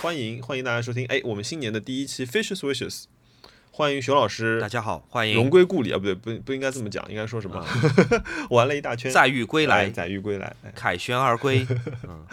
欢迎欢迎大家收听，哎，我们新年的第一期 Fishes Wishes，欢迎熊老师，大家好，欢迎。荣归故里。啊，不对，不不应该这么讲，应该说什么？玩了一大圈，载誉归来，载誉归来，凯旋而归。嗯。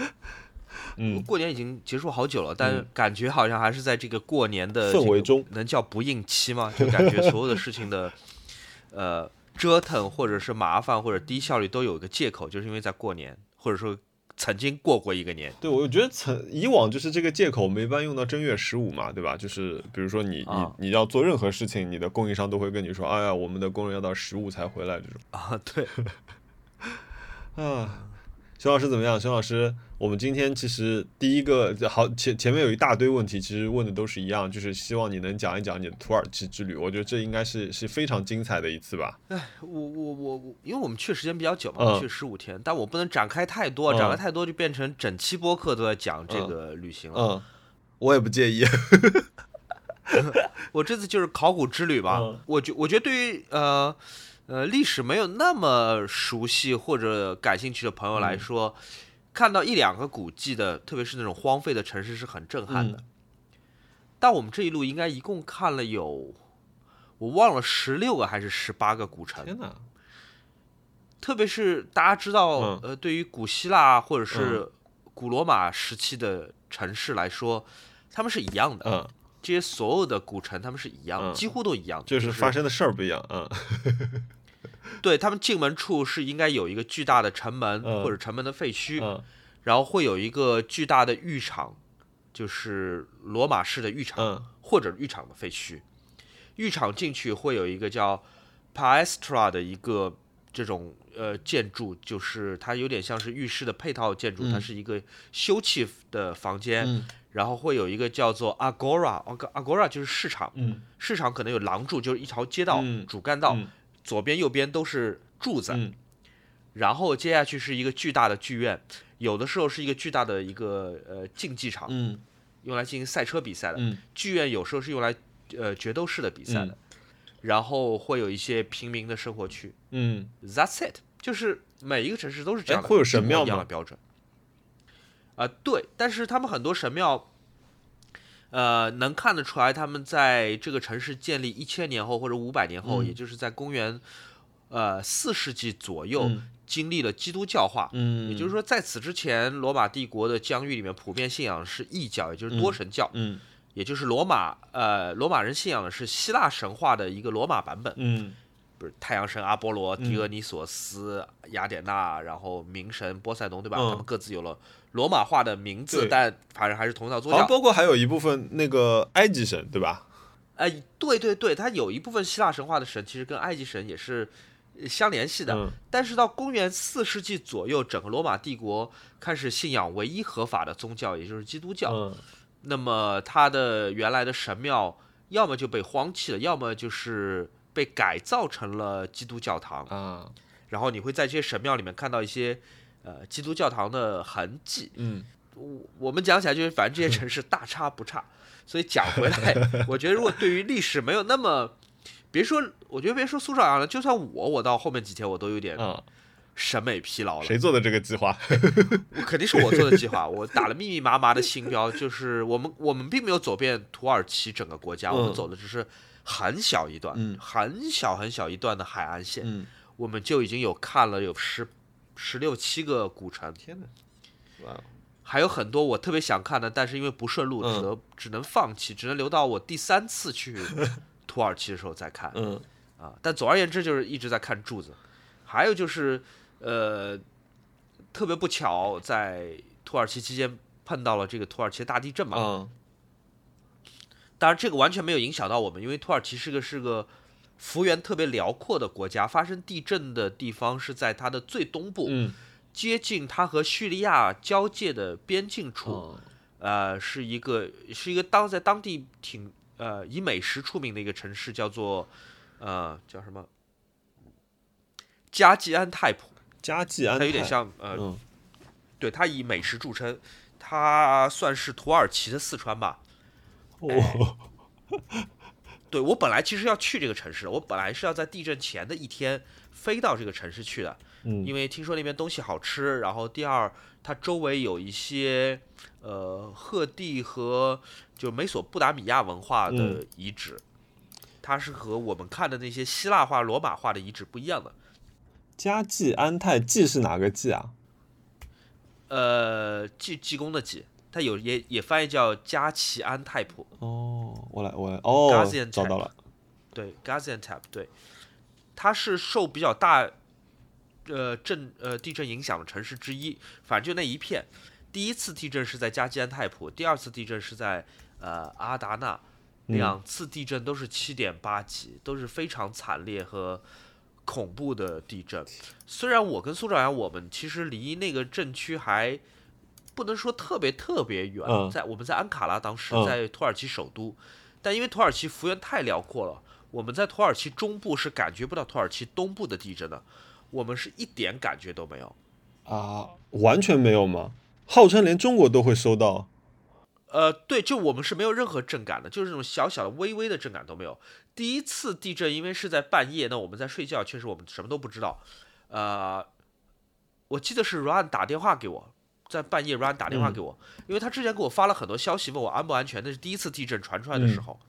嗯，过年已经结束好久了，但感觉好像还是在这个过年的氛围中，能叫不应期吗？就感觉所有的事情的，呃，折腾或者是麻烦或者低效率都有一个借口，就是因为在过年，或者说。曾经过过一个年，对我觉得曾以往就是这个借口，我们一般用到正月十五嘛，对吧？就是比如说你你你要做任何事情，你的供应商都会跟你说，哎呀，我们的工人要到十五才回来这种啊，对，啊。熊老师怎么样？熊老师，我们今天其实第一个好前前面有一大堆问题，其实问的都是一样，就是希望你能讲一讲你的土耳其之旅。我觉得这应该是是非常精彩的一次吧。哎，我我我我，因为我们去时间比较久嘛，去十五天，但我不能展开太多，展开太多就变成整期播客都在讲这个旅行了。嗯，我也不介意。我这次就是考古之旅吧。我觉我觉得对于呃。呃，历史没有那么熟悉或者感兴趣的朋友来说，看到一两个古迹的，特别是那种荒废的城市是很震撼的。但我们这一路应该一共看了有，我忘了十六个还是十八个古城。天哪！特别是大家知道，呃，对于古希腊或者是古罗马时期的城市来说，他们是一样的。嗯。这些所有的古城，他们是一样，几乎都一样，就是发生的事儿不一样。嗯。对他们进门处是应该有一个巨大的城门或者城门的废墟，然后会有一个巨大的浴场，就是罗马式的浴场或者浴场的废墟。浴场进去会有一个叫 Paestra 的一个这种呃建筑，就是它有点像是浴室的配套建筑，它是一个休憩的房间。然后会有一个叫做 Agora，Agora 就是市场，市场可能有廊柱，就是一条街道主干道。左边、右边都是柱子，然后接下去是一个巨大的剧院，有的时候是一个巨大的一个呃竞技场，用来进行赛车比赛的。剧院有时候是用来呃决斗士的比赛的，然后会有一些平民的生活区。嗯，That's it，就是每一个城市都是这样的，会有神庙吗？标准。啊，对，但是他们很多神庙。呃，能看得出来，他们在这个城市建立一千年后或者五百年后，也就是在公元呃四世纪左右，经历了基督教化。嗯，也就是说，在此之前，罗马帝国的疆域里面普遍信仰是异教，也就是多神教。嗯，也就是罗马呃罗马人信仰的是希腊神话的一个罗马版本。嗯。不是太阳神阿波罗、狄俄尼索斯、雅典娜，然后冥神波塞冬，对吧？他们各自有了罗马化的名字，但反正还是同一套宗教。包括还有一部分那个埃及神，对吧？哎，对对对，它有一部分希腊神话的神其实跟埃及神也是相联系的。但是到公元四世纪左右，整个罗马帝国开始信仰唯一合法的宗教，也就是基督教。那么它的原来的神庙要么就被荒弃了，要么就是。被改造成了基督教堂啊，然后你会在这些神庙里面看到一些呃基督教堂的痕迹。嗯，我我们讲起来就是，反正这些城市大差不差。所以讲回来，我觉得如果对于历史没有那么，别说，我觉得别说苏少阳了，就算我，我到后面几天我都有点审美疲劳了。谁做的这个计划？肯定是我做的计划。我打了密密麻麻的星标，就是我们我们并没有走遍土耳其整个国家，我们走的只是。很小一段，嗯，很小很小一段的海岸线，嗯，我们就已经有看了有十十六七个古城，天哪，哇，还有很多我特别想看的，但是因为不顺路，只能只能放弃，只能留到我第三次去 土耳其的时候再看，嗯，啊，但总而言之就是一直在看柱子，还有就是呃，特别不巧在土耳其期间碰到了这个土耳其大地震嘛，嗯。当然，这个完全没有影响到我们，因为土耳其是个是个幅员特别辽阔的国家，发生地震的地方是在它的最东部，接近它和叙利亚交界的边境处，呃，是一个是一个当在当地挺呃以美食出名的一个城市，叫做呃叫什么？加济安泰普，加济安，它有点像呃，对，它以美食著称，它算是土耳其的四川吧。哦，对我本来其实要去这个城市，我本来是要在地震前的一天飞到这个城市去的，因为听说那边东西好吃，然后第二，它周围有一些呃赫蒂和就美索不达米亚文化的遗址，它是和我们看的那些希腊化、罗马化的遗址不一样的。加济安泰，济是哪个济啊？呃，济济公的济，它有也也翻译叫加齐安泰普。哦，我来我来哦，找到了。对，Gaziantep，对，它是受比较大呃震呃地震影响的城市之一。反正就那一片，第一次地震是在加济安泰普，第二次地震是在呃阿达纳，两次地震都是七点八级，都是非常惨烈和。恐怖的地震，虽然我跟苏兆阳，我们其实离那个震区还不能说特别特别远，在我们在安卡拉，当时在土耳其首都，但因为土耳其幅员太辽阔了，我们在土耳其中部是感觉不到土耳其东部的地震的，我们是一点感觉都没有啊，完全没有吗？号称连中国都会收到。呃，对，就我们是没有任何震感的，就是那种小小的、微微的震感都没有。第一次地震，因为是在半夜，那我们在睡觉，确实我们什么都不知道。呃，我记得是 Run 打电话给我，在半夜 Run 打电话给我，因为他之前给我发了很多消息，问我安不安全。那是第一次地震传出来的时候，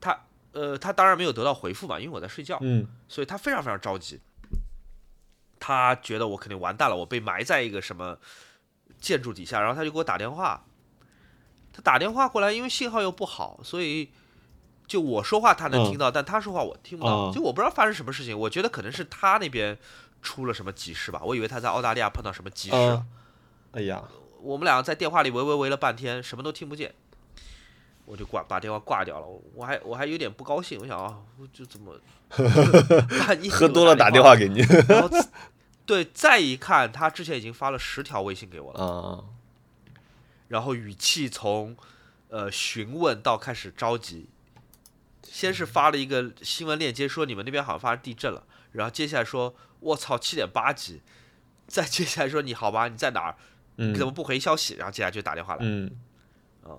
他呃，他当然没有得到回复嘛，因为我在睡觉，嗯，所以他非常非常着急，他觉得我肯定完蛋了，我被埋在一个什么建筑底下，然后他就给我打电话。他打电话过来，因为信号又不好，所以就我说话他能听到，但他说话我听不到。就我不知道发生什么事情，我觉得可能是他那边出了什么急事吧。我以为他在澳大利亚碰到什么急事。哎呀，我们两个在电话里喂喂喂了半天，什么都听不见，我就挂把电话挂掉了。我还我还有点不高兴，我想啊，我就怎么 喝多了打电话给你？对，再一看，他之前已经发了十条微信给我了。然后语气从，呃询问到开始着急，先是发了一个新闻链接说你们那边好像发生地震了，然后接下来说我操七点八级，再接下来说你好吧你在哪儿，你怎么不回消息？然后接下来就打电话来，嗯，啊，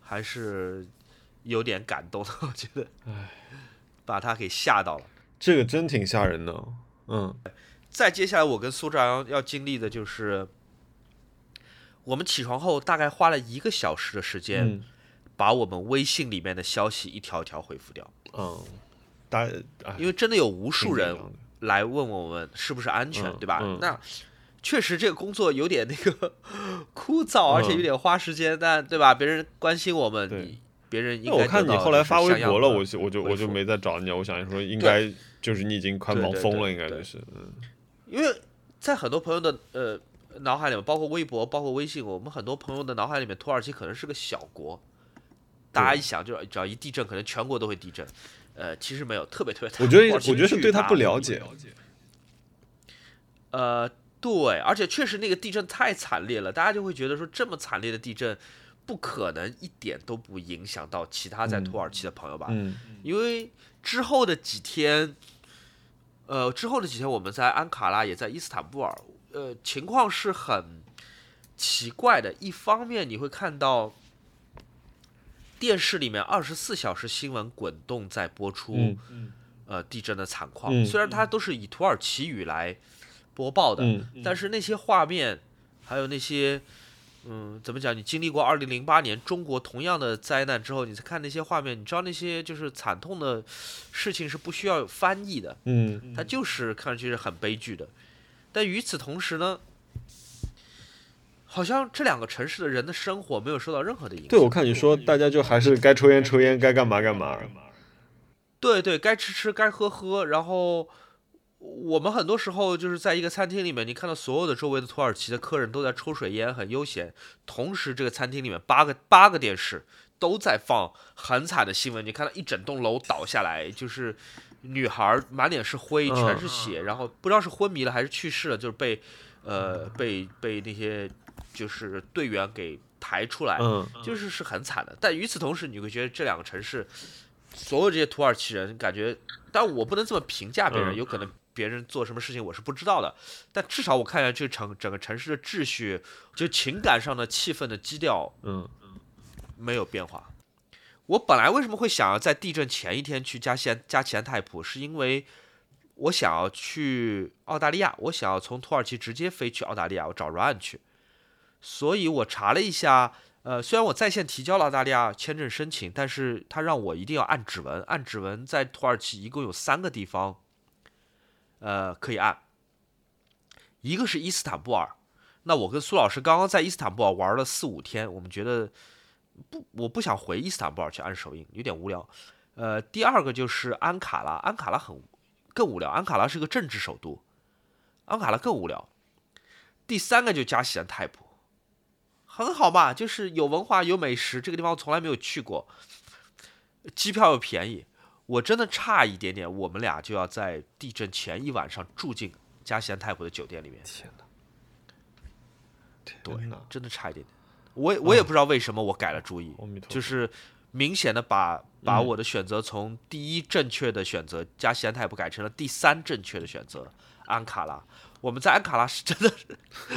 还是有点感动的，我觉得，唉，把他给吓到了，这个真挺吓人的，嗯，再接下来我跟苏兆阳要经历的就是。我们起床后大概花了一个小时的时间，把我们微信里面的消息一条一条回复掉。嗯，大，因为真的有无数人来问我们是不是安全，对吧？那确实这个工作有点那个 枯燥，而且有点花时间，但对吧？别人关心我们，你别人应该。我看你后来发微博了，我就我就我就没再找你。我想说，应该就是你已经快忙疯了，应该就是。嗯，因为在很多朋友的呃。脑海里面包括微博，包括微信，我们很多朋友的脑海里面，土耳其可能是个小国。大家一想，就只要一地震，可能全国都会地震。呃，其实没有，特别特别。我觉得，我觉得是对他不了解。呃，对，而且确实那个地震太惨烈了，大家就会觉得说，这么惨烈的地震，不可能一点都不影响到其他在土耳其的朋友吧？嗯。因为之后的几天，呃，之后的几天，我们在安卡拉，也在伊斯坦布尔。呃，情况是很奇怪的。一方面，你会看到电视里面二十四小时新闻滚动在播出，呃，地震的惨况。虽然它都是以土耳其语来播报的，但是那些画面，还有那些，嗯，怎么讲？你经历过二零零八年中国同样的灾难之后，你再看那些画面，你知道那些就是惨痛的事情是不需要翻译的。嗯，它就是看上去是很悲剧的。但与此同时呢，好像这两个城市的人的生活没有受到任何的影响。对，我看你说大家就还是该抽烟抽烟，该干嘛干嘛。对对，该吃吃，该喝喝。然后我们很多时候就是在一个餐厅里面，你看到所有的周围的土耳其的客人都在抽水烟，很悠闲。同时，这个餐厅里面八个八个电视都在放很惨的新闻，你看到一整栋楼倒下来，就是。女孩满脸是灰，全是血，然后不知道是昏迷了还是去世了，就是被，呃，被被那些就是队员给抬出来，就是是很惨的。但与此同时，你会觉得这两个城市，所有这些土耳其人感觉，但我不能这么评价别人，有可能别人做什么事情我是不知道的。但至少我看一下这城整个城市的秩序，就情感上的气氛的基调，嗯，没有变化。我本来为什么会想要在地震前一天去加西安加齐安泰普，是因为我想要去澳大利亚，我想要从土耳其直接飞去澳大利亚，我找 Ryan 去。所以我查了一下，呃，虽然我在线提交了澳大利亚签证申请，但是他让我一定要按指纹，按指纹在土耳其一共有三个地方，呃，可以按。一个是伊斯坦布尔，那我跟苏老师刚刚在伊斯坦布尔玩了四五天，我们觉得不，我不想回伊斯坦布尔去按手印，有点无聊。呃，第二个就是安卡拉，安卡拉很更无聊，安卡拉是个政治首都，安卡拉更无聊。第三个就加西安泰普，很好嘛，就是有文化有美食，这个地方从来没有去过，机票又便宜，我真的差一点点，我们俩就要在地震前一晚上住进加西安泰普的酒店里面。天哪！对，真的差一点点，我我也不知道为什么我改了主意，就是。明显的把把我的选择从第一正确的选择加西安泰普改成了第三正确的选择安卡拉。我们在安卡拉是真的，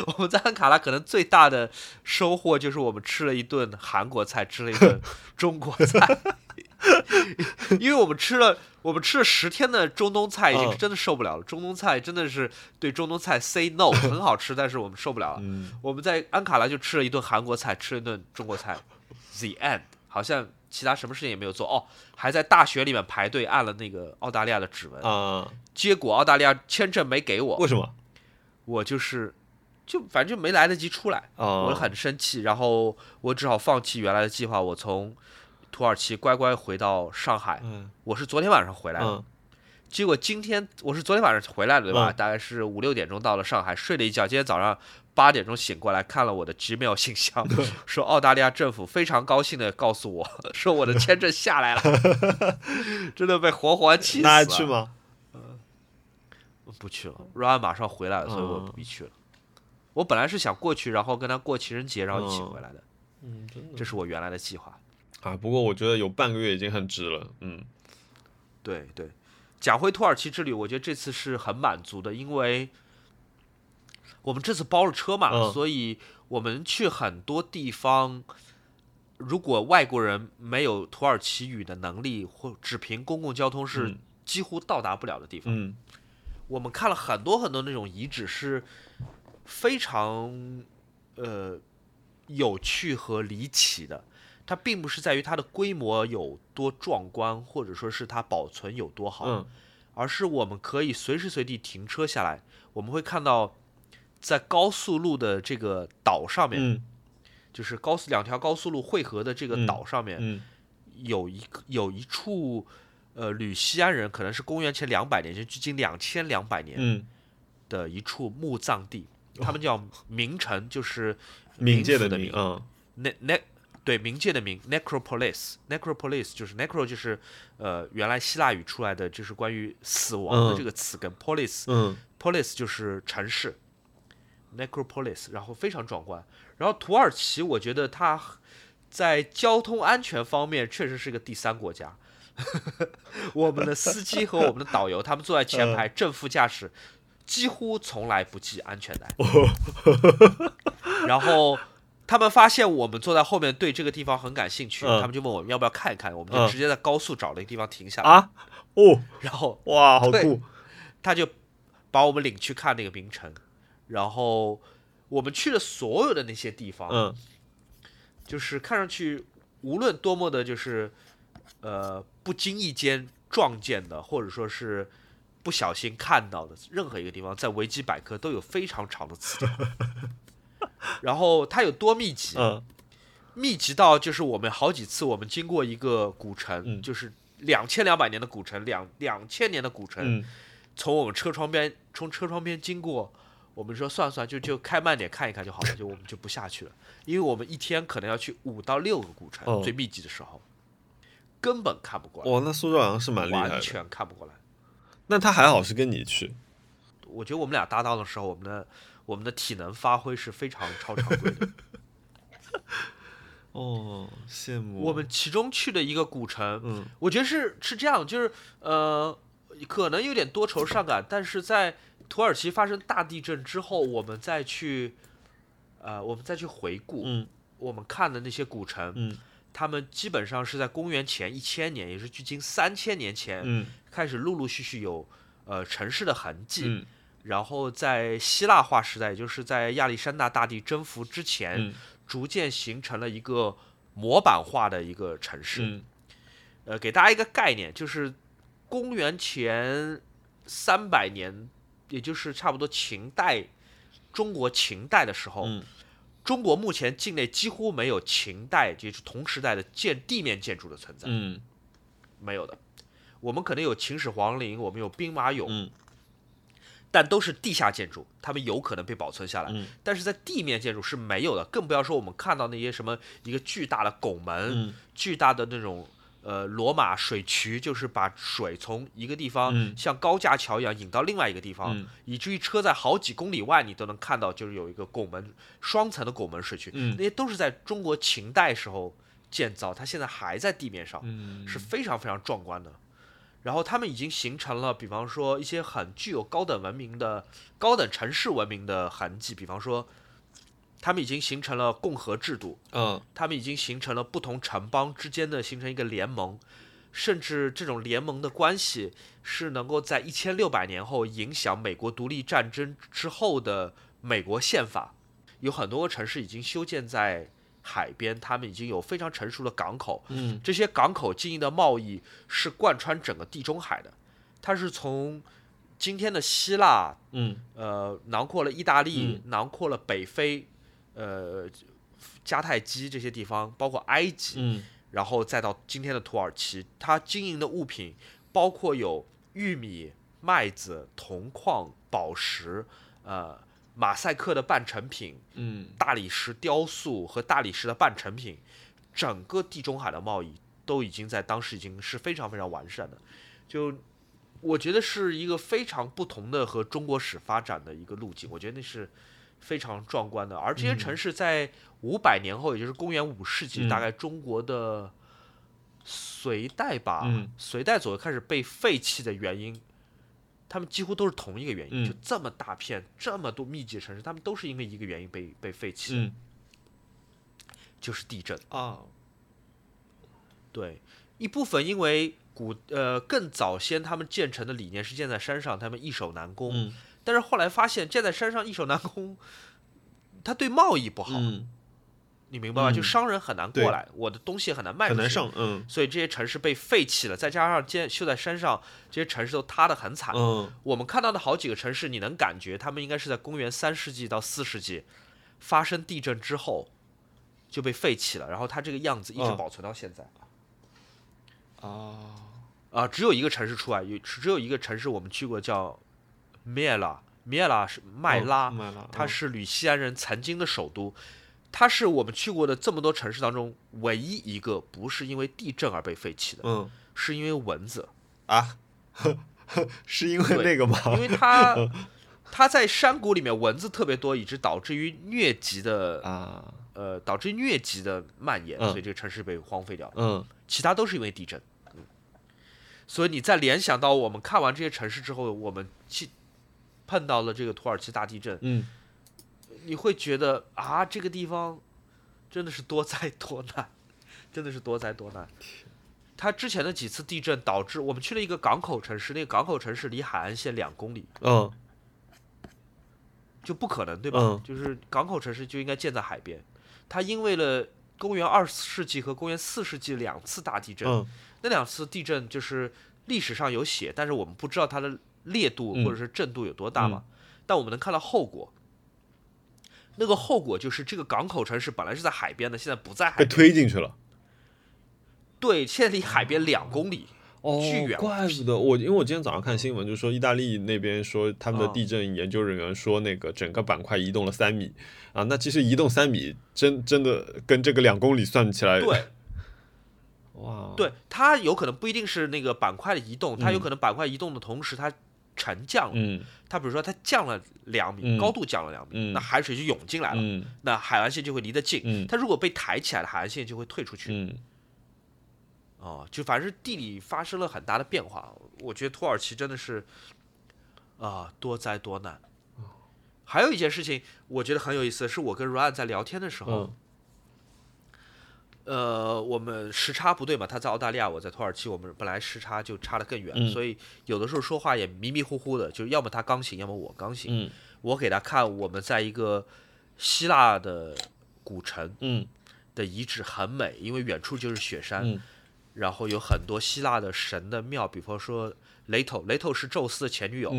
我们在安卡拉可能最大的收获就是我们吃了一顿韩国菜，吃了一顿中国菜。因为我们吃了我们吃了十天的中东菜，已经是真的受不了了。中东菜真的是对中东菜 say no，很好吃，但是我们受不了了。我们在安卡拉就吃了一顿韩国菜，吃了一顿中国菜。The end，好像。其他什么事情也没有做哦，还在大学里面排队按了那个澳大利亚的指纹啊。结果澳大利亚签证没给我，为什么？我就是，就反正就没来得及出来，我很生气。然后我只好放弃原来的计划，我从土耳其乖乖回到上海。嗯，我是昨天晚上回来的，结果今天我是昨天晚上回来的，对吧？大概是五六点钟到了上海，睡了一觉，今天早上。八点钟醒过来，看了我的 Gmail 信箱，说澳大利亚政府非常高兴的告诉我 说我的签证下来了，真的被活活气死了。那还去吗？嗯，不去了。Ryan 马上回来了，所以我不必去了。我本来是想过去，然后跟他过情人节，然后一起回来的。嗯，真的，这是我原来的计划。啊，不过我觉得有半个月已经很值了。嗯，对对，讲回土耳其之旅，我觉得这次是很满足的，因为。我们这次包了车嘛，所以我们去很多地方，如果外国人没有土耳其语的能力，或只凭公共交通是几乎到达不了的地方。嗯，我们看了很多很多那种遗址，是非常呃有趣和离奇的。它并不是在于它的规模有多壮观，或者说是它保存有多好，而是我们可以随时随地停车下来，我们会看到。在高速路的这个岛上面，就是高速两条高速路汇合的这个岛上面，有一个有一处，呃，吕西安人可能是公元前两百年，就距今两千两百年的一处墓葬地，他们叫明城，就是冥界的冥，嗯，ne ne 对冥界的冥，necropolis，necropolis 就是 necro 就是呃原来希腊语出来的就是关于死亡的这个词根，polis，嗯，polis 就是城市。Necropolis，然后非常壮观。然后土耳其，我觉得它在交通安全方面确实是个第三国家。我们的司机和我们的导游，他们坐在前排正副驾驶，几乎从来不系安全带。然后他们发现我们坐在后面对这个地方很感兴趣，他们就问我们要不要看一看。我们就直接在高速找了一个地方停下来。啊，哦，然后哇，好酷！他就把我们领去看那个名城。然后我们去的所有的那些地方，嗯，就是看上去无论多么的，就是呃不经意间撞见的，或者说是不小心看到的任何一个地方，在维基百科都有非常长的词条。然后它有多密集？嗯，密集到就是我们好几次我们经过一个古城，就是两千两百年的古城，两两千年的古城，从我们车窗边从车窗边经过。我们说算算，就就开慢点看一看就好了，就我们就不下去了，因为我们一天可能要去五到六个古城，最密集的时候，根本看不过来。哇，那苏州好像是蛮厉害的，完全看不过来。那他还好是跟你去，我觉得我们俩搭档的时候，我们的我们的体能发挥是非常超常规的。哦，羡慕。我们其中去的一个古城，嗯，我觉得是是这样，就是呃，可能有点多愁善感，但是在。土耳其发生大地震之后，我们再去，呃，我们再去回顾，嗯，我们看的那些古城，嗯，他们基本上是在公元前一千年，也是距今三千年前，嗯，开始陆陆续续有，呃城市的痕迹。嗯。然后在希腊化时代，也就是在亚历山大大帝征服之前，逐渐形成了一个模板化的一个城市。嗯。呃，给大家一个概念，就是公元前三百年，也就是差不多秦代，中国秦代的时候。中国目前境内几乎没有秦代，就是同时代的建地面建筑的存在。嗯，没有的。我们可能有秦始皇陵，我们有兵马俑，嗯，但都是地下建筑，它们有可能被保存下来。嗯，但是在地面建筑是没有的，更不要说我们看到那些什么一个巨大的拱门，巨大的那种。呃，罗马水渠就是把水从一个地方像高架桥一样引到另外一个地方，以至于车在好几公里外你都能看到，就是有一个拱门，双层的拱门水渠，那些都是在中国秦代时候建造，它现在还在地面上，是非常非常壮观的。然后他们已经形成了，比方说一些很具有高等文明的高等城市文明的痕迹，比方说。他们已经形成了共和制度，嗯，他们已经形成了不同城邦之间的形成一个联盟，甚至这种联盟的关系是能够在一千六百年后影响美国独立战争之后的美国宪法。有很多个城市已经修建在海边，他们已经有非常成熟的港口，嗯，这些港口经营的贸易是贯穿整个地中海的，它是从今天的希腊，嗯，呃，囊括了意大利，囊括了北非。呃，迦太基这些地方，包括埃及，嗯，然后再到今天的土耳其，它经营的物品包括有玉米、麦子、铜矿、宝石，呃，马赛克的半成品，嗯，大理石雕塑和大理石的半成品，整个地中海的贸易都已经在当时已经是非常非常完善的，就我觉得是一个非常不同的和中国史发展的一个路径，我觉得那是。非常壮观的，而这些城市在五百年后，也就是公元五世纪，大概中国的隋代吧，隋代左右开始被废弃的原因，他们几乎都是同一个原因，就这么大片、这么多密集城市，他们都是因为一个原因被被废弃，就是地震。啊。对，一部分因为古呃更早先他们建成的理念是建在山上，他们易守难攻。但是后来发现建在山上易守难攻，他对贸易不好，你明白吧？就商人很难过来，我的东西很难卖出去，很难上，嗯。所以这些城市被废弃了，再加上建修在山上，这些城市都塌的很惨。嗯，我们看到的好几个城市，你能感觉他们应该是在公元三世纪到四世纪发生地震之后就被废弃了，然后它这个样子一直保存到现在。啊啊，只有一个城市出来，有只有一个城市我们去过，叫。米拉，米拉是麦拉，它是吕西安人曾经的首都，它是我们去过的这么多城市当中唯一一个不是因为地震而被废弃的，嗯，是因为蚊子。啊，是因为那个吗？因为它 它在山谷里面蚊子特别多，以致导致于疟疾的啊，呃，导致疟疾的蔓延，所以这个城市被荒废掉。了，嗯，其他都是因为地震，嗯，所以你在联想到我们看完这些城市之后，我们去。碰到了这个土耳其大地震，嗯，你会觉得啊，这个地方真的是多灾多难，真的是多灾多难。它之前的几次地震导致我们去了一个港口城市，那个港口城市离海岸线两公里，嗯，就不可能对吧？就是港口城市就应该建在海边。它因为了公元二世纪和公元四世纪两次大地震，那两次地震就是历史上有写，但是我们不知道它的。烈度或者是震度有多大嘛？但我们能看到后果。那个后果就是这个港口城市本来是在海边的，现在不在海，被推进去了。对，现在离海边两公里，巨远。怪不得我，因为我今天早上看新闻，就说意大利那边说他们的地震研究人员说，那个整个板块移动了三米啊。那其实移动三米，真真的跟这个两公里算起来，对。哇，对，它有可能不一定是那个板块的移动，它有可能板块移动的同时，它。沉降了，它比如说它降了两米，高度降了两米，那海水就涌进来了，那海岸线就会离得近。它如果被抬起来了，海岸线就会退出去。哦，就反正地理发生了很大的变化。我觉得土耳其真的是啊，多灾多难。还有一件事情，我觉得很有意思，是我跟 Ryan 在聊天的时候，呃，我们时差不对嘛，他在澳大利亚，我在土耳其，我们本来时差就差得更远，所以有的时候说话也迷迷糊糊的，就是要么他刚醒，要么我刚醒。我给他看我们在一个希腊的古城，嗯的遗址很美，因为远处就是雪山，然后有很多希腊的神的庙，比方说雷头，雷头是宙斯的前女友。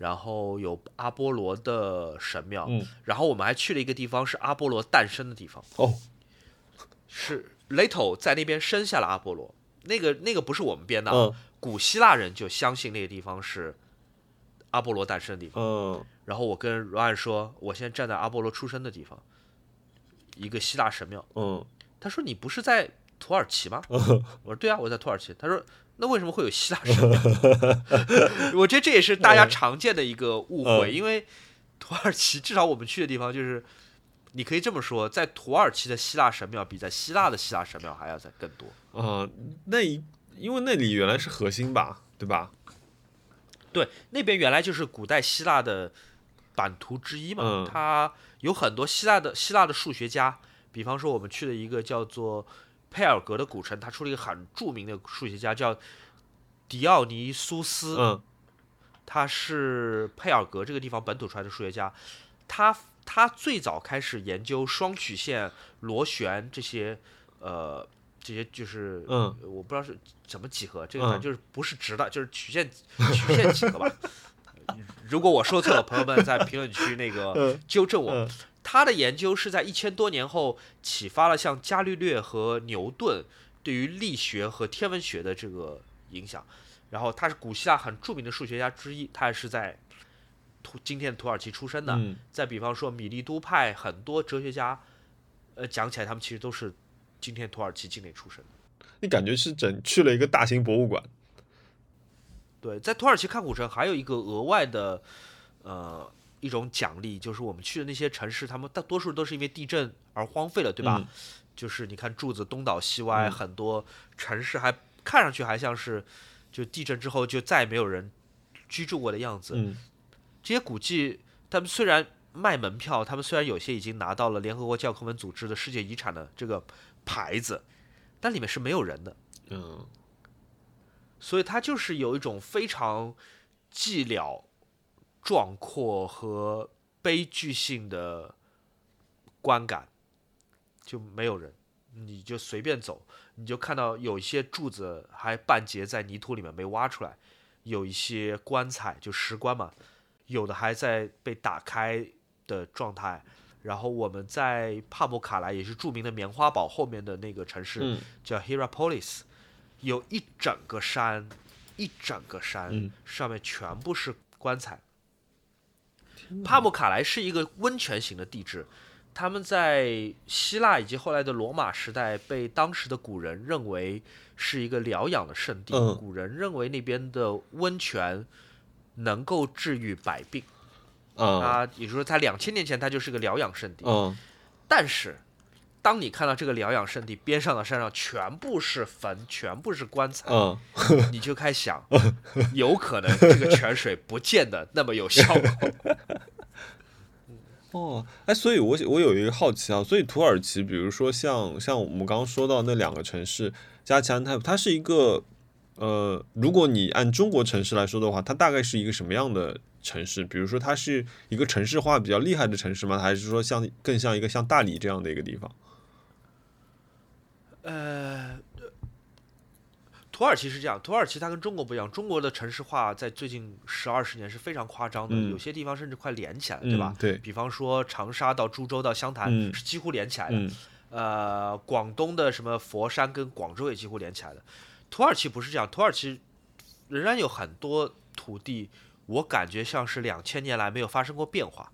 然后有阿波罗的神庙，然后我们还去了一个地方，是阿波罗诞生的地方。哦，是雷头在那边生下了阿波罗，那个那个不是我们编的，古希腊人就相信那个地方是阿波罗诞生的地方。嗯，然后我跟罗安说，我现在站在阿波罗出生的地方，一个希腊神庙。嗯，他说你不是在土耳其吗？我说对啊，我在土耳其。他说。那为什么会有希腊神庙？我觉得这也是大家常见的一个误会，因为土耳其至少我们去的地方就是，你可以这么说，在土耳其的希腊神庙比在希腊的希腊神庙还要再更多。呃，那因为那里原来是核心吧，对吧？对，那边原来就是古代希腊的版图之一嘛，它有很多希腊的希腊的数学家，比方说我们去的一个叫做。佩尔格的古城，他出了一个很著名的数学家，叫迪奥尼苏斯。嗯，他是佩尔格这个地方本土出来的数学家。他他最早开始研究双曲线螺旋这些，呃，这些就是，嗯，我不知道是怎么几何，这个反正就是不是直的，就是曲线曲线几何吧。如果我说错了，朋友们在评论区那个纠正我。他的研究是在一千多年后启发了像伽利略和牛顿对于力学和天文学的这个影响，然后他是古希腊很著名的数学家之一，他也是在土今天的土耳其出生的。再比方说米利都派很多哲学家，呃，讲起来他们其实都是今天土耳其境内出生的。你感觉是整去了一个大型博物馆？对，在土耳其看古城还有一个额外的，呃。一种奖励就是我们去的那些城市，他们大多数都是因为地震而荒废了，对吧？就是你看柱子东倒西歪，很多城市还看上去还像是就地震之后就再也没有人居住过的样子。这些古迹，他们虽然卖门票，他们虽然有些已经拿到了联合国教科文组织的世界遗产的这个牌子，但里面是没有人的。嗯，所以它就是有一种非常寂寥。壮阔和悲剧性的观感，就没有人，你就随便走，你就看到有一些柱子还半截在泥土里面没挖出来，有一些棺材就石棺嘛，有的还在被打开的状态。然后我们在帕姆卡莱，也是著名的棉花堡后面的那个城市，叫 Hierapolis，有一整个山，一整个山上面全部是棺材。帕姆卡莱是一个温泉型的地质，他们在希腊以及后来的罗马时代被当时的古人认为是一个疗养的圣地。古人认为那边的温泉能够治愈百病。啊，也就是说，在两千年前，它就是个疗养圣地。嗯，但是。当你看到这个疗养圣地边上的山上全部是坟，全部是棺材，嗯，你就开始想，有可能这个泉水不见得那么有效果。哦，哎，所以我我有一个好奇啊，所以土耳其，比如说像像我们刚刚说到那两个城市加齐安泰普，它是一个呃，如果你按中国城市来说的话，它大概是一个什么样的城市？比如说它是一个城市化比较厉害的城市吗？还是说像更像一个像大理这样的一个地方？呃，土耳其是这样，土耳其它跟中国不一样，中国的城市化在最近十二十年是非常夸张的，有些地方甚至快连起来了，对吧？对比方说长沙到株洲到湘潭是几乎连起来的，呃，广东的什么佛山跟广州也几乎连起来的，土耳其不是这样，土耳其仍然有很多土地，我感觉像是两千年来没有发生过变化，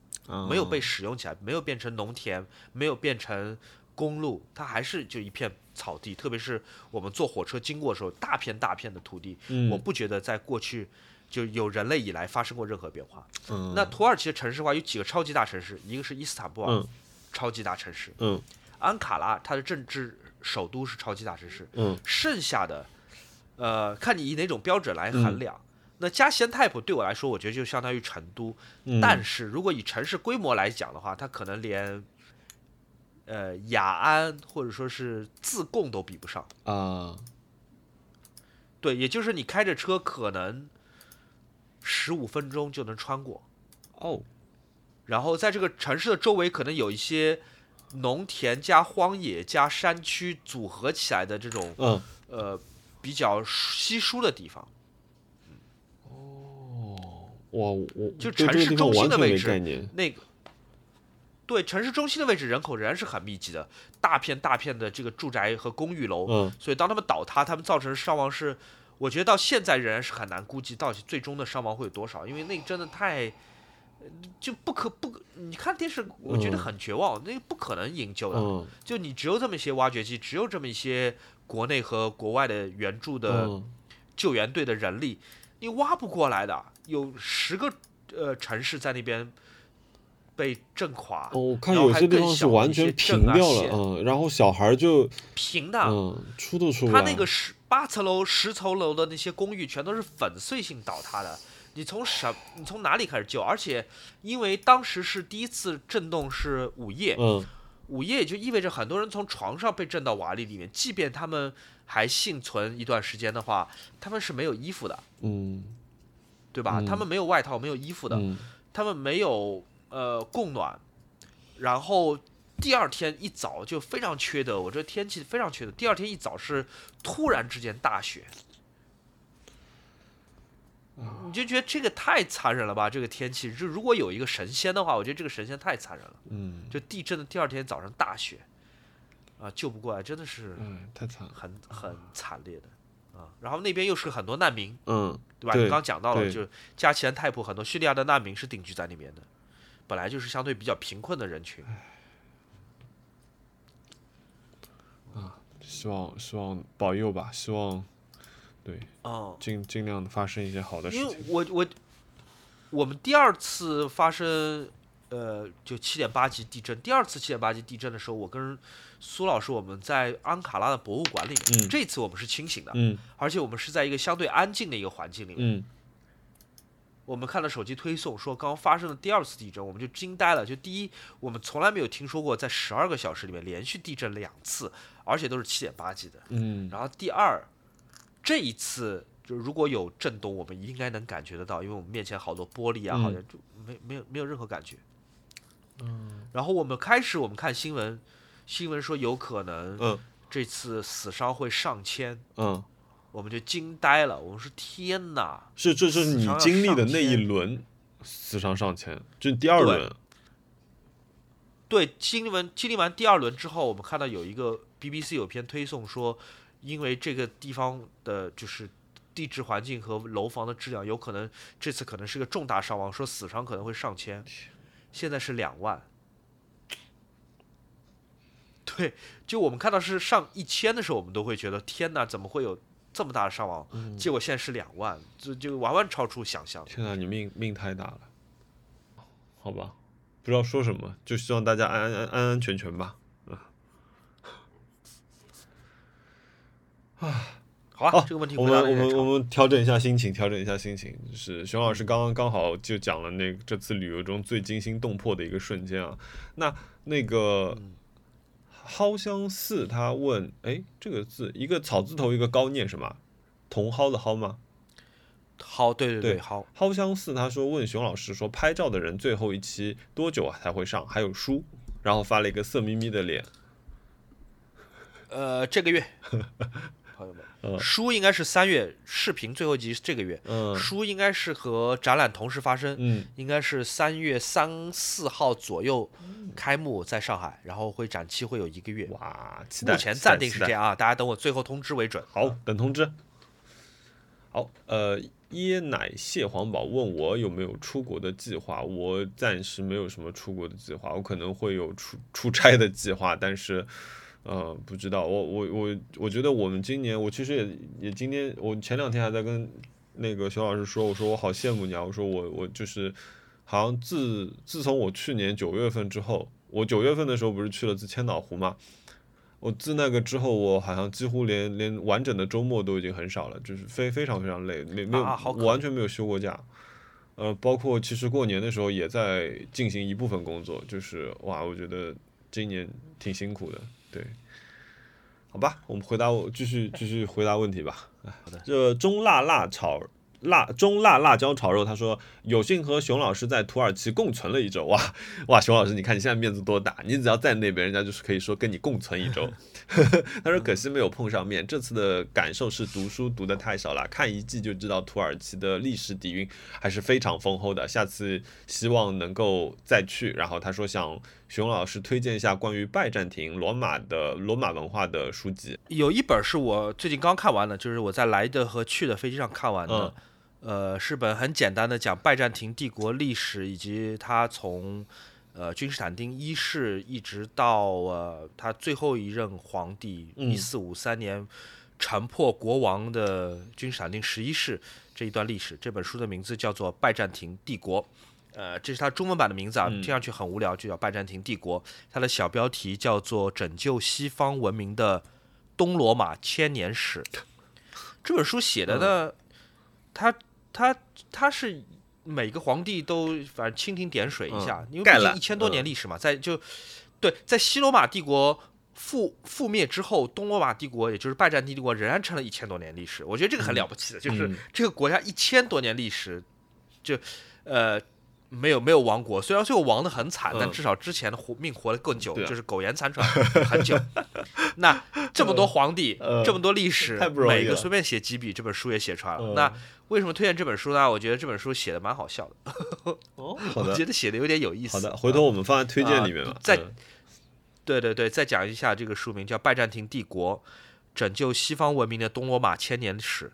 没有被使用起来，没有变成农田，没有变成公路，它还是就一片。草地，特别是我们坐火车经过的时候，大片大片的土地，我不觉得在过去就有人类以来发生过任何变化。那土耳其的城市化有几个超级大城市，一个是伊斯坦布尔，超级大城市。嗯安卡拉，它的政治首都是超级大城市。嗯剩下的，呃，看你以哪种标准来衡量。那加西安泰普对我来说，我觉得就相当于成都。但是如果以城市规模来讲的话，它可能连。呃雅安或者说是自贡都比不上啊。对，也就是你开着车可能十五分钟就能穿过哦，然后在这个城市的周围可能有一些农田加荒野加山区组合起来的这种嗯呃比较稀疏的地方。哦，我我就城市中心的位置那个。对城市中心的位置，人口仍然是很密集的，大片大片的这个住宅和公寓楼。嗯，所以当他们倒塌，他们造成伤亡是，我觉得到现在仍然是很难估计到底最终的伤亡会有多少，因为那真的太，就不可不，你看电视，我觉得很绝望，那不可能营救的，就你只有这么一些挖掘机，只有这么一些国内和国外的援助的救援队的人力，你挖不过来的，有十个呃城市在那边。被震垮，我看有些地方是完全平掉了，嗯，然后小孩就平的，嗯，出都出不来。他那个十八层楼、十层楼的那些公寓全都是粉碎性倒塌的，你从什，你从哪里开始救？而且因为当时是第一次震动是午夜，嗯，午夜也就意味着很多人从床上被震到瓦砾里面，即便他们还幸存一段时间的话，他们是没有衣服的，嗯，对吧？他们没有外套，没有衣服的，他们没有。呃，供暖，然后第二天一早就非常缺德，我这天气非常缺德。第二天一早是突然之间大雪，你就觉得这个太残忍了吧？这个天气，就如果有一个神仙的话，我觉得这个神仙太残忍了。嗯，就地震的第二天早上大雪，啊，救不过来，真的是，嗯，太惨，很很惨烈的。啊，然后那边又是很多难民，嗯，对吧？你刚刚讲到了，就加齐兰泰普很多叙利亚的难民是定居在那边的。本来就是相对比较贫困的人群，啊，希望希望保佑吧，希望，对，嗯，尽尽量的发生一些好的事情。因为我我我们第二次发生，呃，就七点八级地震，第二次七点八级地震的时候，我跟苏老师我们在安卡拉的博物馆里面，这次我们是清醒的，嗯，而且我们是在一个相对安静的一个环境里面，嗯。我们看了手机推送，说刚发生了第二次地震，我们就惊呆了。就第一，我们从来没有听说过在十二个小时里面连续地震两次，而且都是七点八级的。嗯。然后第二，这一次就如果有震动，我们应该能感觉得到，因为我们面前好多玻璃啊，好像就没没有没有任何感觉。嗯。然后我们开始我们看新闻，新闻说有可能，这次死伤会上千。嗯。我们就惊呆了，我们说天哪！是，这是你经历的那一轮死伤上千，就第二轮。对，经历完经历完第二轮之后，我们看到有一个 BBC 有篇推送说，因为这个地方的就是地质环境和楼房的质量，有可能这次可能是个重大伤亡，说死伤可能会上千，现在是两万。对，就我们看到是上一千的时候，我们都会觉得天哪，怎么会有？这么大的伤亡，结果现在是两万，就就完完超出想象。天哪，你命命太大了，好吧，不知道说什么，就希望大家安安安安安全全吧。啊，好，这个问题我们我们我们调整一下心情，调整一下心情。就是熊老师刚刚刚好就讲了那这次旅游中最惊心动魄的一个瞬间啊，那那个。蒿香寺，他问：“哎，这个字一个草字头，一个高，念什么？茼蒿的蒿吗？蒿，对对对，蒿。蒿香寺，他说问熊老师说，拍照的人最后一期多久才会上？还有书，然后发了一个色眯眯的脸。呃，这个月。”朋友们，书应该是三月，视频最后一集是这个月。嗯，书应该是和展览同时发生。嗯，应该是三月三四号左右开幕，在上海，然后会展期会有一个月。哇，期待！目前暂定是这样啊，大家等我最后通知为准。好，等通知。好，呃，椰奶蟹黄堡问我有没有出国的计划，我暂时没有什么出国的计划，我可能会有出出差的计划，但是。呃，不知道，我我我我觉得我们今年，我其实也也今天，我前两天还在跟那个熊老师说，我说我好羡慕你啊，我说我我就是，好像自自从我去年九月份之后，我九月份的时候不是去了次千岛湖嘛，我自那个之后，我好像几乎连连完整的周末都已经很少了，就是非非常非常累，没没有，我完全没有休过假，呃，包括其实过年的时候也在进行一部分工作，就是哇，我觉得。今年挺辛苦的，对。好吧，我们回答我继续继续回答问题吧。好的，这中辣辣炒。辣中辣辣椒炒肉，他说有幸和熊老师在土耳其共存了一周，哇 哇，熊老师，你看你现在面子多大，你只要在那边，人家就是可以说跟你共存一周。他说可惜没有碰上面，这次的感受是读书读的太少了，看一季就知道土耳其的历史底蕴还是非常丰厚的，下次希望能够再去。然后他说想熊老师推荐一下关于拜占庭、罗马的罗马文化的书籍，有一本是我最近刚看完的，就是我在来的和去的飞机上看完的。呃，是本很简单的讲拜占庭帝国历史，以及他从呃君士坦丁一世一直到呃他最后一任皇帝一四五三年城破国王的君士坦丁十一世这一段历史。这本书的名字叫做《拜占庭帝国》，呃，这是它中文版的名字啊，听上去很无聊，就叫《拜占庭帝国》。它的小标题叫做《拯救西方文明的东罗马千年史》。这本书写的呢，它。他他是每个皇帝都反正蜻蜓点水一下，因为毕竟一千多年历史嘛，在就对在西罗马帝国覆覆灭之后，东罗马帝国也就是拜占庭帝国仍然撑了一千多年历史。我觉得这个很了不起的，就是这个国家一千多年历史，就呃。没有没有亡国，虽然最后亡的很惨，但至少之前的活命活得更久，就是苟延残喘很久。那这么多皇帝，这么多历史，每个随便写几笔，这本书也写出来了。那为什么推荐这本书呢？我觉得这本书写的蛮好笑的。哦，我觉得写的有点有意思。好的，回头我们放在推荐里面吧。再，对对对，再讲一下这个书名叫《拜占庭帝国：拯救西方文明的东罗马千年史》，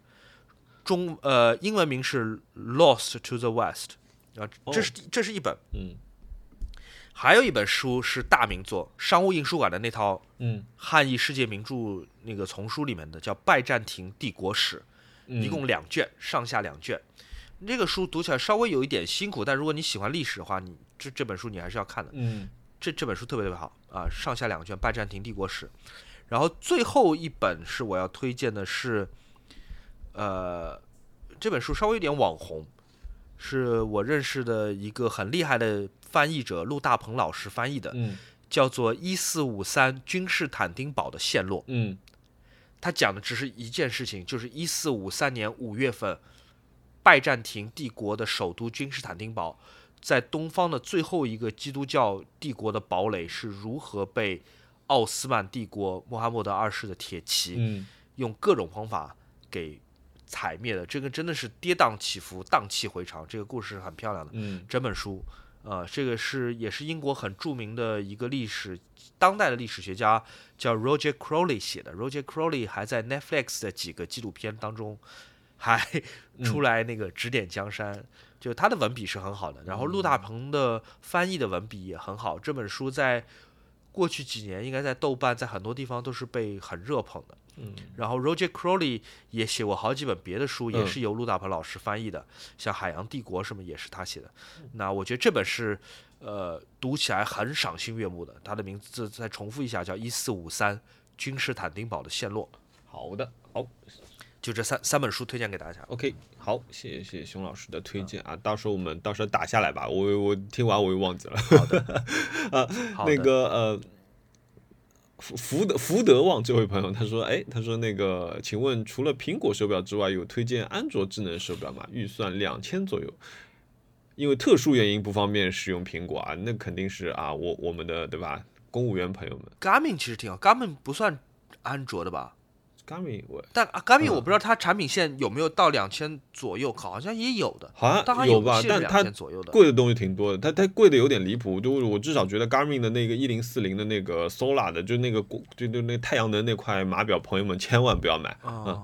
中呃英文名是《Lost to the West》。啊，这是这是一本，嗯，还有一本书是大名作，商务印书馆的那套，嗯，汉译世界名著那个丛书里面的，叫《拜占庭帝国史》，一共两卷，上下两卷。这个书读起来稍微有一点辛苦，但如果你喜欢历史的话，你这这本书你还是要看的，嗯，这这本书特别特别好啊，上下两卷《拜占庭帝国史》，然后最后一本是我要推荐的是，呃，这本书稍微有点网红。是我认识的一个很厉害的翻译者陆大鹏老师翻译的，嗯，叫做《一四五三君士坦丁堡的陷落》。嗯，他讲的只是一件事情，就是一四五三年五月份，拜占庭帝国的首都君士坦丁堡，在东方的最后一个基督教帝国的堡垒是如何被奥斯曼帝国穆罕默德二世的铁骑，嗯用各种方法给。踩灭的这个真的是跌宕起伏、荡气回肠，这个故事很漂亮的。嗯，整本书，呃，这个是也是英国很著名的一个历史当代的历史学家叫 Roger Crowley 写的。Roger Crowley 还在 Netflix 的几个纪录片当中还出来那个指点江山，就他的文笔是很好的。然后陆大鹏的翻译的文笔也很好。这本书在过去几年应该在豆瓣在很多地方都是被很热捧的。嗯，然后 Roger Crowley 也写过好几本别的书，也是由陆大鹏老师翻译的，像《海洋帝国》什么也是他写的。那我觉得这本是，呃，读起来很赏心悦目的。它的名字再重复一下，叫《一四五三君士坦丁堡的陷落》。好的，好，就这三三本书推荐给大家。OK，好，谢谢熊老师的推荐啊，到时候我们到时候打下来吧。我我听完我又忘记了。好的，啊，那个呃。福福德福德旺这位朋友他说，哎，他说那个，请问除了苹果手表之外，有推荐安卓智能手表吗？预算两千左右，因为特殊原因不方便使用苹果啊，那肯定是啊，我我们的对吧？公务员朋友们，Garmin 其实挺好，Garmin 不算安卓的吧？Garmin，但 Garmin 我不知道它产品线有没有到两千左右，好像也有的，好像有吧？但它贵的东西挺多的，它它贵的有点离谱。就我至少觉得 Garmin 的那个一零四零的那个 Solar 的，就那个就就那太阳能那块码表，朋友们千万不要买啊！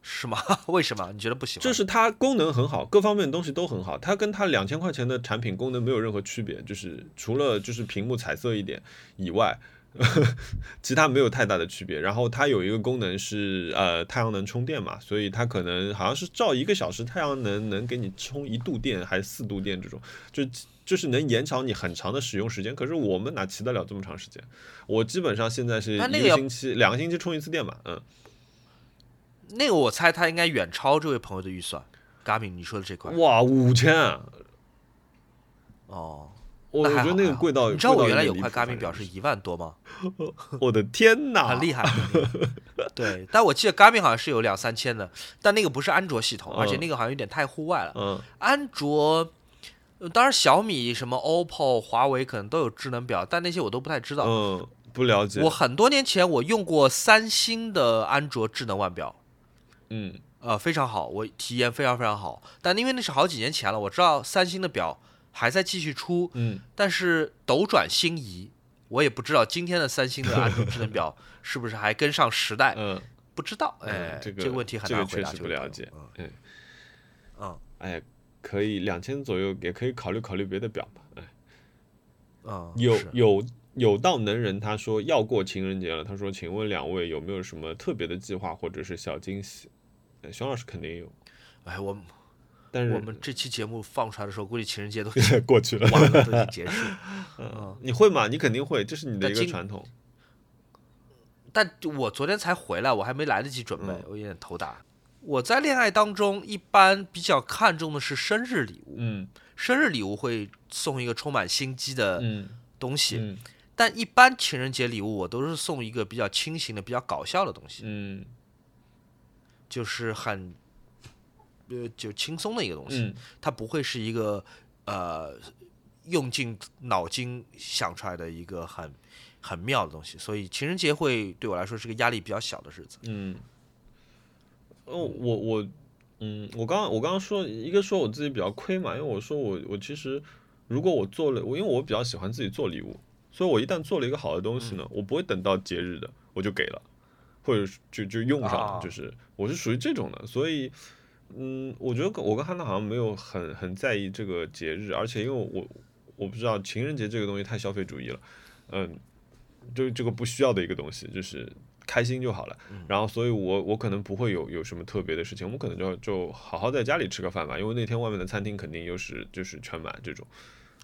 是吗？为什么？你觉得不喜欢？就是它功能很好，各方面东西都很好，它跟它两千块钱的产品功能没有任何区别，就是除了就是屏幕彩色一点以外。其他没有太大的区别，然后它有一个功能是呃太阳能充电嘛，所以它可能好像是照一个小时太阳能能给你充一度电还是四度电这种，就就是能延长你很长的使用时间。可是我们哪骑得了这么长时间？我基本上现在是一个星期两个星期充一次电嘛，嗯。那个我猜它应该远超这位朋友的预算。Garmin，你说的这块哇五千，哦。我觉得那个贵到，你知道我原来有块 Garmin 表是一万多吗？我的天哪，很厉害。对，但我记得 Garmin 好像是有两三千的，但那个不是安卓系统，而且那个好像有点太户外了。嗯，安卓，当然小米、什么 OPPO、华为可能都有智能表，但那些我都不太知道。嗯，不了解。我很多年前我用过三星的安卓智能腕表，嗯，呃，非常好，我体验非常非常好。但因为那是好几年前了，我知道三星的表。还在继续出，嗯，但是斗转星移，我也不知道今天的三星的安卓智能表 是不是还跟上时代，嗯，不知道，哎，这个这个问题很难回答，不了解，嗯，嗯，哎，可以两千左右，也可以考虑考虑别的表吧，哎，啊，有有有道能人他说要过情人节了，他说，请问两位有没有什么特别的计划或者是小惊喜？熊老师肯定有，哎，我。但是我们这期节目放出来的时候，估计情人节都 过去了，完了都已经结束。嗯，你会吗？你肯定会，这是你的一个传统。但我昨天才回来，我还没来得及准备，我有点头大。我在恋爱当中一般比较看重的是生日礼物，嗯，生日礼物会送一个充满心机的东西，嗯，但一般情人节礼物我都是送一个比较清醒的、比较搞笑的东西，嗯，就是很。呃，就轻松的一个东西，它不会是一个呃用尽脑筋想出来的一个很很妙的东西，所以情人节会对我来说是个压力比较小的日子。嗯，哦，我我嗯，我刚刚我刚刚说一个说我自己比较亏嘛，因为我说我我其实如果我做了，我因为我比较喜欢自己做礼物，所以我一旦做了一个好的东西呢，我不会等到节日的我就给了，或者就就用上了，就是我是属于这种的，所以。嗯，我觉得我跟汉娜好像没有很很在意这个节日，而且因为我我不知道情人节这个东西太消费主义了，嗯，就这个不需要的一个东西，就是开心就好了。然后，所以我我可能不会有有什么特别的事情，我们可能就就好好在家里吃个饭吧，因为那天外面的餐厅肯定又是就是全满这种。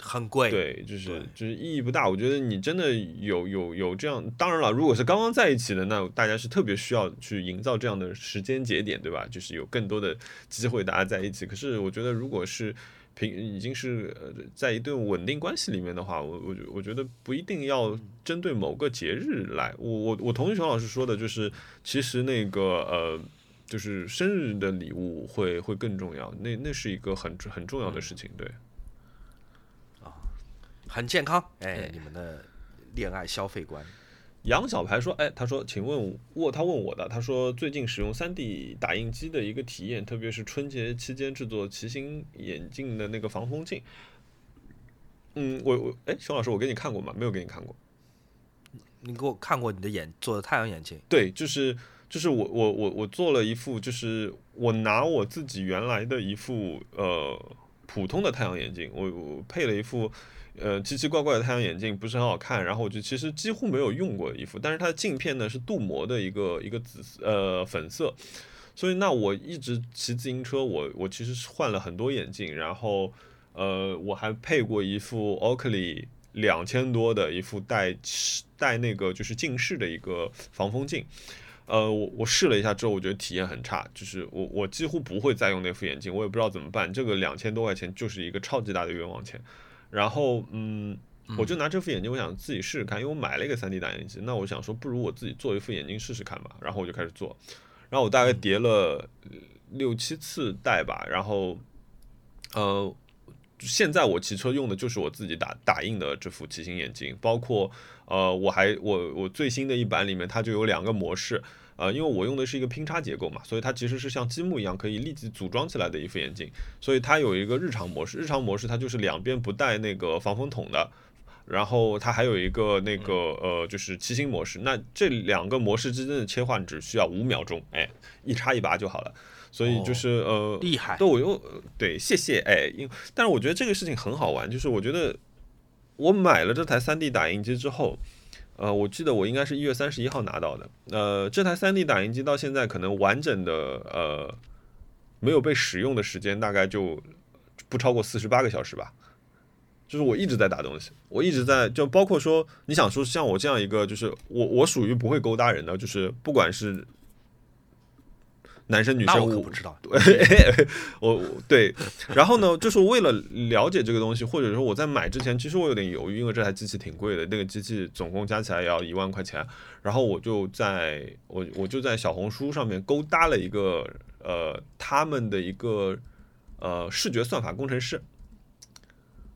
很贵，对，就是就是意义不大。我觉得你真的有有有这样，当然了，如果是刚刚在一起的，那大家是特别需要去营造这样的时间节点，对吧？就是有更多的机会大家在一起。可是我觉得，如果是平已经是在一段稳定关系里面的话，我我我觉得不一定要针对某个节日来。我我我同意熊老师说的，就是其实那个呃，就是生日的礼物会会更重要，那那是一个很很重要的事情，对。很健康，哎，你们的恋爱消费观。杨小排说，哎，他说，请问我，他问我的，他说最近使用三 D 打印机的一个体验，特别是春节期间制作骑行眼镜的那个防风镜。嗯，我我，哎，熊老师，我给你看过吗？没有给你看过。你给我看过你的眼做的太阳眼镜？对，就是就是我我我我做了一副，就是我拿我自己原来的一副呃普通的太阳眼镜，我我配了一副。呃，奇奇怪怪的太阳眼镜不是很好看，然后我就其实几乎没有用过一副，但是它的镜片呢是镀膜的一个一个紫呃粉色，所以那我一直骑自行车，我我其实是换了很多眼镜，然后呃我还配过一副 Oakley 两千多的一副带带那个就是近视的一个防风镜，呃我我试了一下之后，我觉得体验很差，就是我我几乎不会再用那副眼镜，我也不知道怎么办，这个两千多块钱就是一个超级大的冤枉钱。然后，嗯，我就拿这副眼镜，我想自己试试看，因为我买了一个 3D 打印机，那我想说，不如我自己做一副眼镜试试看吧。然后我就开始做，然后我大概叠了六七次带吧。然后，呃，现在我骑车用的就是我自己打打印的这副骑行眼镜，包括呃，我还我我最新的一版里面它就有两个模式。呃，因为我用的是一个拼插结构嘛，所以它其实是像积木一样可以立即组装起来的一副眼镜，所以它有一个日常模式，日常模式它就是两边不带那个防风筒的，然后它还有一个那个呃就是骑行模式，那这两个模式之间的切换只需要五秒钟，哎，一插一拔就好了，所以就是呃厉害，对我又对谢谢哎，因但是我觉得这个事情很好玩，就是我觉得我买了这台 3D 打印机之后。呃，我记得我应该是一月三十一号拿到的。呃，这台三 D 打印机到现在可能完整的呃没有被使用的时间大概就不超过四十八个小时吧。就是我一直在打东西，我一直在就包括说你想说像我这样一个就是我我属于不会勾搭人的，就是不管是男生女生我不知道。对，我对，然后呢，就是为了了解这个东西，或者说我在买之前，其实我有点犹豫，因为这台机器挺贵的，那个机器总共加起来也要一万块钱。然后我就在我我就在小红书上面勾搭了一个呃他们的一个呃视觉算法工程师。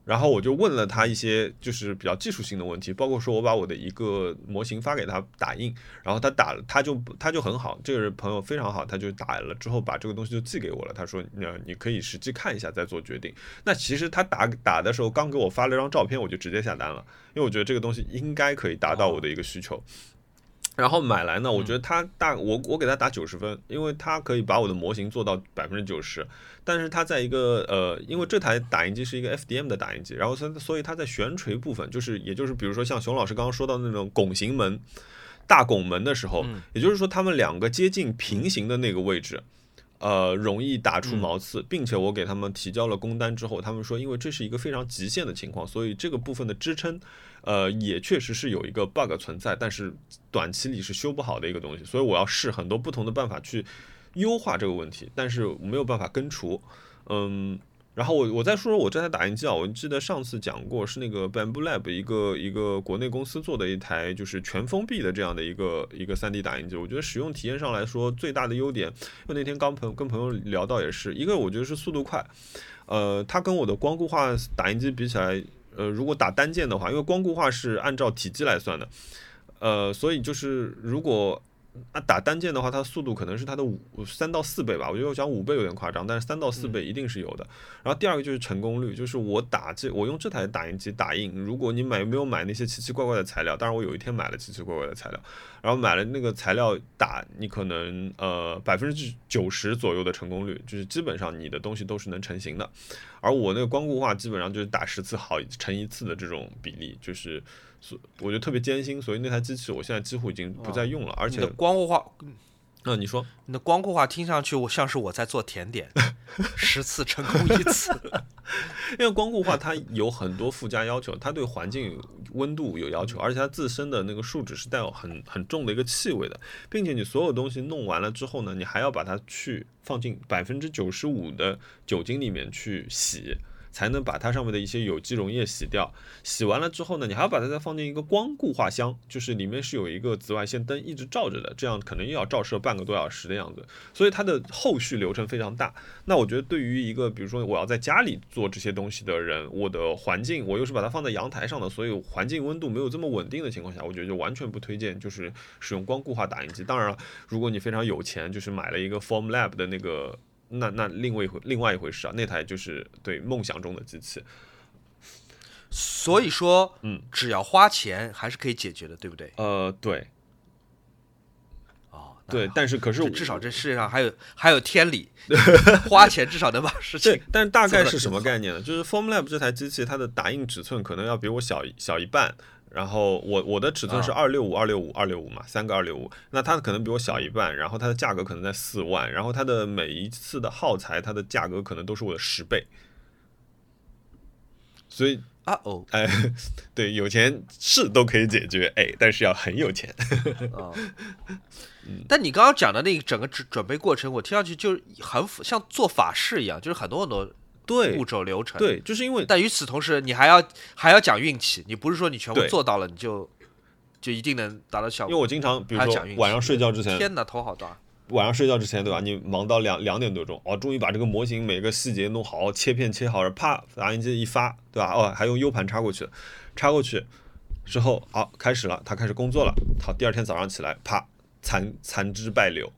然后我就问了他一些就是比较技术性的问题，包括说我把我的一个模型发给他打印，然后他打了，他就他就很好，这个人朋友非常好，他就打了之后把这个东西就寄给我了。他说，那你可以实际看一下再做决定。那其实他打打的时候刚给我发了张照片，我就直接下单了，因为我觉得这个东西应该可以达到我的一个需求。然后买来呢，我觉得它大我我给它打九十分，因为它可以把我的模型做到百分之九十，但是它在一个呃，因为这台打印机是一个 FDM 的打印机，然后所所以它在悬垂部分，就是也就是比如说像熊老师刚刚说到那种拱形门、大拱门的时候，也就是说它们两个接近平行的那个位置。呃，容易打出毛刺，并且我给他们提交了工单之后，他们说，因为这是一个非常极限的情况，所以这个部分的支撑，呃，也确实是有一个 bug 存在，但是短期里是修不好的一个东西，所以我要试很多不同的办法去优化这个问题，但是没有办法根除，嗯。然后我我再说说我这台打印机啊，我记得上次讲过是那个 Bamboo Lab 一个一个国内公司做的一台就是全封闭的这样的一个一个 3D 打印机，我觉得使用体验上来说最大的优点，因为那天刚朋跟朋友聊到也是一个，我觉得是速度快，呃，它跟我的光固化打印机比起来，呃，如果打单件的话，因为光固化是按照体积来算的，呃，所以就是如果。啊，打单件的话，它速度可能是它的五三到四倍吧。我觉得我讲五倍有点夸张，但是三到四倍一定是有的。然后第二个就是成功率，就是我打这我用这台打印机打印，如果你买没有买那些奇奇怪怪的材料，当然我有一天买了奇奇怪怪的材料，然后买了那个材料打，你可能呃百分之九十左右的成功率，就是基本上你的东西都是能成型的。而我那个光固化基本上就是打十次好成一次的这种比例，就是。所我觉得特别艰辛，所以那台机器我现在几乎已经不再用了。而且光固化，嗯，你说你的光固化听上去我像是我在做甜点，十次成功一次。因为光固化它有很多附加要求，它对环境温度有要求，而且它自身的那个树脂是带有很很重的一个气味的，并且你所有东西弄完了之后呢，你还要把它去放进百分之九十五的酒精里面去洗。才能把它上面的一些有机溶液洗掉。洗完了之后呢，你还要把它再放进一个光固化箱，就是里面是有一个紫外线灯一直照着的，这样可能又要照射半个多小时的样子。所以它的后续流程非常大。那我觉得对于一个比如说我要在家里做这些东西的人，我的环境我又是把它放在阳台上的，所以环境温度没有这么稳定的情况下，我觉得就完全不推荐就是使用光固化打印机。当然了，如果你非常有钱，就是买了一个 Form Lab 的那个。那那另外一回另外一回事啊，那台就是对梦想中的机器，所以说，嗯，只要花钱还是可以解决的，对不对？呃，对。哦，对，但是可是至少这世界上还有还有天理，花钱至少能把事情。但是大概是什么概念呢？就是 Formlab 这台机器，它的打印尺寸可能要比我小小一半。然后我我的尺寸是二六五二六五二六五嘛，三个二六五，那它可能比我小一半，然后它的价格可能在四万，然后它的每一次的耗材，它的价格可能都是我的十倍，所以啊哦，哎，对，有钱是都可以解决，哎，但是要很有钱。啊，但你刚刚讲的那个整个准准备过程，我听上去就很像做法事一样，就是很多很多。对步骤流程，对，就是因为，但与此同时，你还要还要讲运气，你不是说你全部做到了，你就就一定能达到效果。因为我经常，比如说晚上睡觉之前，天哪，头好大。晚上睡觉之前，对吧？你忙到两两点多钟，哦，终于把这个模型每个细节弄好，切片切好，啪，打印机一发，对吧？哦，还用 U 盘插过去，插过去之后，好，开始了，他开始工作了。好，第二天早上起来，啪，残残肢败柳。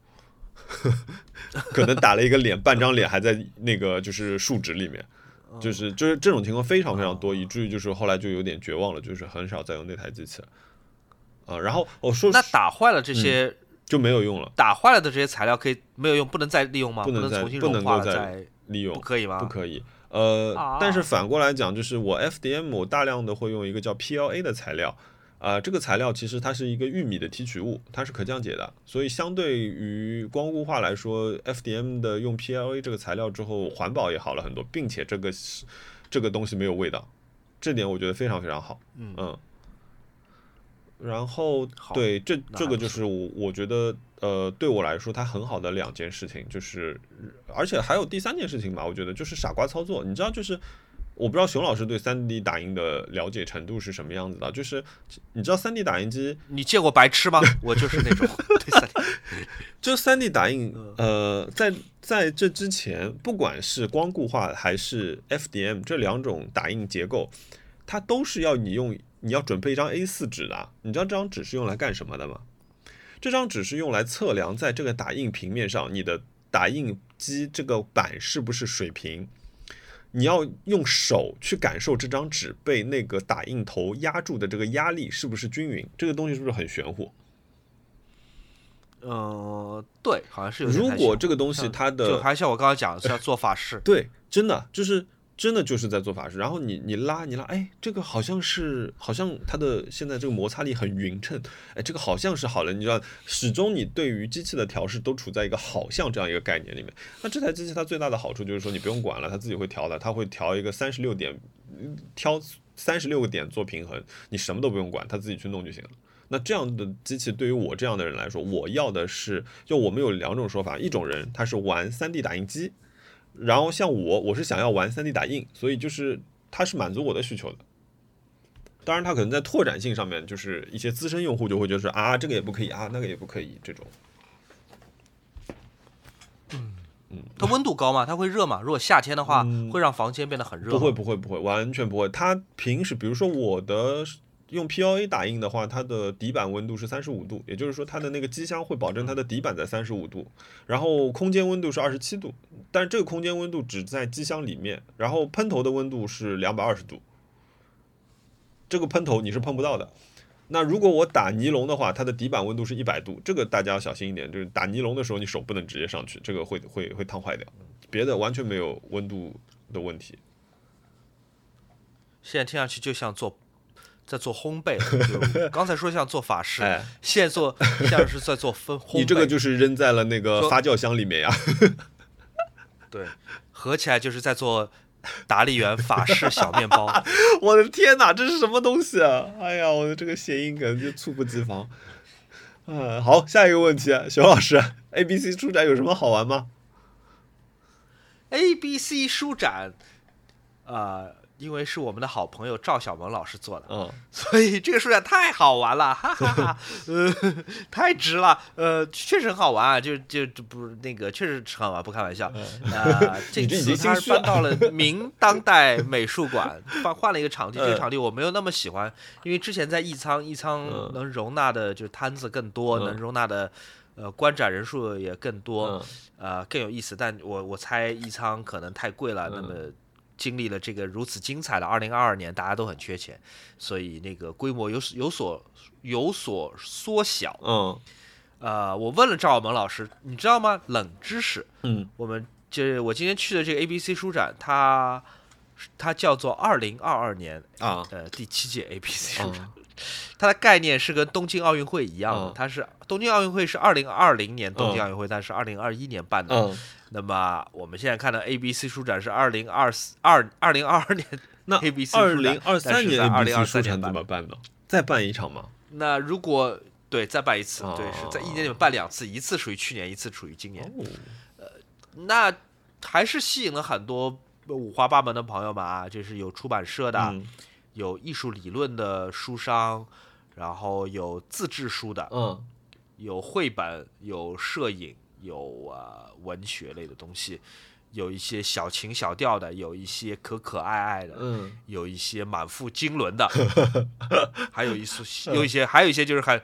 可能打了一个脸，半张脸还在那个就是树脂里面，就是就是这种情况非常非常多，以至于就是后来就有点绝望了，就是很少再用那台机器了。啊，然后我说那打坏了这些就没有用了，打坏了的这些材料可以没有用，不能再利用吗？不能再重新不能够再利用，不可以吗？不可以。呃，但是反过来讲，就是我 FDM 我大量的会用一个叫 PLA 的材料。啊，这个材料其实它是一个玉米的提取物，它是可降解的，所以相对于光固化来说，FDM 的用 PLA 这个材料之后，环保也好了很多，并且这个这个东西没有味道，这点我觉得非常非常好。嗯然后对这这个就是我我觉得呃对我来说它很好的两件事情，就是而且还有第三件事情吧，我觉得就是傻瓜操作，你知道就是。我不知道熊老师对三 D 打印的了解程度是什么样子的，就是你知道三 D 打印机，你见过白痴吗？我就是那种 对三 D，就三 D 打印，呃，在在这之前，不管是光固化还是 FDM 这两种打印结构，它都是要你用你要准备一张 A4 纸的。你知道这张纸是用来干什么的吗？这张纸是用来测量在这个打印平面上，你的打印机这个板是不是水平。你要用手去感受这张纸被那个打印头压住的这个压力是不是均匀？这个东西是不是很玄乎？呃，对，好像是有。如果这个东西它的就还像我刚刚讲的，是要做法事。对，真的就是。真的就是在做法事，然后你你拉你拉，哎，这个好像是好像它的现在这个摩擦力很匀称，哎，这个好像是好了，你知道，始终你对于机器的调试都处在一个好像这样一个概念里面。那这台机器它最大的好处就是说你不用管了，它自己会调的，它会调一个三十六点，挑三十六个点做平衡，你什么都不用管，它自己去弄就行了。那这样的机器对于我这样的人来说，我要的是，就我们有两种说法，一种人他是玩 3D 打印机。然后像我，我是想要玩 3D 打印，所以就是它是满足我的需求的。当然，它可能在拓展性上面，就是一些资深用户就会觉得啊，这个也不可以啊，那个也不可以这种。嗯嗯，它温度高嘛？它会热嘛？如果夏天的话，会让房间变得很热？不会不会不会，完全不会。它平时，比如说我的。用 PLA 打印的话，它的底板温度是三十五度，也就是说它的那个机箱会保证它的底板在三十五度，然后空间温度是二十七度，但这个空间温度只在机箱里面，然后喷头的温度是两百二十度，这个喷头你是碰不到的。那如果我打尼龙的话，它的底板温度是一百度，这个大家要小心一点，就是打尼龙的时候你手不能直接上去，这个会会会烫坏掉，别的完全没有温度的问题。现在听上去就像做。在做烘焙，刚才说像做法式，现在做像是在做分 烘。你这个就是扔在了那个发酵箱里面呀。对，合起来就是在做达利园法式小面包。我的天哪，这是什么东西啊？哎呀，我的这个谐音梗就猝不及防。嗯，好，下一个问题，熊老师，A B C 书展有什么好玩吗？A B C 书展，啊。因为是我们的好朋友赵小萌老师做的，嗯，所以这个书展太好玩了，哈哈哈，呃，太值了，呃，确实很好玩啊，就就就不是那个，确实很玩，不开玩笑。啊，这次他是搬到了明当代美术馆，换换了一个场地，这个场地我没有那么喜欢，因为之前在艺仓，艺仓能容纳的就是摊子更多，能容纳的呃观展人数也更多，呃更有意思。但我我猜艺仓可能太贵了，那么。经历了这个如此精彩的二零二二年，大家都很缺钱，所以那个规模有有所有所缩小。嗯，呃，我问了赵小萌老师，你知道吗？冷知识。嗯，我们就是我今天去的这个 A B C 书展，它它叫做二零二二年啊，呃，第七届 A B C 书展。它的概念是跟东京奥运会一样的，它是东京奥运会是二零二零年东京奥运会，但是二零二一年办的。那么我们现在看到 A B C 书展是二零二四二二零二二年，那 A B C 二零二三年 A B C 书展怎么办呢？再办一场吗？那如果对再办一次，对，是在一年里面办两次，一次属于去年，一次属于今年。呃，那还是吸引了很多五花八门的朋友们啊，就是有出版社的。有艺术理论的书商，然后有自制书的，嗯，有绘本，有摄影，有啊文学类的东西，有一些小情小调的，有一些可可爱爱的，嗯，有一些满腹经纶的，还有一些有一些还有一些就是很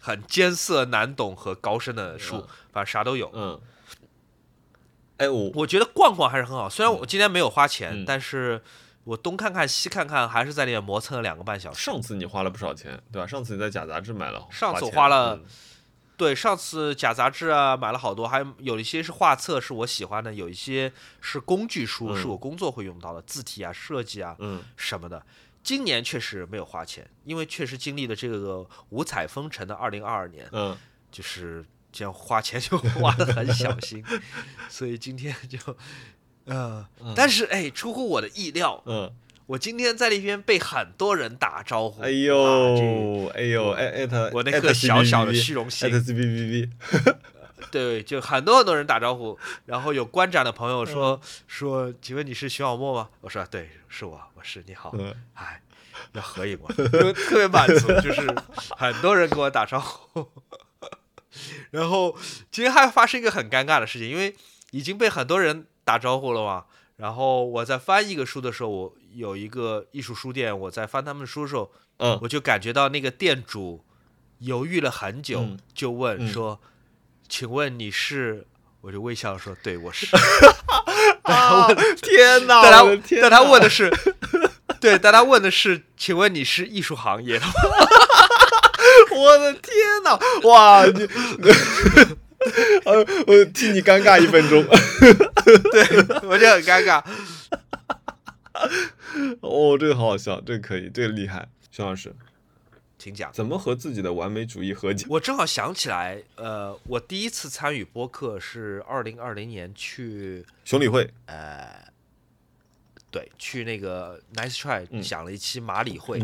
很艰涩难懂和高深的书，反正啥都有，嗯。哎，我我觉得逛逛还是很好，虽然我今天没有花钱，但是。我东看看西看看，还是在里面磨蹭了两个半小时。上次你花了不少钱，对吧？上次你在假杂志买了，上次我花了，对，上次假杂志啊买了好多，还有一些是画册，是我喜欢的；有一些是工具书，是我工作会用到的，字体啊、设计啊，嗯，什么的。今年确实没有花钱，因为确实经历了这个五彩风尘的二零二二年，嗯，就是这样花钱就花的很小心，所以今天就。嗯，但是哎，出乎我的意料，嗯，我今天在那边被很多人打招呼。哎呦，哎呦，艾艾特我那颗小小的虚荣心。艾特 C B B B。对，就很多很多人打招呼，然后有观展的朋友说说，请问你是徐小沫吗？我说对，是我，我是你好，哎，要合影吗？特别满足，就是很多人跟我打招呼。然后今天还发生一个很尴尬的事情，因为已经被很多人打招呼了嘛。然后我在翻一个书的时候，我有一个艺术书店，我在翻他们的书的时候，嗯，我就感觉到那个店主犹豫了很久，就问说：“请问你是？”我就微笑说：“对，我是。”啊！天哪！但他但他问的是，对，但他问的是：“请问你是艺术行业的吗？” 我的天哪！哇！你。呃，我替你尴尬一分钟，对我就很尴尬。哦，这个好好笑，这个可以，这个厉害，熊老师，请讲，怎么和自己的完美主义和解？我正好想起来，呃，我第一次参与播客是二零二零年去熊理会，呃，对，去那个 Nice Try 讲了一期马里会，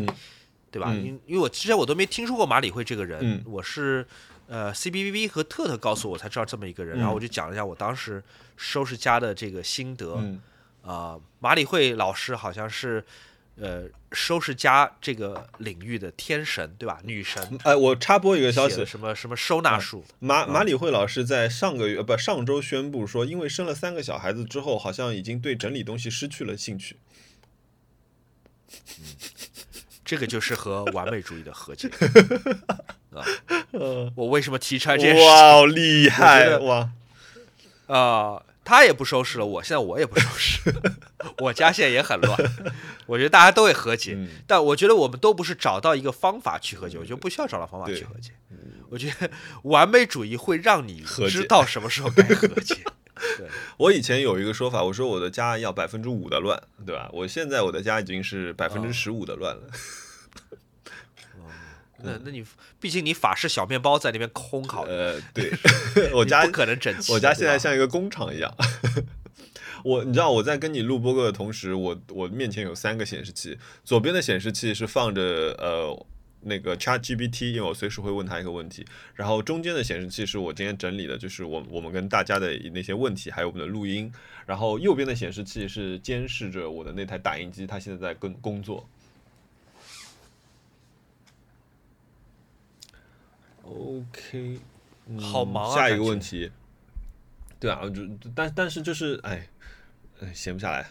对吧？因因为我之前我都没听说过马里会这个人，我是。呃，C B B B 和特特告诉我才知道这么一个人，然后我就讲了一下我当时收拾家的这个心得。啊，马里会老师好像是呃收拾家这个领域的天神，对吧？女神。哎，我插播一个消息，什么什么收纳术。马马里会老师在上个月不上周宣布说，因为生了三个小孩子之后，好像已经对整理东西失去了兴趣。嗯这个就是和完美主义的和解 啊！我为什么提出来这件事？哇，厉害哇！啊，他也不收拾了，我现在我也不收拾，我家现在也很乱。我觉得大家都会和解，但我觉得我们都不是找到一个方法去和解，我觉得不需要找到方法去和解。我觉得完美主义会让你知道什么时候该和解。对我以前有一个说法，我说我的家要百分之五的乱，对吧？我现在我的家已经是百分之十五的乱了。那那你毕竟你法式小面包在那边空烤，呃，对我家不可能整齐。我家现在像一个工厂一样。我你知道我在跟你录播客的同时，我我面前有三个显示器，左边的显示器是放着呃。那个 Chat GPT，因为我随时会问他一个问题，然后中间的显示器是我今天整理的，就是我我们跟大家的那些问题，还有我们的录音，然后右边的显示器是监视着我的那台打印机，它现在在跟工作。OK，好忙啊！下一个问题，对啊，就但但是就是哎，闲不下来。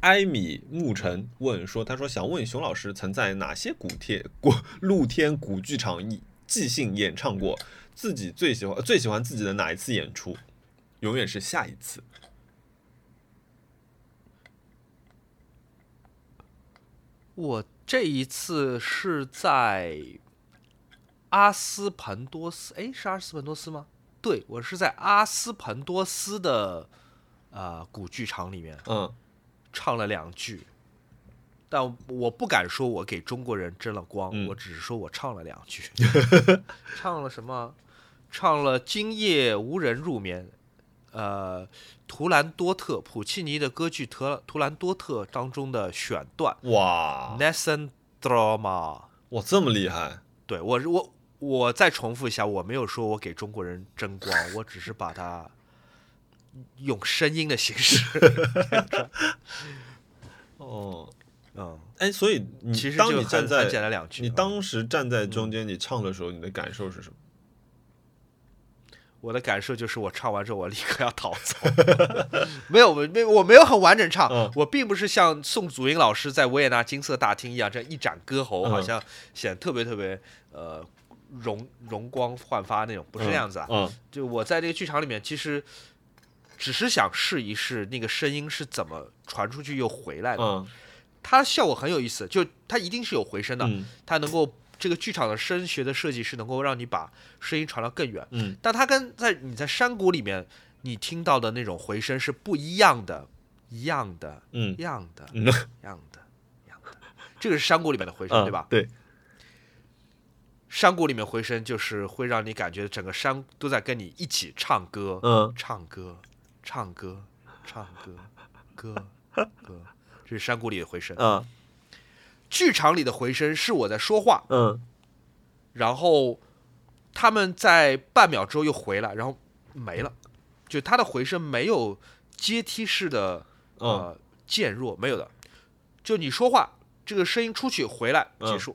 艾米牧尘问说：“他说想问熊老师，曾在哪些古天古露天古剧场即兴演唱过？自己最喜欢最喜欢自己的哪一次演出？永远是下一次。我这一次是在阿斯彭多斯，哎，是阿斯彭多斯吗？对，我是在阿斯彭多斯的呃古剧场里面，嗯。”唱了两句，但我不敢说我给中国人争了光，我只是说我唱了两句。唱了什么？唱了《今夜无人入眠》。呃，图兰多特普契尼的歌剧《图图兰多特》当中的选段。哇！Nessun drama。哇，这么厉害！对我，我我再重复一下，我没有说我给中国人争光，我只是把它。用声音的形式 哦，嗯，哎，所以你其实当你站在你当时站在中间，你唱的时候，你的感受是什么？我的感受就是我唱完之后，我立刻要逃走。没有，没，我没有很完整唱，我并不是像宋祖英老师在维也纳金色大厅一样，这样一展歌喉，好像显得特别特别呃容容光焕发那种，不是那样子啊。嗯，就我在这个剧场里面，其实。只是想试一试那个声音是怎么传出去又回来的。嗯，它效果很有意思，就它一定是有回声的。嗯，它能够这个剧场的声学的设计是能够让你把声音传到更远。嗯，但它跟在你在山谷里面你听到的那种回声是不一样的，一样的，嗯，一样的，一样的，一样的。这个是山谷里面的回声，对吧？对。山谷里面回声就是会让你感觉整个山都在跟你一起唱歌，嗯，唱歌。唱歌，唱歌，歌歌，这是山谷里的回声。嗯，剧场里的回声是我在说话。嗯，然后他们在半秒之后又回来，然后没了，就他的回声没有阶梯式的呃渐弱，没有的。就你说话，这个声音出去回来结束，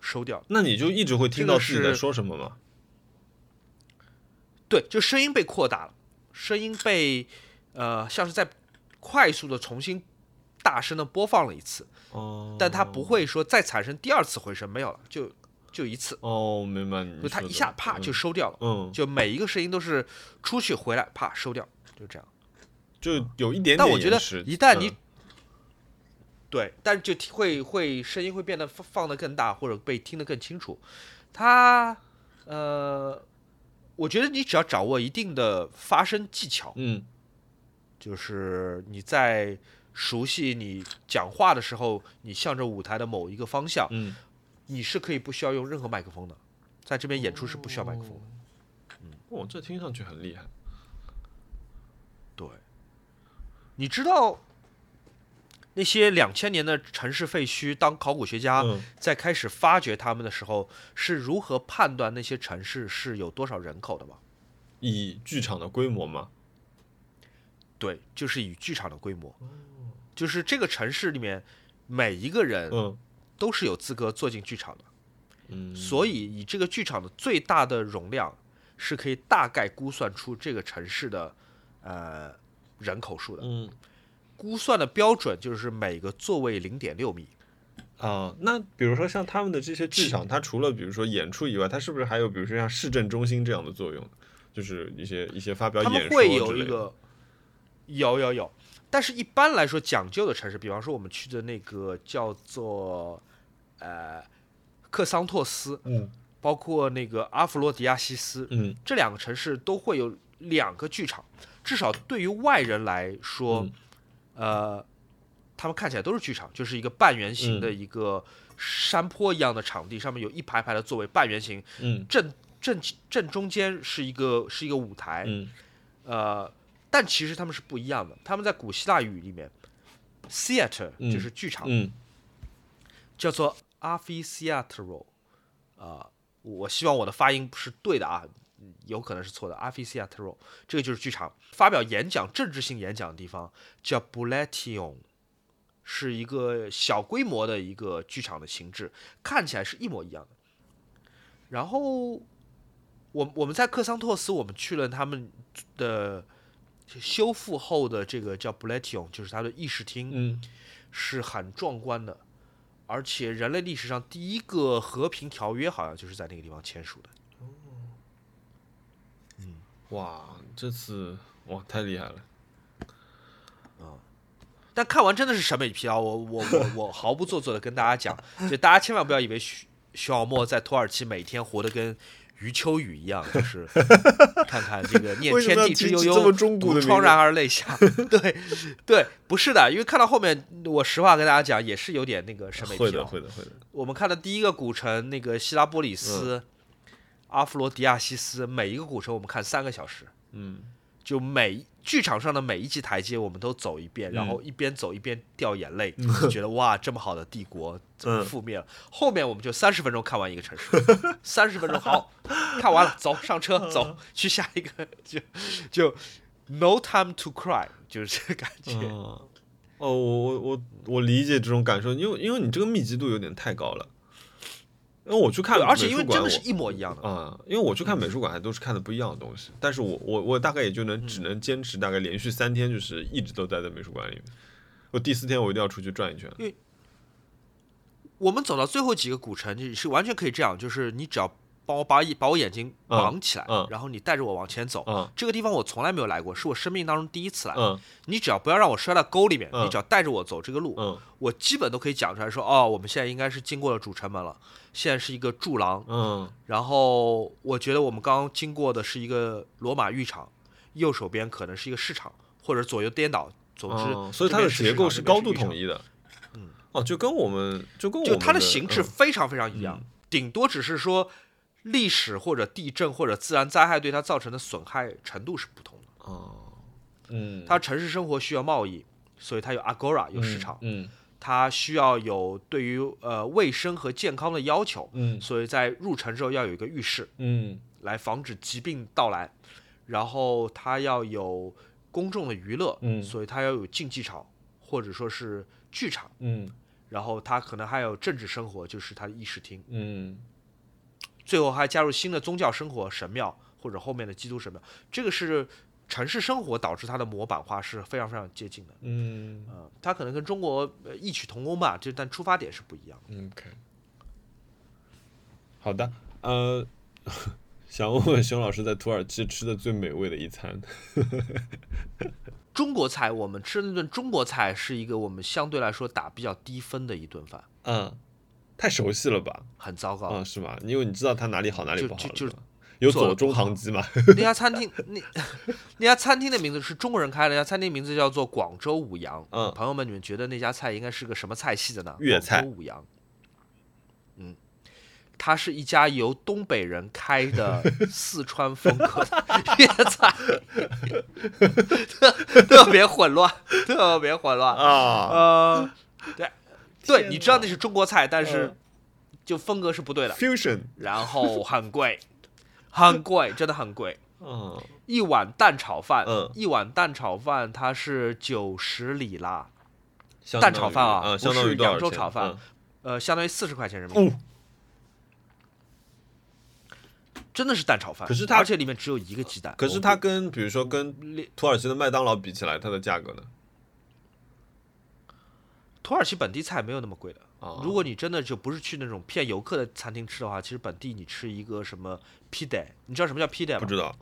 收掉。那你就一直会听到自己在说什么吗？对，就声音被扩大了，声音被呃像是在快速的重新大声的播放了一次。哦。但它不会说再产生第二次回声，没有了，就就一次。哦，明白。就它一下啪就收掉了。嗯。就每一个声音都是出去回来啪收掉，就这样。就有一点点。但我觉得一旦你。对，但是就会会声音会变得放放的更大，或者被听得更清楚。它，呃，我觉得你只要掌握一定的发声技巧，嗯，就是你在熟悉你讲话的时候，你向着舞台的某一个方向，嗯，你是可以不需要用任何麦克风的，在这边演出是不需要麦克风的。嗯，哇，这听上去很厉害。对，你知道。那些两千年的城市废墟，当考古学家在开始发掘他们的时候，是如何判断那些城市是有多少人口的吗？以剧场的规模吗？对，就是以剧场的规模，就是这个城市里面每一个人，都是有资格坐进剧场的。嗯，所以以这个剧场的最大的容量，是可以大概估算出这个城市的呃人口数的。嗯。估算的标准就是每个座位零点六米，啊，那比如说像他们的这些剧场，它除了比如说演出以外，它是不是还有比如说像市政中心这样的作用？就是一些一些发表演说会有一个，有有有，但是一般来说讲究的城市，比方说我们去的那个叫做呃克桑托斯，嗯，包括那个阿弗洛迪亚西斯，嗯，这两个城市都会有两个剧场，至少对于外人来说。呃，他们看起来都是剧场，就是一个半圆形的一个山坡一样的场地，上面有一排排的座位，半圆形。嗯，正正正中间是一个是一个舞台。嗯，呃，但其实他们是不一样的。他们在古希腊语里面，theater 就是剧场，嗯，叫做 amphitheatro。啊，我希望我的发音是对的啊。有可能是错的。a h i s i a t r o 这个就是剧场，发表演讲、政治性演讲的地方叫 Bulletion，是一个小规模的一个剧场的形制，看起来是一模一样的。然后，我我们在克桑托斯，我们去了他们的修复后的这个叫 Bulletion，就是它的议事厅，嗯，是很壮观的，而且人类历史上第一个和平条约好像就是在那个地方签署的。哇，这次哇太厉害了，啊！但看完真的是审美疲劳，我我我我毫不做作的跟大家讲，就大家千万不要以为徐徐小沫在土耳其每天活得跟余秋雨一样，就是看看这个念天地之悠悠，独怆然而泪下。对对，不是的，因为看到后面，我实话跟大家讲，也是有点那个审美疲劳。会的，会的，会的。我们看的第一个古城，那个希拉波里斯。阿弗罗迪亚西斯每一个古城我们看三个小时，嗯，就每剧场上的每一级台阶我们都走一遍，然后一边走一边掉眼泪，觉得哇，这么好的帝国怎么覆灭了？后面我们就三十分钟看完一个城市，三十分钟好看完了，走上车走去下一个，就就 no time to cry，就是这个感觉。哦，我我我我理解这种感受，因为因为你这个密集度有点太高了。因为我去看，而且因为真的是一模一样的啊！因为我去看美术馆，还都是看的不一样的东西。但是我我我大概也就能只能坚持大概连续三天，就是一直都待在美术馆里面。我第四天我一定要出去转一圈。因为我们走到最后几个古城，就是完全可以这样，就是你只要。帮我把把我眼睛绑起来，然后你带着我往前走。这个地方我从来没有来过，是我生命当中第一次来。你只要不要让我摔到沟里面，你只要带着我走这个路，我基本都可以讲出来说：哦，我们现在应该是经过了主城门了，现在是一个柱廊。嗯，然后我觉得我们刚刚经过的是一个罗马浴场，右手边可能是一个市场，或者左右颠倒。总之，所以它的结构是高度统一的。嗯，哦，就跟我们就跟我就它的形制非常非常一样，顶多只是说。历史或者地震或者自然灾害对它造成的损害程度是不同的。哦，嗯，它城市生活需要贸易，所以它有 Agora 有市场。嗯，它需要有对于呃卫生和健康的要求。嗯，所以在入城之后要有一个浴室。嗯，来防止疾病到来。然后它要有公众的娱乐。嗯，所以它要有竞技场或者说是剧场。嗯，然后它可能还有政治生活，就是它的议事厅。嗯，最后还加入新的宗教生活，神庙或者后面的基督神庙。这个是。城市生活导致它的模板化是非常非常接近的，嗯，呃，它可能跟中国异曲同工吧，就但出发点是不一样。OK，好的，呃，想问问熊老师在土耳其吃的最美味的一餐。中国菜，我们吃的那顿中国菜是一个我们相对来说打比较低分的一顿饭。嗯，太熟悉了吧？很糟糕。嗯，是吗？因为你知道它哪里好哪里不好。就就。有左中航机吗？那家餐厅，那 那家餐厅的名字是中国人开的，那家餐厅名字叫做广州五羊。嗯，朋友们，你们觉得那家菜应该是个什么菜系的呢？粤菜。五羊。嗯，它是一家由东北人开的 四川风格的粤菜，特特别混乱，特别混乱啊。呃，对，对，你知道那是中国菜，但是就风格是不对的，fusion，然后很贵。很贵，真的很贵。嗯，一碗蛋炒饭，嗯，一碗蛋炒饭它是九十里拉，蛋炒饭啊，不是扬州炒饭，呃，相当于四十块钱人民币。真的是蛋炒饭，可是它而且里面只有一个鸡蛋。可是它跟比如说跟土耳其的麦当劳比起来，它的价格呢？土耳其本地菜没有那么贵的。如果你真的就不是去那种骗游客的餐厅吃的话，其实本地你吃一个什么 pide，你知道什么叫 pide 吗？不知道。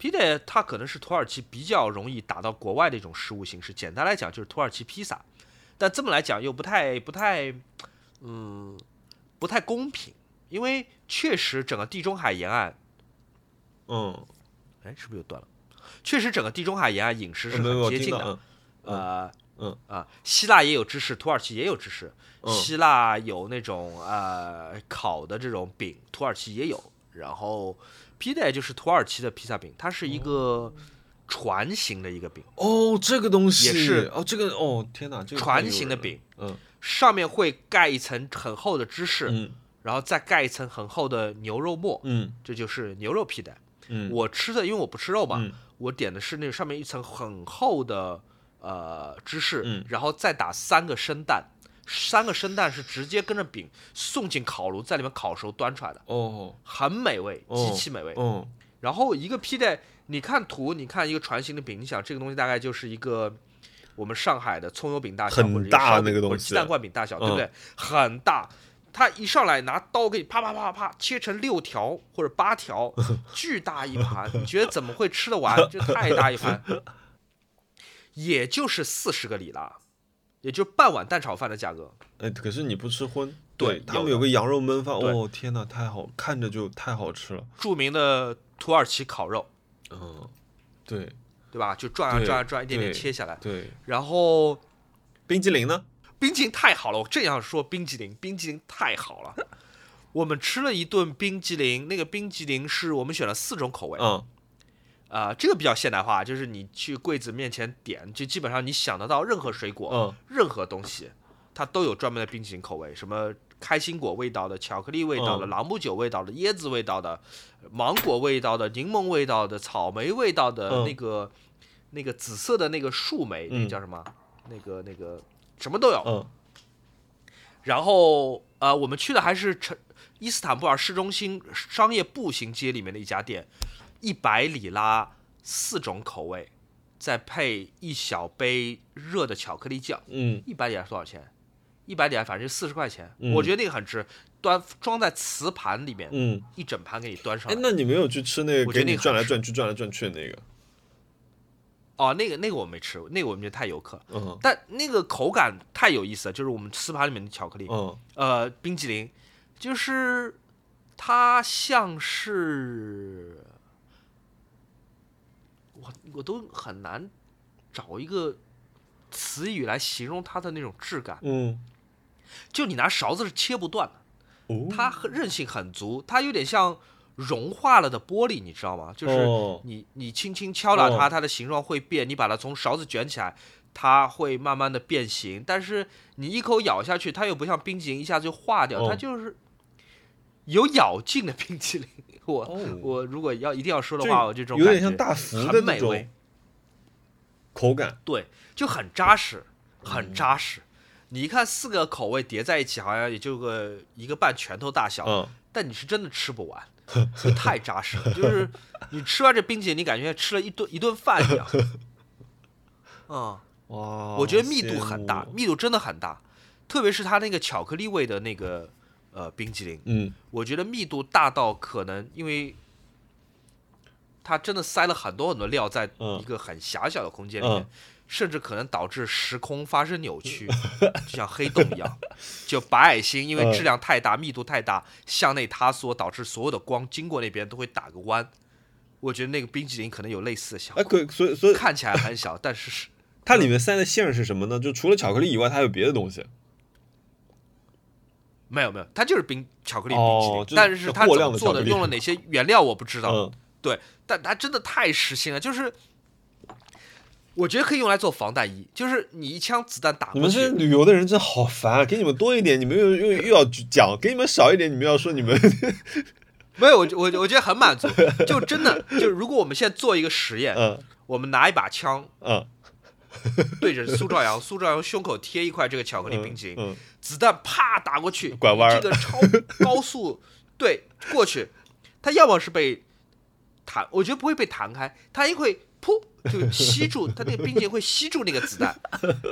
pide 它可能是土耳其比较容易打到国外的一种食物形式。简单来讲就是土耳其披萨，但这么来讲又不太不太，嗯，不太公平，因为确实整个地中海沿岸，嗯，哎，是不是又断了？确实整个地中海沿岸饮食是很接近的，呃。嗯啊，希腊也有芝士，土耳其也有芝士。希腊有那种呃烤的这种饼，土耳其也有。然后披萨就是土耳其的披萨饼，它是一个船形的一个饼。哦，这个东西也是哦，这个哦，天哪，这个船形的饼，嗯，上面会盖一层很厚的芝士，嗯，然后再盖一层很厚的牛肉末，嗯，这就是牛肉披萨。嗯，我吃的因为我不吃肉嘛，我点的是那上面一层很厚的。呃，芝士，嗯，然后再打三个生蛋，三个生蛋是直接跟着饼送进烤炉，在里面烤熟端出来的，哦，很美味，极其美味，嗯。然后一个披带，你看图，你看一个船形的饼，你想这个东西大概就是一个我们上海的葱油饼大小，很大那个东西，鸡蛋灌饼大小，对不对？很大，他一上来拿刀给你啪啪啪啪切成六条或者八条，巨大一盘，你觉得怎么会吃得完？这太大一盘。也就是四十个里拉，也就半碗蛋炒饭的价格。哎，可是你不吃荤？对他们有个羊肉焖饭，哦天哪，太好看着就太好吃了。著名的土耳其烤肉，嗯，对，对吧？就转啊转啊转，一点点切下来。对。然后冰激凌呢？冰淇淋太好了，我正想说冰激凌，冰激凌太好了。我们吃了一顿冰激凌，那个冰激凌是我们选了四种口味。嗯。啊，这个比较现代化，就是你去柜子面前点，就基本上你想得到任何水果，嗯，任何东西，它都有专门的冰淇淋口味，什么开心果味道的、巧克力味道的、朗姆酒味道的、椰子味道的、芒果味道的、柠檬味道的、草莓味道的，那个那个紫色的那个树莓，那个叫什么？那个那个什么都有。嗯。然后呃，我们去的还是城伊斯坦布尔市中心商业步行街里面的一家店。一百里拉四种口味，再配一小杯热的巧克力酱。嗯，一百里拉多少钱？一百里拉反正就四十块钱。我觉得那个很值，端装在瓷盘里面，嗯，一整盘给你端上来。哎，那你没有去吃那个给你转来转去、转来转去的那个？哦，那个那个我没吃，那个我们觉得太游客。嗯，但那个口感太有意思了，就是我们瓷盘里面的巧克力，嗯，呃，冰激凌，就是它像是。我我都很难找一个词语来形容它的那种质感。嗯，就你拿勺子是切不断的。哦，它韧性很足，它有点像融化了的玻璃，你知道吗？就是你你轻轻敲打它，它的形状会变。你把它从勺子卷起来，它会慢慢的变形。但是你一口咬下去，它又不像冰淇淋一下子就化掉，它就是有咬劲的冰淇淋。我我如果要一定要说的话，我这种有点像大福的那种口感，对，就很扎实，很扎实。你一看四个口味叠在一起，好像也就个一个半拳头大小，但你是真的吃不完。太扎实了，就是你吃完这冰淇淋，你感觉吃了一顿一顿饭一样。嗯，哇，我觉得密度很大，密度真的很大，特别是它那个巧克力味的那个呃冰淇淋，嗯，我觉得密度大到可能，因为它真的塞了很多很多料在一个很狭小的空间里面。甚至可能导致时空发生扭曲，就像黑洞一样。就白矮星，因为质量太大、密度太大，向内塌缩，导致所有的光经过那边都会打个弯。我觉得那个冰淇淋可能有类似的效果。可所以所以看起来很小，但是是它里面塞的馅是什么呢？就除了巧克力以外，它还有别的东西？没有没有，它就是冰巧克力冰淇淋，但是它怎么做的，用了哪些原料我不知道。对，但它真的太实心了，就是。我觉得可以用来做防弹衣，就是你一枪子弹打过去。你们这旅游的人真好烦啊！给你们多一点，你们又又又要讲；给你们少一点，你们要说你们 没有。我我我觉得很满足，就真的就如果我们现在做一个实验，嗯，我们拿一把枪，嗯，对着苏兆阳，苏兆阳胸口贴一块这个巧克力冰淇淋，子弹啪打过去，拐弯，这个超高速 对过去，它要么是被弹，我觉得不会被弹开，它一会。噗，就吸住它那个冰淇淋会吸住那个子弹，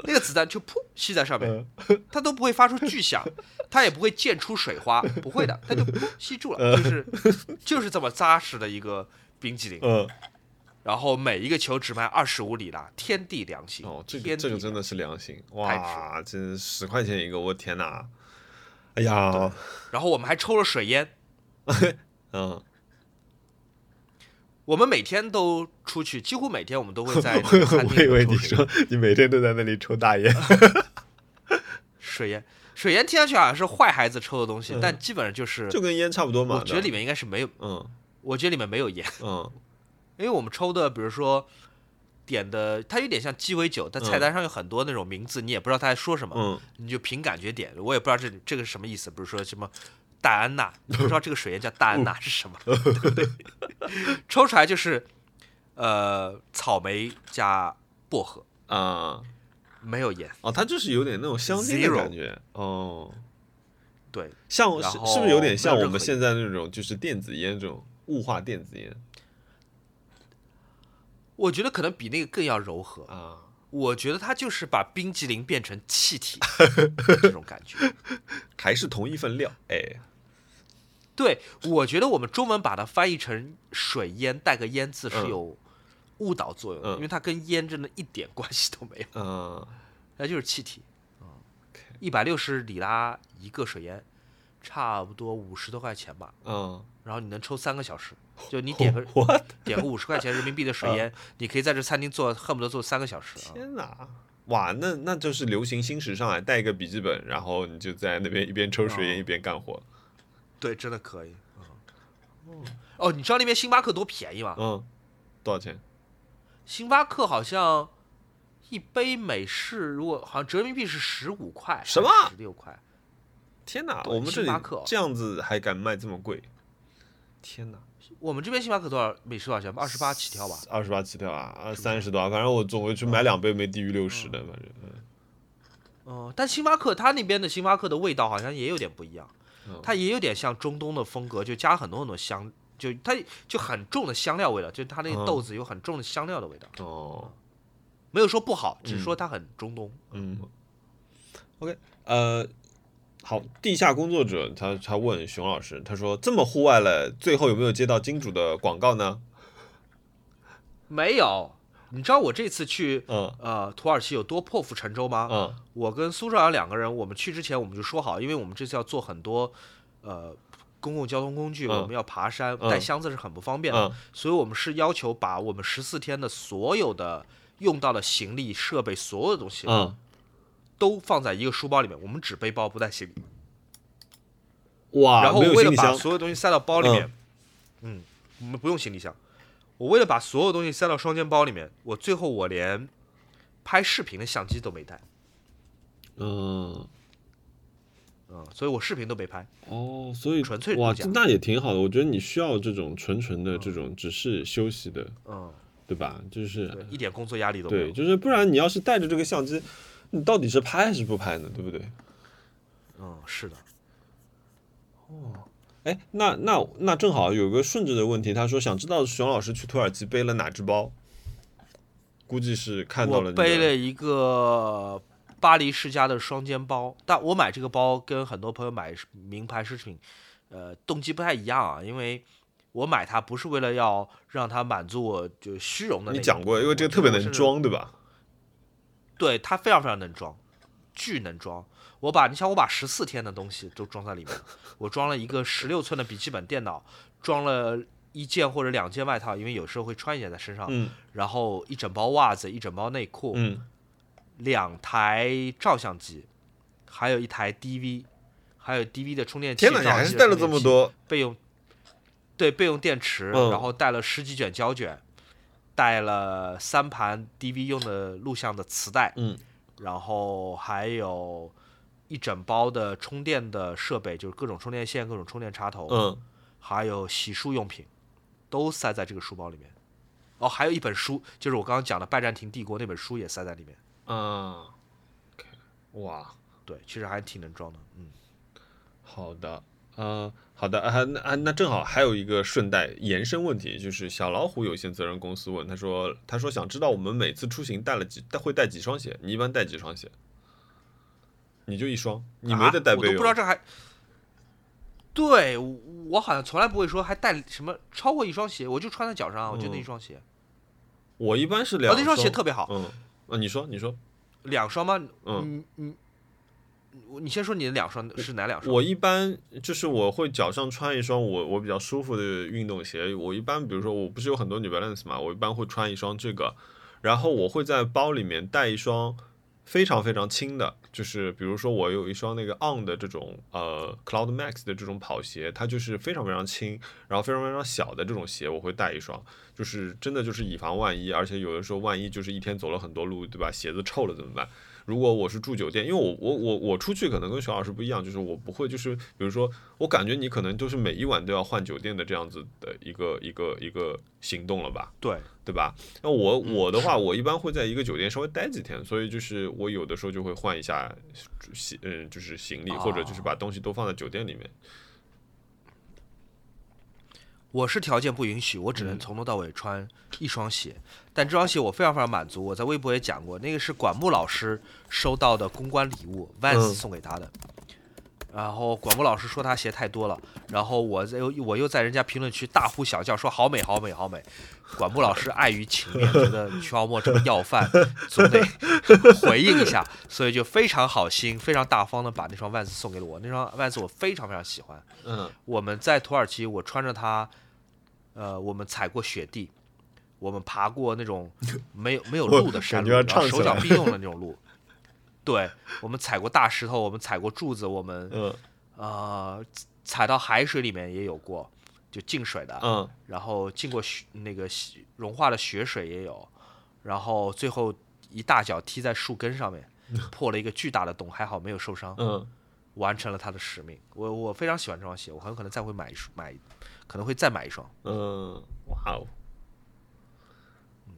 那个子弹就噗吸在上面，它都不会发出巨响，它也不会溅出水花，不会的，它就噗吸住了，就是就是这么扎实的一个冰淇淋。嗯，然后每一个球只卖二十五里拉，天地良心哦，这个这个真的是良心。哇，真十块钱一个，我天哪，哎呀，然后我们还抽了水烟，嗯。我们每天都出去，几乎每天我们都会在餐厅 我以为你说你每天都在那里抽大烟，水烟，水烟听上去好像是坏孩子抽的东西，但基本上就是就跟烟差不多嘛。我觉得里面应该是没有，嗯，我觉得里面没有烟，嗯，因为我们抽的，比如说点的，它有点像鸡尾酒，但菜单上有很多那种名字，你也不知道他在说什么，嗯，你就凭感觉点，我也不知道这这个是什么意思，比如说什么。戴安娜，你不知道这个水烟叫戴安娜是什么？抽出来就是，呃，草莓加薄荷啊，没有烟哦，它就是有点那种香精的感觉哦。对，像是是不是有点像我们现在那种就是电子烟这种雾化电子烟？我觉得可能比那个更要柔和啊。我觉得它就是把冰激凌变成气体 这种感觉，还是同一份料哎。对，我觉得我们中文把它翻译成水烟带个烟字是有误导作用的，因为它跟烟真的一点关系都没有。嗯，那就是气体。嗯，一百六十里拉一个水烟，差不多五十多块钱吧。嗯，然后你能抽三个小时，就你 点个点个五十块钱人民币的水烟，你可以在这餐厅坐，恨不得坐三个小时。天哪，哇，那那就是流行新时尚啊！带一个笔记本，然后你就在那边一边抽水烟一边干活。对，真的可以。嗯，哦，你知道那边星巴克多便宜吗？嗯，多少钱？星巴克好像一杯美式，如果好像折人民币是十五块，什么？十六块？天哪！我们这里这样子还敢卖这么贵？天哪！我们这边星巴克多少美式多少钱？二十八起跳吧？二十八起跳啊？二，三十多，反正我总会去买两杯没低于六十的，反正嗯。哦，但星巴克它那边的星巴克的味道好像也有点不一样。它也有点像中东的风格，就加很多很多香，就它就很重的香料味道，就它那个豆子有很重的香料的味道。哦，没有说不好，只是说它很中东。嗯，OK，呃，好，地下工作者他他问熊老师，他说这么户外了，最后有没有接到金主的广告呢？没有。你知道我这次去呃土耳其有多破釜沉舟吗？嗯，我跟苏少阳两个人，我们去之前我们就说好，因为我们这次要做很多呃公共交通工具，我们要爬山，带箱子是很不方便的，所以我们是要求把我们十四天的所有的用到的行李设备，所有的东西，嗯，都放在一个书包里面，我们只背包不带行李。哇，然后为了把所有东西塞到包里面，嗯，我们不用行李箱。我为了把所有东西塞到双肩包里面，我最后我连拍视频的相机都没带。嗯，嗯，所以我视频都没拍。哦，所以纯粹哇，那也挺好的。我觉得你需要这种纯纯的这种只是休息的，嗯，对吧？就是一点工作压力都没有。对，就是不然你要是带着这个相机，你到底是拍还是不拍呢？对不对？嗯，是的。哦。哎，那那那正好有个顺着的问题，他说想知道熊老师去土耳其背了哪只包？估计是看到了。背了一个巴黎世家的双肩包，但我买这个包跟很多朋友买名牌奢侈品，呃，动机不太一样啊。因为我买它不是为了要让它满足我就虚荣的。你讲过，因为这个特别能装，对吧？对，它非常非常能装，巨能装。我把你想，我把十四天的东西都装在里面。我装了一个十六寸的笔记本电脑，装了一件或者两件外套，因为有时候会穿一件在身上。嗯。然后一整包袜子，一整包内裤。嗯。两台照相机，还有一台 DV，还有 DV 的充电器。天哪，你还是带了这么多备用？对，备用电池。然后带了十几卷胶卷，带了三盘 DV 用的录像的磁带。嗯。然后还有。一整包的充电的设备，就是各种充电线、各种充电插头，嗯，还有洗漱用品，都塞在这个书包里面。哦，还有一本书，就是我刚刚讲的《拜占庭帝国》那本书也塞在里面。嗯，哇，对，其实还挺能装的。嗯，好的，嗯，好的，啊，那啊，那正好还有一个顺带延伸问题，就是小老虎有限责任公司问他说，他说想知道我们每次出行带了几带会带几双鞋？你一般带几双鞋？你就一双，你没得带备用。我都不知道这还。对，我好像从来不会说还带什么超过一双鞋，我就穿在脚上，我就那一双鞋。我一般是两。那双鞋特别好。嗯。啊，你说，你说。两双吗？嗯嗯。你你先说你的两双是哪两双？我一般就是我会脚上穿一双我我比较舒服的运动鞋。我一般比如说我不是有很多 New Balance 嘛，我一般会穿一双这个，然后我会在包里面带一双。非常非常轻的，就是比如说我有一双那个 On 的这种呃 Cloud Max 的这种跑鞋，它就是非常非常轻，然后非常非常小的这种鞋，我会带一双，就是真的就是以防万一，而且有的时候万一就是一天走了很多路，对吧？鞋子臭了怎么办？如果我是住酒店，因为我我我我出去可能跟熊老师不一样，就是我不会就是比如说我感觉你可能就是每一晚都要换酒店的这样子的一个一个一个行动了吧？对对吧？那我我的话，我一般会在一个酒店稍微待几天，所以就是我有的时候就会换一下行嗯就是行李，或者就是把东西都放在酒店里面。我是条件不允许，我只能从头到尾穿一双鞋。但这双鞋我非常非常满足。我在微博也讲过，那个是管木老师收到的公关礼物，Vans 送给他的。然后管木老师说他鞋太多了，然后我又我又在人家评论区大呼小叫说好美好美好美。管木老师碍于情面，觉得徐浩墨这个要饭总得 回应一下，所以就非常好心、非常大方的把那双 Vans 送给了我。那双 Vans 我非常非常喜欢。嗯，我们在土耳其，我穿着它。呃，我们踩过雪地，我们爬过那种 没有没有路的山路，然后手脚并用的那种路。对，我们踩过大石头，我们踩过柱子，我们呃踩到海水里面也有过，就进水的。嗯。然后进过雪那个融化的雪水也有，然后最后一大脚踢在树根上面，破了一个巨大的洞，还好没有受伤。嗯。完成了他的使命。我我非常喜欢这双鞋，我很有可能再会买买。可能会再买一双。嗯，哇哦，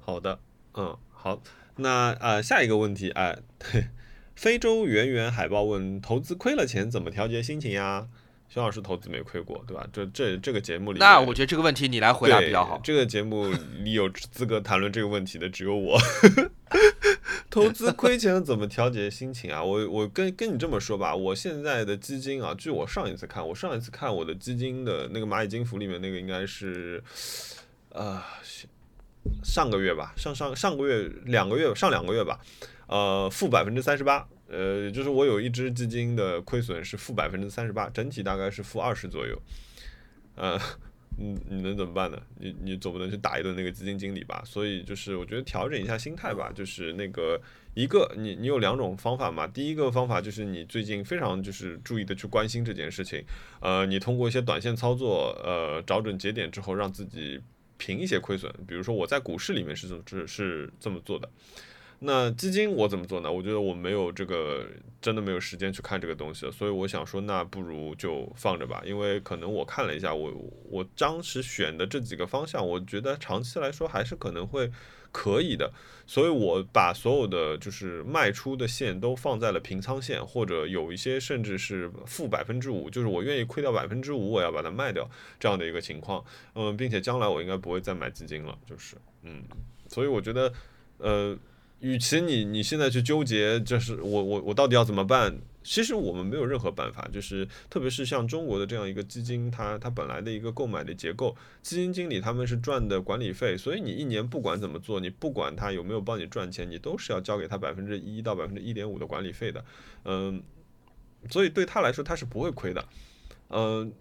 好的，嗯，好，那啊，下一个问题，哎，非洲圆圆海豹问：投资亏了钱怎么调节心情呀？熊老师投资没亏过，对吧？这这这个节目里，那我觉得这个问题你来回答比较好。这个节目你有资格谈论这个问题的只有我。投资亏钱怎么调节心情啊？我我跟跟你这么说吧，我现在的基金啊，据我上一次看，我上一次看我的基金的那个蚂蚁金服里面那个应该是，呃，上个月吧，上上上个月两个月上两个月吧，呃，负百分之三十八，呃，就是我有一只基金的亏损是负百分之三十八，整体大概是负二十左右，呃，嗯，你能怎么办呢？你你总不能去打一顿那个基金经理吧？所以就是我觉得调整一下心态吧。就是那个一个你你有两种方法嘛。第一个方法就是你最近非常就是注意的去关心这件事情，呃，你通过一些短线操作，呃，找准节点之后，让自己平一些亏损。比如说我在股市里面是是是这么做的。那基金我怎么做呢？我觉得我没有这个，真的没有时间去看这个东西了，所以我想说，那不如就放着吧。因为可能我看了一下，我我当时选的这几个方向，我觉得长期来说还是可能会可以的。所以我把所有的就是卖出的线都放在了平仓线，或者有一些甚至是负百分之五，就是我愿意亏掉百分之五，我要把它卖掉这样的一个情况。嗯，并且将来我应该不会再买基金了，就是嗯，所以我觉得呃。与其你你现在去纠结，就是我我我到底要怎么办？其实我们没有任何办法，就是特别是像中国的这样一个基金，它它本来的一个购买的结构，基金经理他们是赚的管理费，所以你一年不管怎么做，你不管他有没有帮你赚钱，你都是要交给他百分之一到百分之一点五的管理费的，嗯，所以对他来说他是不会亏的，嗯，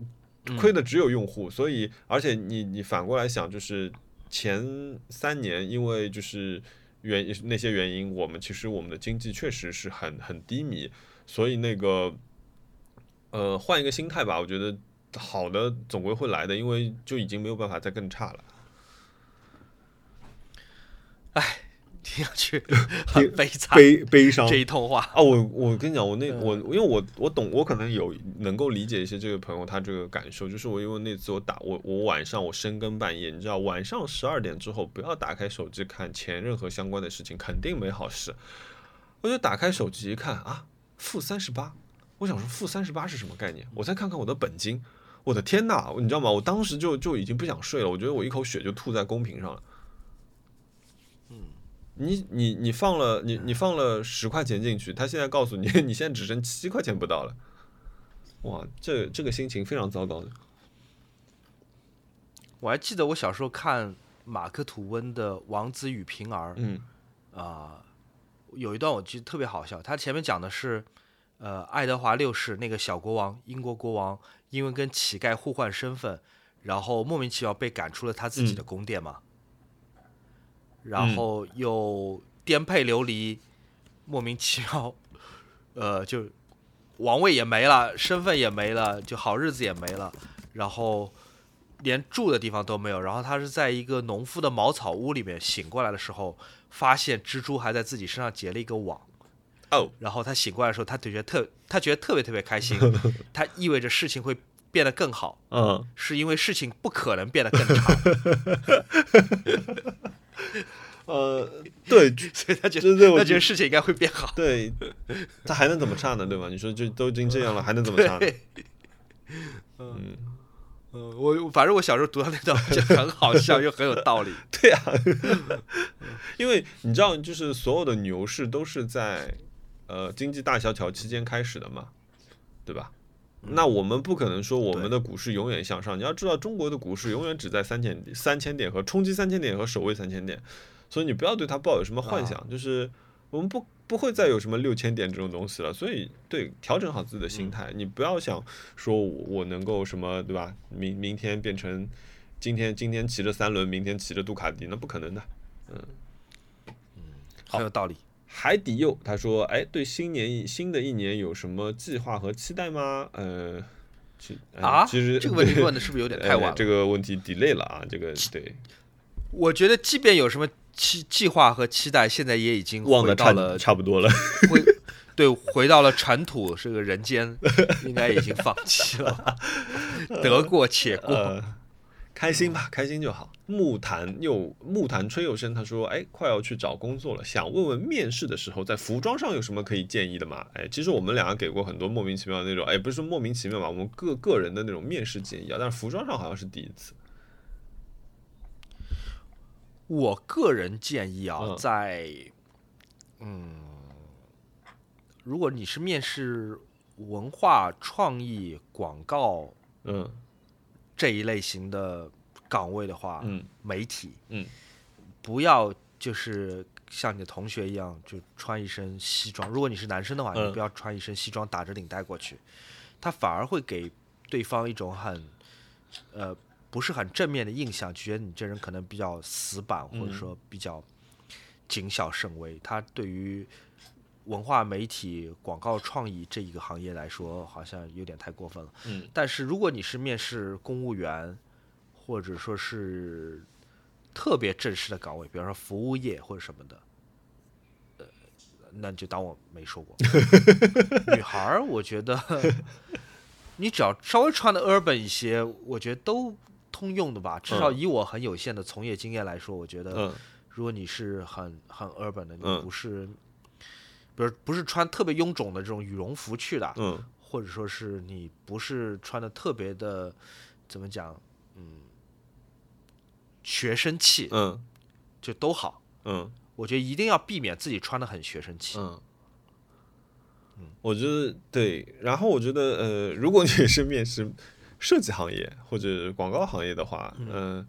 亏的只有用户，所以而且你你反过来想，就是前三年因为就是。原那些原因，我们其实我们的经济确实是很很低迷，所以那个，呃，换一个心态吧，我觉得好的总归会来的，因为就已经没有办法再更差了。哎。听上去 很悲惨，悲悲伤这一通话啊！我我跟你讲，我那我因为我我懂，我可能有能够理解一些这个朋友他这个感受，就是我因为那次我打我我晚上我深更半夜，你知道晚上十二点之后不要打开手机看钱任何相关的事情，肯定没好事。我就打开手机一看啊，负三十八，我想说负三十八是什么概念？我再看看我的本金，我的天呐，你知道吗？我当时就就已经不想睡了，我觉得我一口血就吐在公屏上了。你你你放了你你放了十块钱进去，他现在告诉你 你现在只剩七块钱不到了，哇，这这个心情非常糟糕的。我还记得我小时候看马克吐温的《王子与平儿》，嗯，啊，有一段我记得特别好笑，他前面讲的是，呃，爱德华六世那个小国王，英国国王，因为跟乞丐互换身份，然后莫名其妙被赶出了他自己的宫殿嘛。然后又颠沛流离，莫名其妙，呃，就王位也没了，身份也没了，就好日子也没了，然后连住的地方都没有。然后他是在一个农夫的茅草屋里面醒过来的时候，发现蜘蛛还在自己身上结了一个网。哦，然后他醒过来的时候，他就觉得特，他觉得特别特别开心，他意味着事情会变得更好。嗯，是因为事情不可能变得更差。呃，对，所以他觉得他觉得事情应该会变好。对，他还能怎么差呢？对吧？你说就都已经这样了，还能怎么差？嗯嗯，我反正我小时候读到那段就很好笑，又很有道理。对啊，因为你知道，就是所有的牛市都是在呃经济大萧条期间开始的嘛，对吧？那我们不可能说我们的股市永远向上。你要知道，中国的股市永远只在三千三千点和冲击三千点和守卫三千点。所以你不要对它抱有什么幻想，就是我们不不会再有什么六千点这种东西了。所以对调整好自己的心态，你不要想说我能够什么对吧？明明天变成今天今天骑着三轮，明天骑着杜卡迪，那不可能的。嗯嗯，很有道理。海底柚他说：“哎，对新年新的一年有什么计划和期待吗？”呃，其啊，其实这个问题问的是不是有点 太晚？这个问题 delay 了啊，这个对。我觉得即便有什么。期计划和期待现在也已经忘到了差不多了，回 对回到了尘土这个人间，应该已经放弃了，得过且过，开心吧，开心就好。木坛又木坛吹又生，他说：“哎，快要去找工作了，想问问面试的时候在服装上有什么可以建议的吗？”哎，其实我们两个给过很多莫名其妙的那种，哎，不是说莫名其妙吧，我们个个人的那种面试建议啊，但是服装上好像是第一次。我个人建议啊，在嗯，如果你是面试文化创意、广告嗯这一类型的岗位的话，嗯，媒体嗯，不要就是像你的同学一样，就穿一身西装。如果你是男生的话，你不要穿一身西装打着领带过去，他反而会给对方一种很呃。不是很正面的印象，觉得你这人可能比较死板，或者说比较谨小慎微。他对于文化媒体、广告创意这一个行业来说，好像有点太过分了。嗯，但是如果你是面试公务员，或者说是特别正式的岗位，比方说服务业或者什么的，呃，那就当我没说过。女孩儿，我觉得你只要稍微穿的 urban 一些，我觉得都通用的吧。至少以我很有限的从业经验来说，我觉得，如果你是很很 urban 的，你不是。比如不是穿特别臃肿的这种羽绒服去的，嗯，或者说是你不是穿的特别的，怎么讲，嗯，学生气，嗯，就都好，嗯，我觉得一定要避免自己穿的很学生气，嗯，嗯，我觉得对，然后我觉得呃，如果你是面试设计行业或者广告行业的话，嗯，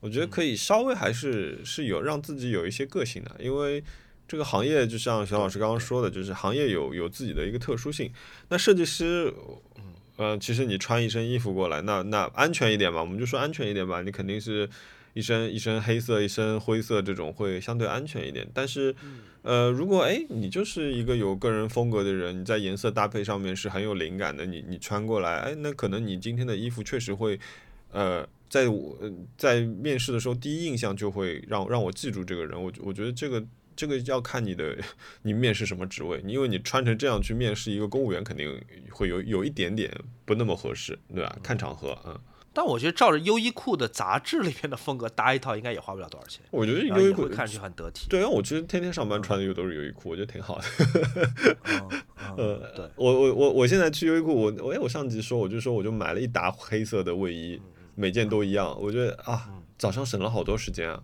我觉得可以稍微还是是有让自己有一些个性的，因为。这个行业就像熊老师刚刚说的，就是行业有有自己的一个特殊性。那设计师，呃，其实你穿一身衣服过来，那那安全一点嘛，我们就说安全一点吧。你肯定是一身一身黑色、一身灰色这种会相对安全一点。但是，呃，如果哎你就是一个有个人风格的人，你在颜色搭配上面是很有灵感的，你你穿过来，哎，那可能你今天的衣服确实会，呃，在我在面试的时候第一印象就会让让我记住这个人。我我觉得这个。这个要看你的，你面试什么职位？因为你穿成这样去面试一个公务员，肯定会有有一点点不那么合适，对吧？看场合，嗯。但我觉得照着优衣库的杂志里面的风格搭一套，应该也花不了多少钱。我觉得优衣库看上去很得体。对啊，我其实天天上班穿的又都是优衣库，我觉得挺好的。呃，对，我我我我现在去优衣库，我我我上级说，我就说我就买了一打黑色的卫衣，每件都一样，我觉得啊，早上省了好多时间啊。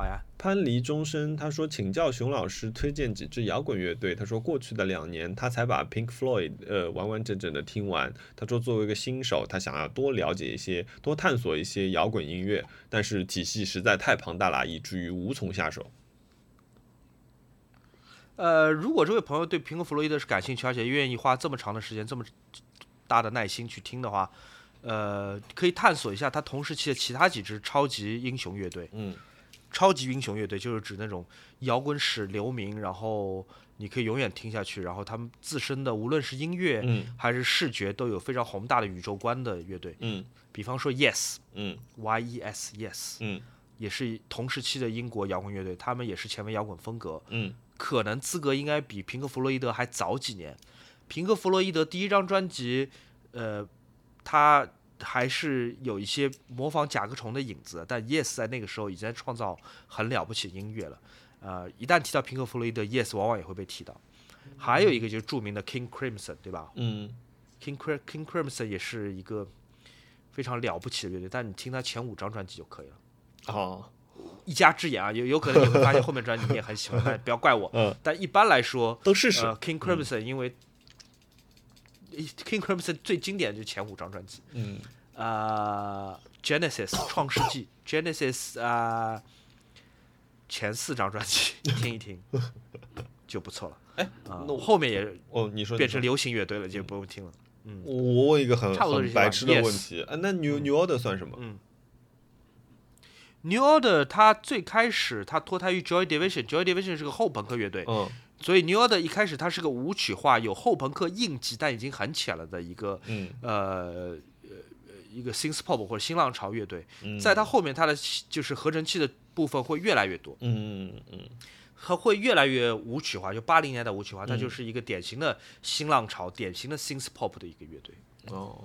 好呀，潘离终身他说，请教熊老师推荐几支摇滚乐队。他说，过去的两年他才把 Pink Floyd 呃完完整整的听完。他说，作为一个新手，他想要多了解一些，多探索一些摇滚音乐，但是体系实在太庞大了，以至于无从下手。呃，如果这位朋友对平克·弗洛伊德是感兴趣，而且愿意花这么长的时间、这么大的耐心去听的话，呃，可以探索一下他同时期的其他几支超级英雄乐队。嗯。超级英雄乐队就是指那种摇滚史留名，然后你可以永远听下去，然后他们自身的无论是音乐还是视觉都有非常宏大的宇宙观的乐队。嗯，比方说 Yes，嗯，Y E S Yes，嗯，也是同时期的英国摇滚乐队，他们也是前卫摇滚风格。嗯，可能资格应该比平克·弗洛伊德还早几年。平克·弗洛伊德第一张专辑，呃，他。还是有一些模仿甲壳虫的影子，但 Yes 在那个时候已经在创造很了不起的音乐了。呃，一旦提到平克·弗洛伊德，Yes 往往也会被提到。还有一个就是著名的 King Crimson，对吧？嗯，King King Crimson 也是一个非常了不起的乐队，但你听他前五张专辑就可以了。哦，一家之言啊，有有可能你会发现后面专辑你也很喜欢，但不要怪我。嗯，但一般来说都试试。King Crimson 因为。King Crimson 最经典的就是前五张专辑，嗯，呃，Genesis 创世纪，Genesis 啊，前四张专辑 听一听就不错了。哎，那后面也哦，你说变成流行乐队了，就不用听了。嗯，我问一个很很白痴的问题，啊，那 New New Order 算什么？嗯，New Order 它最开始它脱胎于 Joy Division，Joy Division 是个后朋克乐队。嗯。所以 New Order 一开始它是个舞曲化、有后朋克印记，但已经很浅了的一个呃呃一个 synth pop 或者新浪潮乐队。在它后面，它的就是合成器的部分会越来越多，嗯嗯嗯，它会越来越舞曲化，就八零年代舞曲化，它就是一个典型的新浪潮、典型的 synth pop 的一个乐队。哦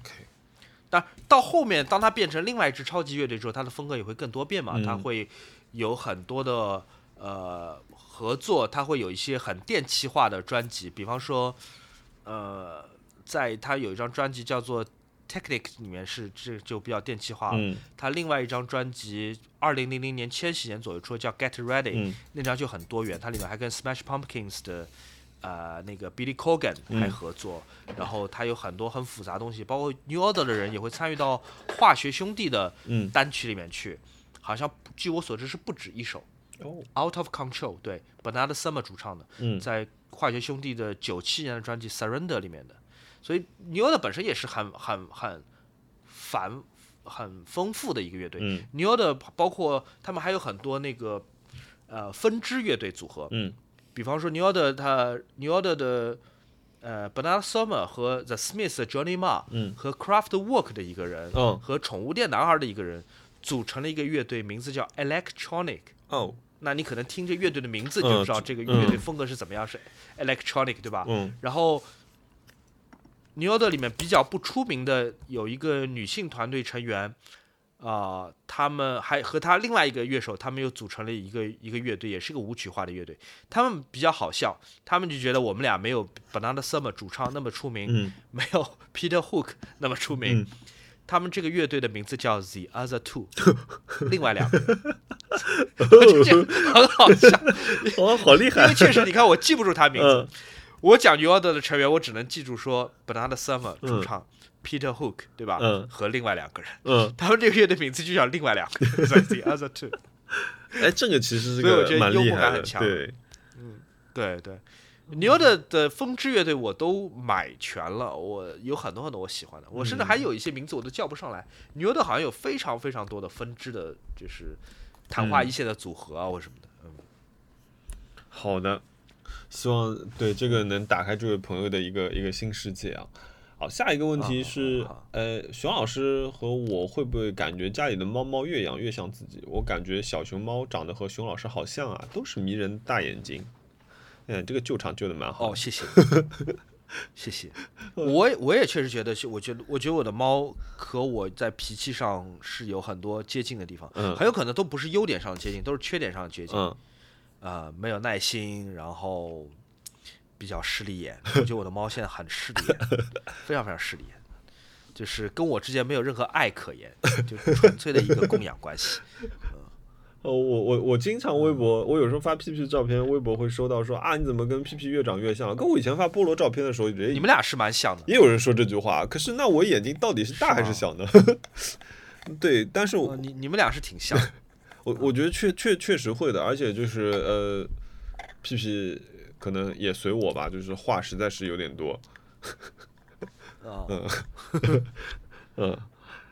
，OK。但到后面，当它变成另外一支超级乐队之后，它的风格也会更多变嘛，它会有很多的呃。合作，他会有一些很电气化的专辑，比方说，呃，在他有一张专辑叫做《Technic》里面是这就比较电气化。嗯。他另外一张专辑，二零零零年千禧年左右出的叫《Get Ready》，那张就很多元，它里面还跟 Smash Pumpkins 的呃那个 Billy Corgan 还合作，然后他有很多很复杂东西，包括 New Order 的人也会参与到化学兄弟的单曲里面去，好像据我所知是不止一首。Out of Control，对，Bernard Summer 主唱的，在化学兄弟的九七年的专辑《Surrender》里面的，所以 New Order 本身也是很很很繁很丰富的一个乐队。嗯，New Order 包括他们还有很多那个呃分支乐队组合。嗯，比方说 New Order 他 New Order 的呃 Bernard Summer 和 The Smiths 的 Johnny Marr，嗯，和 Kraftwerk 的一个人，嗯，和宠物店男孩的一个人组成了一个乐队，名字叫 Electronic。哦，那你可能听这乐队的名字就知道这个乐队风格是怎么样，是 Electronic 对吧？嗯，然后 New Order 里面比较不出名的有一个女性团队成员，啊、他们还和他另外一个乐手，他们又组成了一个一个乐队，也是个舞曲化的乐队。他们比较好笑，他们就觉得我们俩没有 Banana Summer 主唱那么出名，嗯没有 Peter Hook 那么出名。嗯他们这个乐队的名字叫 The Other Two，另外两个。很好笑，哦，好厉害。因为，确实你看我记不住他名字，嗯。我讲 New Order 的成员，我只能记住说 Banana Summer 嗯。主唱、Peter Hook 对吧？嗯。和另外两个人，嗯，他们这个乐队名字就叫另外两个 The Other Two。哎，这个其实是所以我觉得个蛮幽厉害的，默感很强对，对对，New Order 的风之乐队我都买全了，我有很多很多我喜欢的，我甚至还有一些名字我都叫不上来。牛的好像有非常非常多的分支的，就是昙花一现的组合啊或什么的。嗯，好的，希望对这个能打开这位朋友的一个一个新世界啊。好，下一个问题是，呃，熊老师和我会不会感觉家里的猫猫越养越像自己？我感觉小熊猫长得和熊老师好像啊，都是迷人大眼睛。嗯，这个救场救的蛮好哦，。谢谢，谢谢。我也我也确实觉得是，我觉得我觉得我的猫和我在脾气上是有很多接近的地方，嗯很有可能都不是优点上的接近，都是缺点上的接近。嗯呃，没有耐心，然后比较势利眼。我觉得我的猫现在很势利眼，非常非常势利眼，就是跟我之间没有任何爱可言，就是纯粹的一个供养关系。哦，我我我经常微博，我有时候发屁屁照片，微博会收到说啊，你怎么跟屁屁越长越像？跟我以前发菠萝照片的时候，也你们俩是蛮像的，也有人说这句话，可是那我眼睛到底是大还是是小呢？对，但是我呃你你们俩是挺像。我我觉得确确确实会的，而且就是呃，屁屁可能也随我吧，就是话实在是有点多。啊、嗯，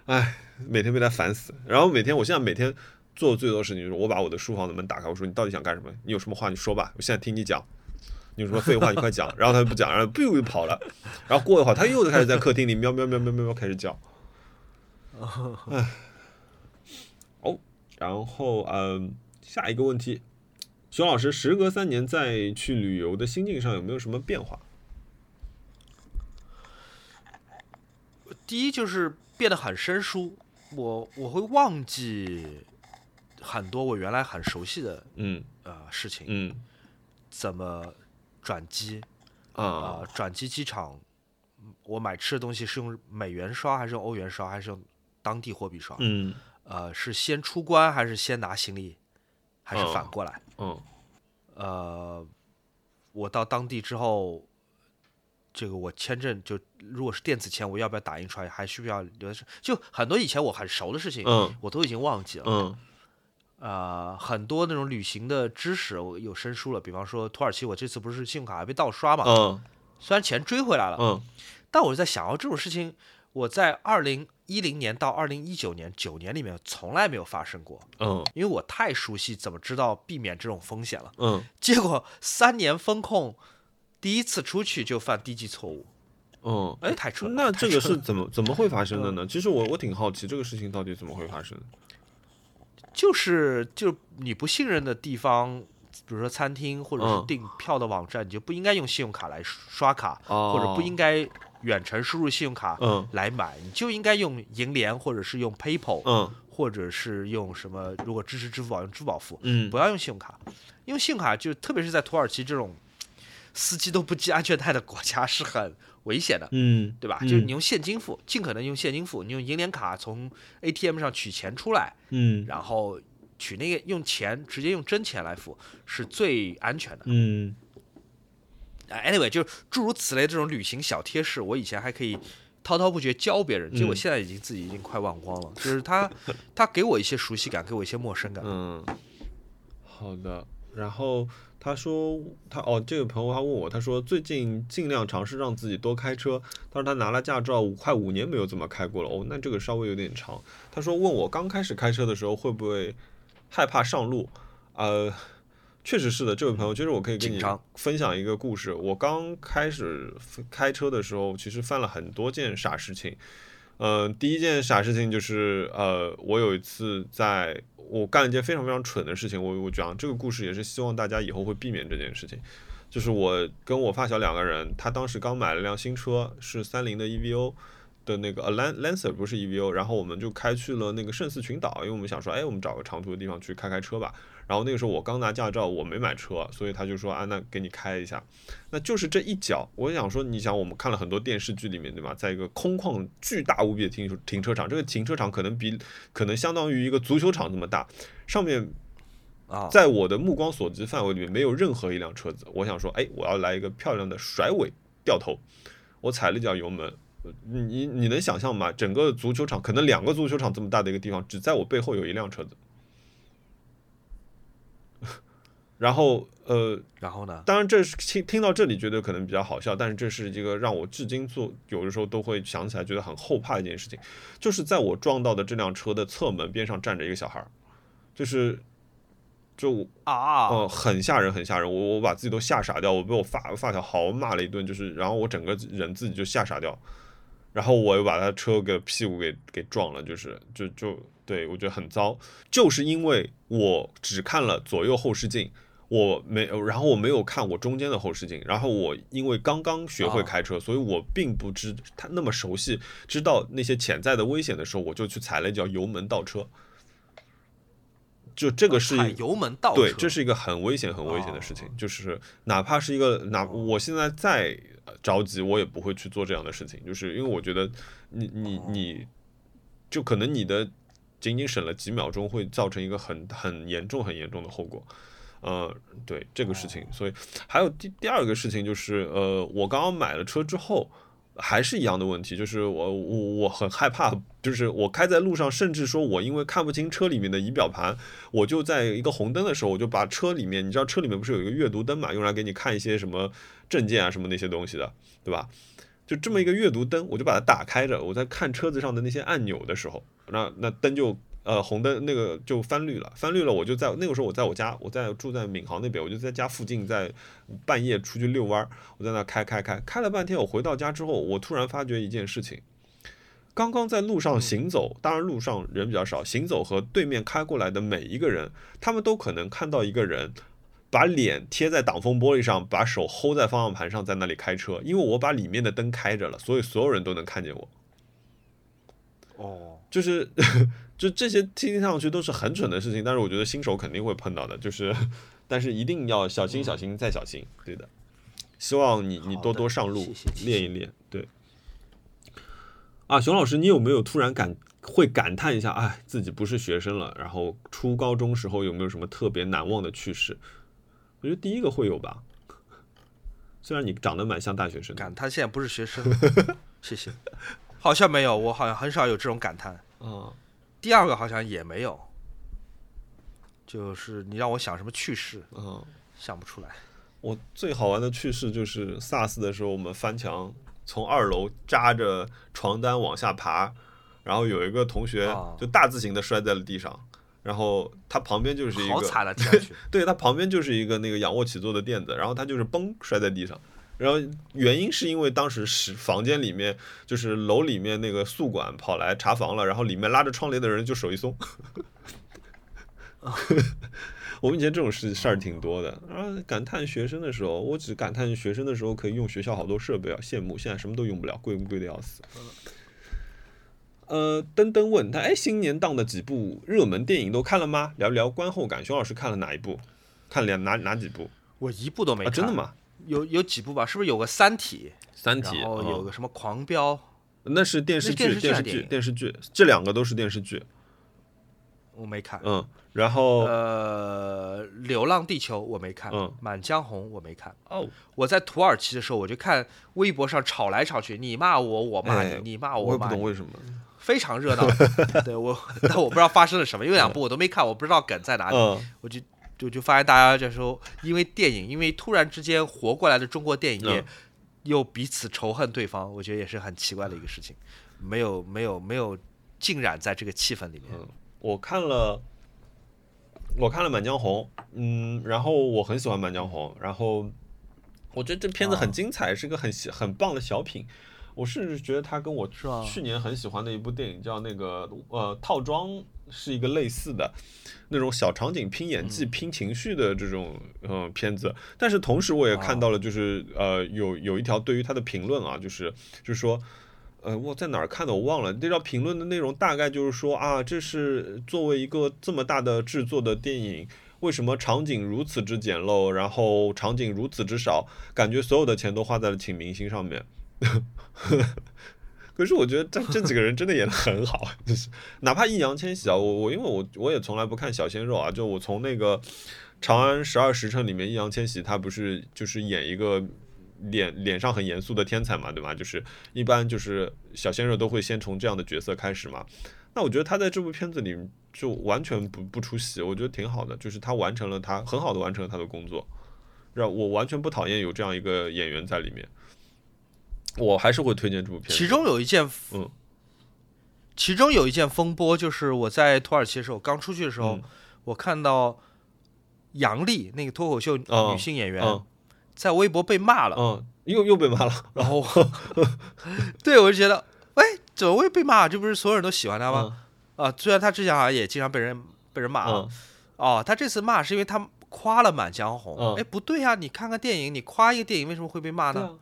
哎，每天被他烦死。然后每天，我现在每天做的最多的事情就是，我把我的书房的门打开，我说你到底想干什么？你有什么话你说吧，我现在听你讲。你有什么废话你快讲。然后他就不讲，然后 biu 就跑了。然后过一会儿，他又开始在客厅里喵喵喵喵喵喵开始叫。哎，哦，然后嗯，下一个问题，熊老师，时隔三年再去旅游的心境上有没有什么变化？第一就是变得很生疏，我我会忘记很多我原来很熟悉的嗯呃事情，嗯怎么转机啊啊、转机机场，嗯我买吃的东西是用美元刷还是用欧元刷还是用当地货币刷？嗯呃，是先出关还是先拿行李，还是反哦过来？嗯呃，我到当地之后，这个我签证就如果是电子签，我要不要打印出来？还需不需要留在？就很多以前我很熟的事情，嗯我都已经忘记了。嗯呃，很多那种旅行的知识我有生疏了，比方说土耳其，我这次不是信用卡还被盗刷嘛？嗯虽然钱追回来了，嗯但我在想，哦，这种事情我在二零一零年到二零一九年九年里面从来没有发生过，嗯因为我太熟悉怎么知道避免这种风险了。嗯结果三年风控，第一次出去就犯低级错误，嗯，哎，太蠢了。那这个是怎么怎么会发生的呢？其实我我挺好奇这个事情到底怎么会发生。就是就你不信任的地方，比如说餐厅或者是嗯。订票的网站，你就不应该用信用卡来刷卡，哦。或者不应该远程输入信用卡嗯。来买，你就应该用银联或者是用 PayPal，、嗯。或者是用什么，如果支持支付宝用支付宝付，嗯。不要用信用卡，因为信用卡就特别是在土耳其这种司机都不系安全带的国家是很危险的。嗯，对吧？嗯就是你用现金付，尽可能用现金付，你用银联卡从 ATM 上取钱出来，嗯然后取那个用钱直接用真钱来付是最安全的。嗯哎 anyway，就诸如此类这种旅行小贴士，我以前还可以滔滔不绝教别人，结果嗯现在已经自己已经快忘光了。就是他 他给我一些熟悉感，给我一些陌生感。嗯，好的。然后他说他哦，这个朋友他问我，他说最近尽量尝试让自己多开车。他说他拿了驾照五快五年没有怎么开过了。哦，那这个稍微有点长。他说问我刚开始开车的时候会不会害怕上路？呃，确实是的。这位朋友，其实我可以跟你分享一个故事。我刚开始开车的时候，其实犯了很多件傻事情。嗯，第一件傻事情就是，呃，我有一次在，我干了一件非常非常蠢的事情。我我讲这个故事也是希望大家以后会避免这件事情。就是我跟我发小两个人，他当时刚买了辆新车，是三菱的 EVO 的那个 Lancer，不是 EVO。然后我们就开去了那个圣寺群岛，因为我们想说，哎，我们找个长途的地方去开开车吧。然后那个时候我刚拿驾照，我没买车，所以他就说啊，那给你开一下。那就是这一脚，我想说，你想我们看了很多电视剧里面，对吧？在一个空旷巨大无比的停停车场，这个停车场可能比可能相当于一个足球场那么大，上面啊，在我的目光所及范围里面没有任何一辆车子。我想说，哎，我要来一个漂亮的甩尾掉头，我踩了一脚油门，你你能想象吗？整个足球场可能两个足球场这么大的一个地方，只在我背后有一辆车子。然后，呃，然后呢？当然，这是听听到这里觉得可能比较好笑，但是这是一个让我至今做有的时候都会想起来觉得很后怕的一件事情，就是在我撞到的这辆车的侧门边上站着一个小孩儿，就是，就啊，呃，很吓人，很吓人，我我把自己都吓傻掉，我被我发发小好骂了一顿，就是，然后我整个人自己就吓傻掉，然后我又把他车给屁股给给撞了，就是，就就对我觉得很糟，就是因为我只看了左右后视镜。我没，然后我没有看我中间的后视镜，然后我因为刚刚学会开车，所以我并不知他那么熟悉，知道那些潜在的危险的时候，我就去踩了一脚油门倒车。就这个是油门倒车，对，这是一个很危险、很危险的事情。就是哪怕是一个哪，我现在再着急，我也不会去做这样的事情。就是因为我觉得你你你，就可能你的仅仅省了几秒钟，会造成一个很很严重、很严重的后果。呃，对这个事情，所以还有第第二个事情就是，呃，我刚刚买了车之后，还是一样的问题，就是我我我很害怕，就是我开在路上，甚至说我因为看不清车里面的仪表盘，我就在一个红灯的时候，我就把车里面，你知道车里面不是有一个阅读灯嘛，用来给你看一些什么证件啊什么那些东西的，对吧？就这么一个阅读灯，我就把它打开着，我在看车子上的那些按钮的时候，那那灯就。呃，红灯那个就翻绿了，翻绿了，我就在那个时候，我在我家，我在住在闵行那边，我就在家附近，在半夜出去遛弯儿，我在那开开开，开了半天，我回到家之后，我突然发觉一件事情，刚刚在路上行走，当然路上人比较少，行走和对面开过来的每一个人，他们都可能看到一个人把脸贴在挡风玻璃上，把手 hold 在方向盘上，在那里开车，因为我把里面的灯开着了，所以所有人都能看见我。哦，就是。就这些听上去都是很蠢的事情，但是我觉得新手肯定会碰到的，就是，但是一定要小心、小心再小心，对的。希望你你多多上路练一练，对。啊，熊老师，你有没有突然感会感叹一下，哎，自己不是学生了？然后初高中时候有没有什么特别难忘的趣事？我觉得第一个会有吧。虽然你长得蛮像大学生，感叹现在不是学生，谢谢。好像没有，我好像很少有这种感叹。嗯。第二个好像也没有，就是你让我想什么趣事，嗯，想不出来。我最好玩的趣事就是 SARS 的时候，我们翻墙从二楼扎着床单往下爬，然后有一个同学就大字型的摔在了地上，然后他旁边就是一个，好惨了。对他旁边就是一个那个仰卧起坐的垫子，然后他就是嘣摔在地上。然后原因是因为当时是房间里面就是楼里面那个宿管跑来查房了，然后里面拉着窗帘的人就手一松。我们以前这种事事儿挺多的。然后感叹学生的时候，我只感叹学生的时候可以用学校好多设备啊，羡慕。现在什么都用不了，贵不贵的要死。呃，登登问他，哎，新年档的几部热门电影都看了吗？聊一聊观后感。熊老师看了哪一部？看两哪哪几部？我一部都没看。真的吗？有有几部吧，是不是有个《三体》？三体，然后有个什么《狂飙》？那是电视剧，电视剧，电视剧，这两个都是电视剧。我没看。嗯，然后呃，《流浪地球》我没看。嗯，《满江红》我没看。哦，我在土耳其的时候，我就看微博上吵来吵去，你骂我，我骂你，你骂我，我也不懂为什么，非常热闹。对我，但我不知道发生了什么，因为两部我都没看，我不知道梗在哪里，我就。就就发现大家这时候因为电影，因为突然之间活过来的中国电影业，又彼此仇恨对方，我觉得也是很奇怪的一个事情，没有没有没有浸染在这个气氛里面。我看了，我看了《满江红》，嗯，然后我很喜欢《满江红》，然后我觉得这片子很精彩，是个很很棒的小品。我甚至觉得它跟我去年很喜欢的一部电影叫那个呃套装是一个类似的那种小场景拼演技拼情绪的这种嗯片子，但是同时我也看到了就是呃有有一条对于他的评论啊，就是就是说呃我在哪儿看的我忘了。这条评论的内容大概就是说啊这是作为一个这么大的制作的电影，为什么场景如此之简陋，然后场景如此之少，感觉所有的钱都花在了请明星上面。可是我觉得这 这几个人真的演的很好，就是哪怕易烊千玺啊，我我因为我我也从来不看小鲜肉啊，就我从那个《长安十二时辰》里面，易烊千玺他不是就是演一个脸脸上很严肃的天才嘛，对吧？就是一般就是小鲜肉都会先从这样的角色开始嘛。那我觉得他在这部片子里就完全不不出戏，我觉得挺好的，就是他完成了他很好的完成了他的工作，让我完全不讨厌有这样一个演员在里面。我还是会推荐这部片。其中有一件，嗯，其中有一件风波，就是我在土耳其的时候，刚出去的时候，我看到杨丽那个脱口秀女性演员在微博被骂了，嗯，又又被骂了。然后，对我就觉得，喂，怎么会被骂？这不是所有人都喜欢他吗？啊，虽然他之前好像也经常被人被人骂啊，哦，他这次骂是因为他夸了《满江红》。哎，不对呀，你看看电影，你夸一个电影，为什么会被骂呢？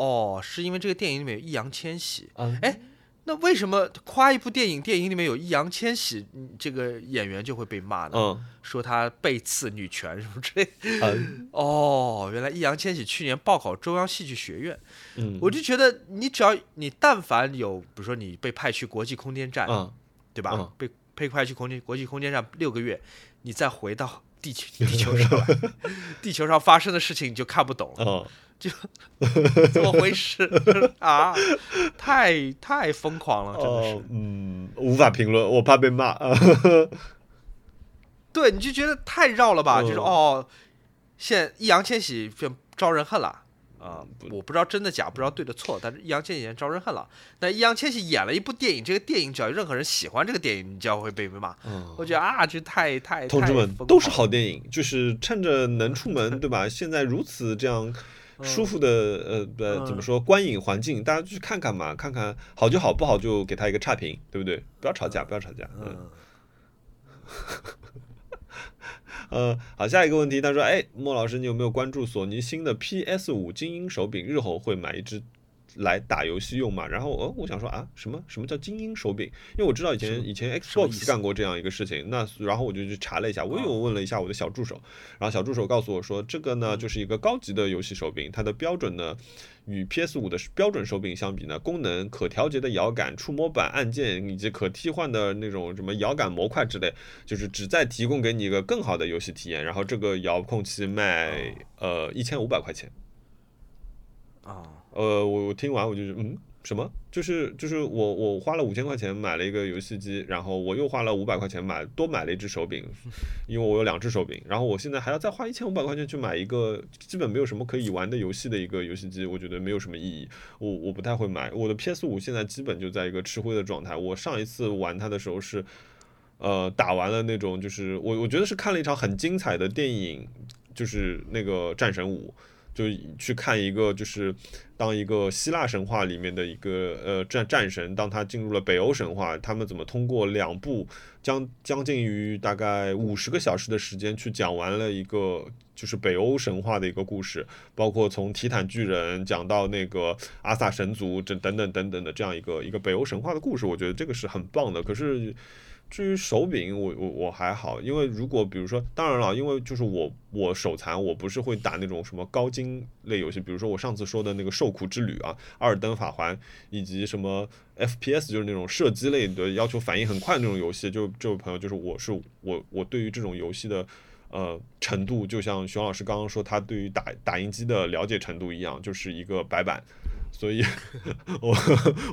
哦，是因为这个电影里面有易烊千玺。哎，那为什么夸一部电影，电影里面有易烊千玺这个演员就会被骂呢？嗯，说他背刺女权什么之类。哦，原来易烊千玺去年报考中央戏剧学院。嗯，我就觉得你只要你但凡有，比如说你被派去国际空间站，对吧？被被派去空间国际空间站六个月，你再回到地球地球上，地球上发生的事情你就看不懂了。就 怎么回事 啊？太太疯狂了，真的是。嗯，无法评论，我怕被骂。对，你就觉得太绕了吧？就是哦，现易烊千玺就招人恨了啊！我不知道真的假，不知道对的错，但是易烊千玺招人恨了。那易烊千玺演了一部电影，这个电影只要有任何人喜欢这个电影，你就要会被被骂。我觉得啊，这太太同志们都是好电影，就是趁着能出门，对吧？现在如此这样。舒服的呃呃怎么说观影环境，大家去看看嘛，看看好就好，不好就给他一个差评，对不对？不要吵架，不要吵架。嗯。呃，好，下一个问题，他说：“哎，莫老师，你有没有关注索尼新的 PS 五精英手柄？日后会买一只？”来打游戏用嘛？然后哦，我想说啊，什么什么叫精英手柄？因为我知道以前以前 Xbox 干过这样一个事情。那然后我就去查了一下，我又问了一下我的小助手，然后小助手告诉我说，这个呢就是一个高级的游戏手柄，它的标准呢与 PS 五的标准手柄相比呢，功能可调节的摇杆、触摸板、按键以及可替换的那种什么摇杆模块之类，就是旨在提供给你一个更好的游戏体验。然后这个遥控器卖呃一千五百块钱。啊。呃，我我听完我就是嗯，什么？就是就是我我花了五千块钱买了一个游戏机，然后我又花了五百块钱买多买了一只手柄，因为我有两只手柄，然后我现在还要再花一千五百块钱去买一个基本没有什么可以玩的游戏的一个游戏机，我觉得没有什么意义。我我不太会买，我的 PS 五现在基本就在一个吃灰的状态。我上一次玩它的时候是，呃，打完了那种就是我我觉得是看了一场很精彩的电影，就是那个战神五。就去看一个，就是当一个希腊神话里面的一个呃战战神，当他进入了北欧神话，他们怎么通过两部将将近于大概五十个小时的时间去讲完了一个就是北欧神话的一个故事，包括从提坦巨人讲到那个阿萨神族这等等等等的这样一个一个北欧神话的故事，我觉得这个是很棒的。可是。至于手柄，我我我还好，因为如果比如说，当然了，因为就是我我手残，我不是会打那种什么高精类游戏，比如说我上次说的那个受苦之旅啊，阿尔登法环，以及什么 FPS，就是那种射击类的，要求反应很快那种游戏，就这位朋友就是我是我我对于这种游戏的呃程度，就像熊老师刚刚说他对于打打印机的了解程度一样，就是一个白板，所以 我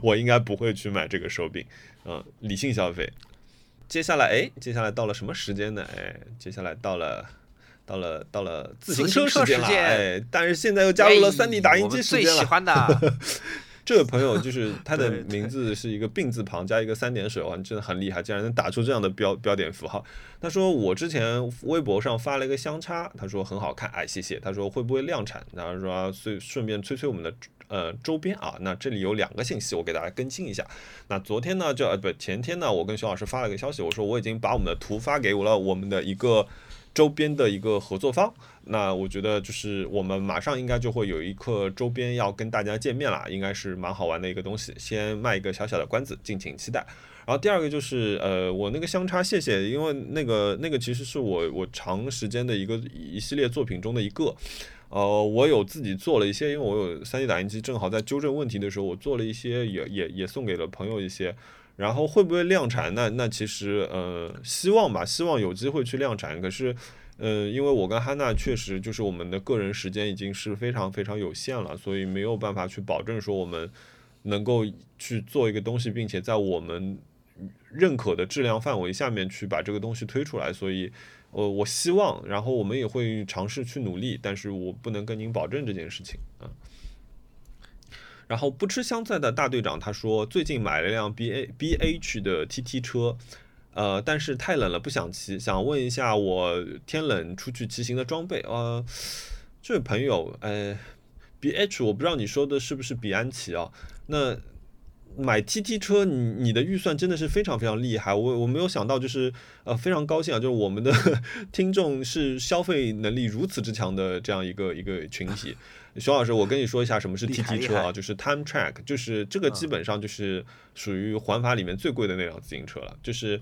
我应该不会去买这个手柄，嗯，理性消费。接下来哎，接下来到了什么时间呢？哎，接下来到了到了到了自行车时间了，哎，但是现在又加入了三 D 打印机时间了。最喜欢的。这位朋友就是他的名字是一个病字旁加一个三点水，哇，真的很厉害，竟然能打出这样的标标点符号。他说我之前微博上发了一个相差，他说很好看，哎，谢谢。他说会不会量产？然后说顺顺便催催我们的呃周边啊。那这里有两个信息，我给大家更新一下。那昨天呢，就呃不前天呢，我跟熊老师发了个消息，我说我已经把我们的图发给我了我们的一个。周边的一个合作方，那我觉得就是我们马上应该就会有一个周边要跟大家见面了，应该是蛮好玩的一个东西，先卖一个小小的关子，敬请期待。然后第二个就是呃，我那个相差，谢谢，因为那个那个其实是我我长时间的一个一系列作品中的一个，呃，我有自己做了一些，因为我有 3D 打印机，正好在纠正问题的时候，我做了一些，也也也送给了朋友一些。然后会不会量产？那那其实呃，希望吧，希望有机会去量产。可是，呃，因为我跟哈娜确实就是我们的个人时间已经是非常非常有限了，所以没有办法去保证说我们能够去做一个东西，并且在我们认可的质量范围下面去把这个东西推出来。所以，呃，我希望，然后我们也会尝试去努力，但是我不能跟您保证这件事情啊。然后不吃香菜的大队长他说，最近买了辆 B A B H 的 T T 车，呃，但是太冷了不想骑，想问一下我天冷出去骑行的装备。呃，这位朋友，呃，B H 我不知道你说的是不是比安奇啊？那买 T T 车，你你的预算真的是非常非常厉害，我我没有想到，就是呃非常高兴啊，就是我们的 听众是消费能力如此之强的这样一个一个群体。熊老师，我跟你说一下什么是 T T 车啊？就是 Time Track，就是这个基本上就是属于环法里面最贵的那辆自行车了。就是，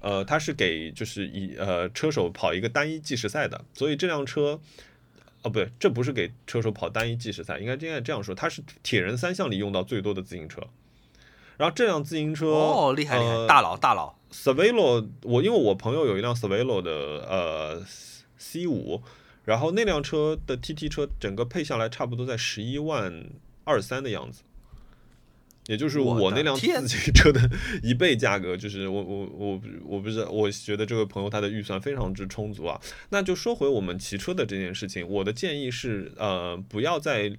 呃，它是给就是以呃车手跑一个单一计时赛的。所以这辆车，哦不对，这不是给车手跑单一计时赛，应该应该这样说，它是铁人三项里用到最多的自行车。然后这辆自行车哦，厉害厉害，大佬大佬。s v e l o 我因为我朋友有一辆 s v e l o 的呃 C 五。然后那辆车的 T T 车整个配下来差不多在十一万二三的样子，也就是我那辆自行车的 一倍价格。就是我我我我不是我觉得这位朋友他的预算非常之充足啊。那就说回我们骑车的这件事情，我的建议是呃不要在。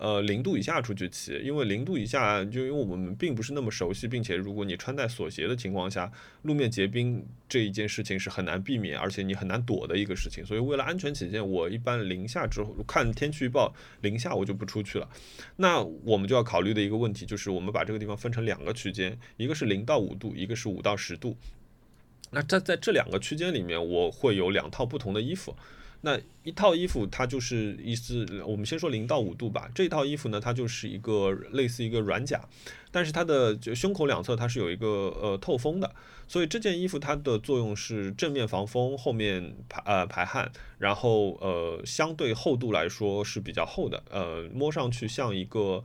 呃，零度以下出去骑，因为零度以下，就因为我们并不是那么熟悉，并且如果你穿戴锁鞋的情况下，路面结冰这一件事情是很难避免，而且你很难躲的一个事情。所以为了安全起见，我一般零下之后看天气预报，零下我就不出去了。那我们就要考虑的一个问题就是，我们把这个地方分成两个区间，一个是零到五度，一个是五到十度。那在在这两个区间里面，我会有两套不同的衣服。那一套衣服，它就是意思，我们先说零到五度吧。这套衣服呢，它就是一个类似一个软甲，但是它的就胸口两侧它是有一个呃透风的，所以这件衣服它的作用是正面防风，后面排呃排汗，然后呃相对厚度来说是比较厚的，呃摸上去像一个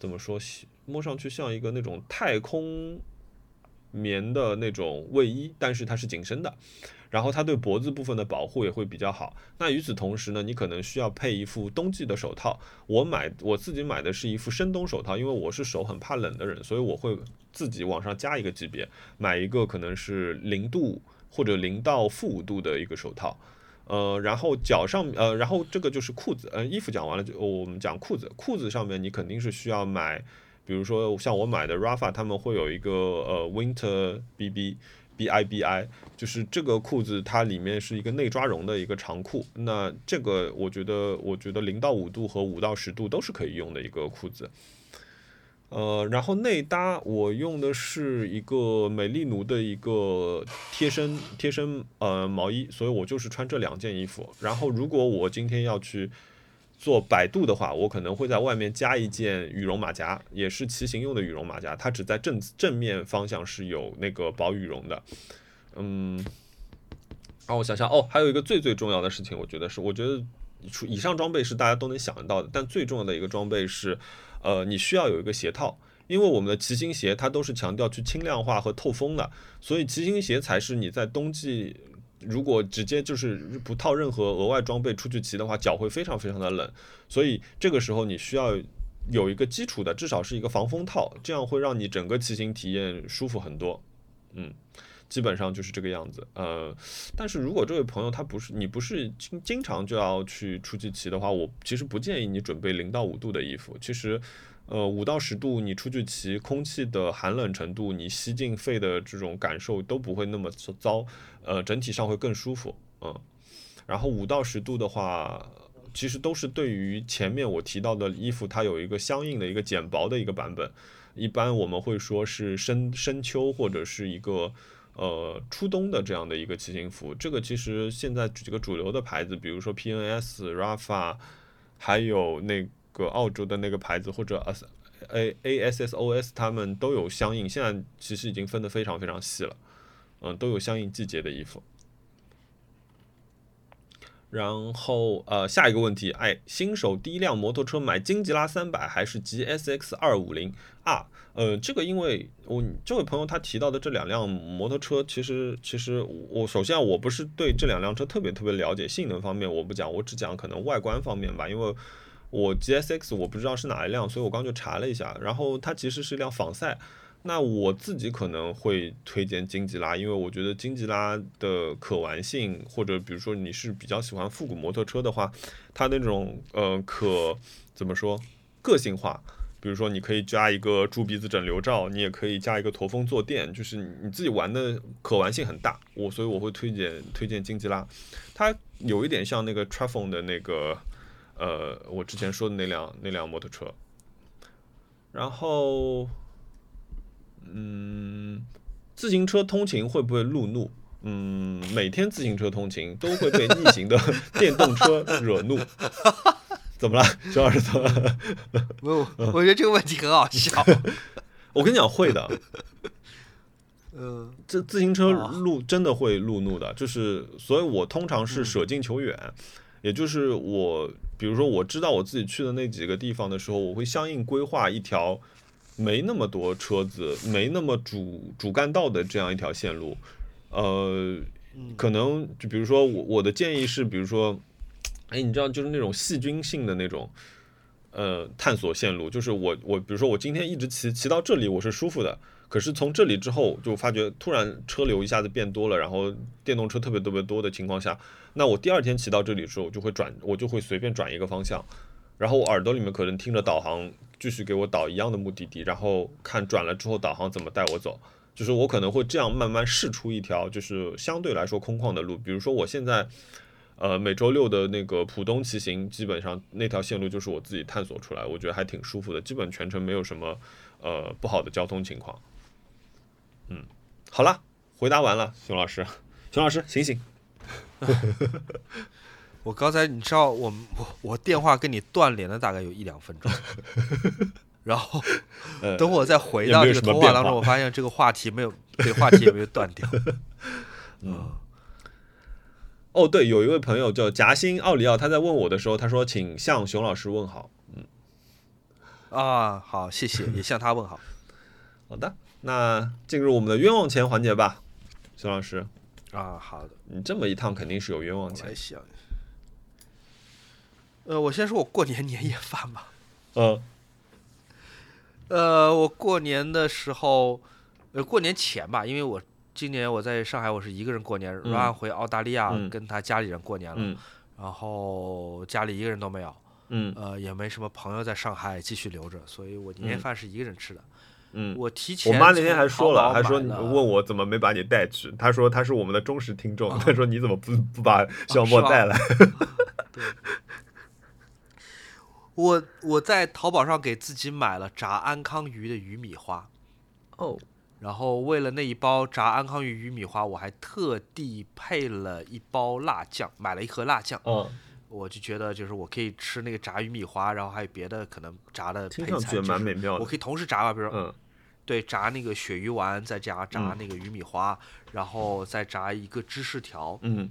怎么说，摸上去像一个那种太空棉的那种卫衣，但是它是紧身的。然后它对脖子部分的保护也会比较好。那与此同时呢，你可能需要配一副冬季的手套。我买我自己买的是一副深冬手套，因为我是手很怕冷的人，所以我会自己往上加一个级别，买一个可能是零度或者零到负五度的一个手套。呃，然后脚上呃，然后这个就是裤子。呃，衣服讲完了，就我们讲裤子。裤子上面你肯定是需要买，比如说像我买的 Rafa，他们会有一个呃 Winter BB。B I B I 就是这个裤子，它里面是一个内抓绒的一个长裤。那这个我觉得，我觉得零到五度和五到十度都是可以用的一个裤子。呃，然后内搭我用的是一个美丽奴的一个贴身贴身呃毛衣，所以我就是穿这两件衣服。然后如果我今天要去。做百度的话，我可能会在外面加一件羽绒马甲，也是骑行用的羽绒马甲，它只在正正面方向是有那个薄羽绒的。嗯，让我想想哦，还有一个最最重要的事情，我觉得是，我觉得以上装备是大家都能想得到的，但最重要的一个装备是，呃，你需要有一个鞋套，因为我们的骑行鞋它都是强调去轻量化和透风的，所以骑行鞋才是你在冬季。如果直接就是不套任何额外装备出去骑的话，脚会非常非常的冷，所以这个时候你需要有一个基础的，至少是一个防风套，这样会让你整个骑行体验舒服很多。嗯，基本上就是这个样子。呃，但是如果这位朋友他不是你不是经经常就要去出去骑的话，我其实不建议你准备零到五度的衣服。其实，呃，五到十度你出去骑，空气的寒冷程度，你吸进肺的这种感受都不会那么糟，呃，整体上会更舒服。嗯，然后五到十度的话。其实都是对于前面我提到的衣服，它有一个相应的一个减薄的一个版本。一般我们会说是深深秋或者是一个呃初冬的这样的一个骑行服。这个其实现在几个主流的牌子，比如说 P.N.S、Rafa，还有那个澳洲的那个牌子或者 A A S S O S，他们都有相应。现在其实已经分得非常非常细了，嗯，都有相应季节的衣服。然后呃，下一个问题，哎，新手第一辆摩托车买金吉拉三百还是 GSX 二五零啊？呃，这个因为我这位朋友他提到的这两辆摩托车，其实其实我首先我不是对这两辆车特别特别了解，性能方面我不讲，我只讲可能外观方面吧，因为我 GSX 我不知道是哪一辆，所以我刚就查了一下，然后它其实是一辆仿赛。那我自己可能会推荐金吉拉，因为我觉得金吉拉的可玩性，或者比如说你是比较喜欢复古摩托车的话，它那种呃可怎么说个性化，比如说你可以加一个猪鼻子整流罩，你也可以加一个驼峰坐垫，就是你自己玩的可玩性很大。我所以我会推荐推荐金吉拉，它有一点像那个 Trafon 的那个呃我之前说的那辆那辆摩托车，然后。嗯，自行车通勤会不会路怒？嗯，每天自行车通勤都会被逆行的电动车惹怒。怎么了，熊老师？怎么了？不，我觉得这个问题很好笑。我跟你讲，会的。嗯，这自行车路真的会路怒的，就是所以，我通常是舍近求远，也就是我，比如说我知道我自己去的那几个地方的时候，我会相应规划一条。没那么多车子，没那么主主干道的这样一条线路，呃，可能就比如说我我的建议是，比如说，哎，你知道就是那种细菌性的那种，呃，探索线路，就是我我比如说我今天一直骑骑到这里我是舒服的，可是从这里之后就发觉突然车流一下子变多了，然后电动车特别特别多的情况下，那我第二天骑到这里的时候我就会转，我就会随便转一个方向。然后我耳朵里面可能听着导航，继续给我导一样的目的地，然后看转了之后导航怎么带我走，就是我可能会这样慢慢试出一条就是相对来说空旷的路。比如说我现在，呃，每周六的那个浦东骑行，基本上那条线路就是我自己探索出来，我觉得还挺舒服的，基本全程没有什么呃不好的交通情况。嗯，好了，回答完了，熊老师，熊老师醒醒。我刚才你知道我我我电话跟你断联了大概有一两分钟，然后等我再回到这个通话当中，我发现这个话题没有，这个话题也没有断掉。嗯，哦对，有一位朋友叫夹心奥利奥，他在问我的时候，他说请向熊老师问好。嗯，啊好，谢谢，也向他问好。好的，那进入我们的冤枉钱环节吧，熊老师。啊好的，你这么一趟肯定是有冤枉钱。呃，我先说我过年 年夜饭吧。嗯。呃，我过年的时候，呃，过年前吧，因为我今年我在上海，我是一个人过年然后回澳大利亚跟他家里人过年了，然后家里一个人都没有，嗯，呃，也没什么朋友在上海继续留着，所以我年夜饭是一个人吃的。嗯，我提前，我妈那天还说了，还说问我怎么没把你带去，她说她是我们的忠实听众，她说你怎么不不把小莫带来？对。我我在淘宝上给自己买了炸安康鱼的鱼米花，哦，然后为了那一包炸安康鱼鱼米花，我还特地配了一包辣酱，买了一盒辣酱。嗯，我就觉得就是我可以吃那个炸鱼米花，然后还有别的可能炸的配菜，蛮美妙的。我可以同时炸吧，比如说，嗯，对，炸那个鳕鱼丸，再加炸那个鱼米花，然后再炸一个芝士条，嗯，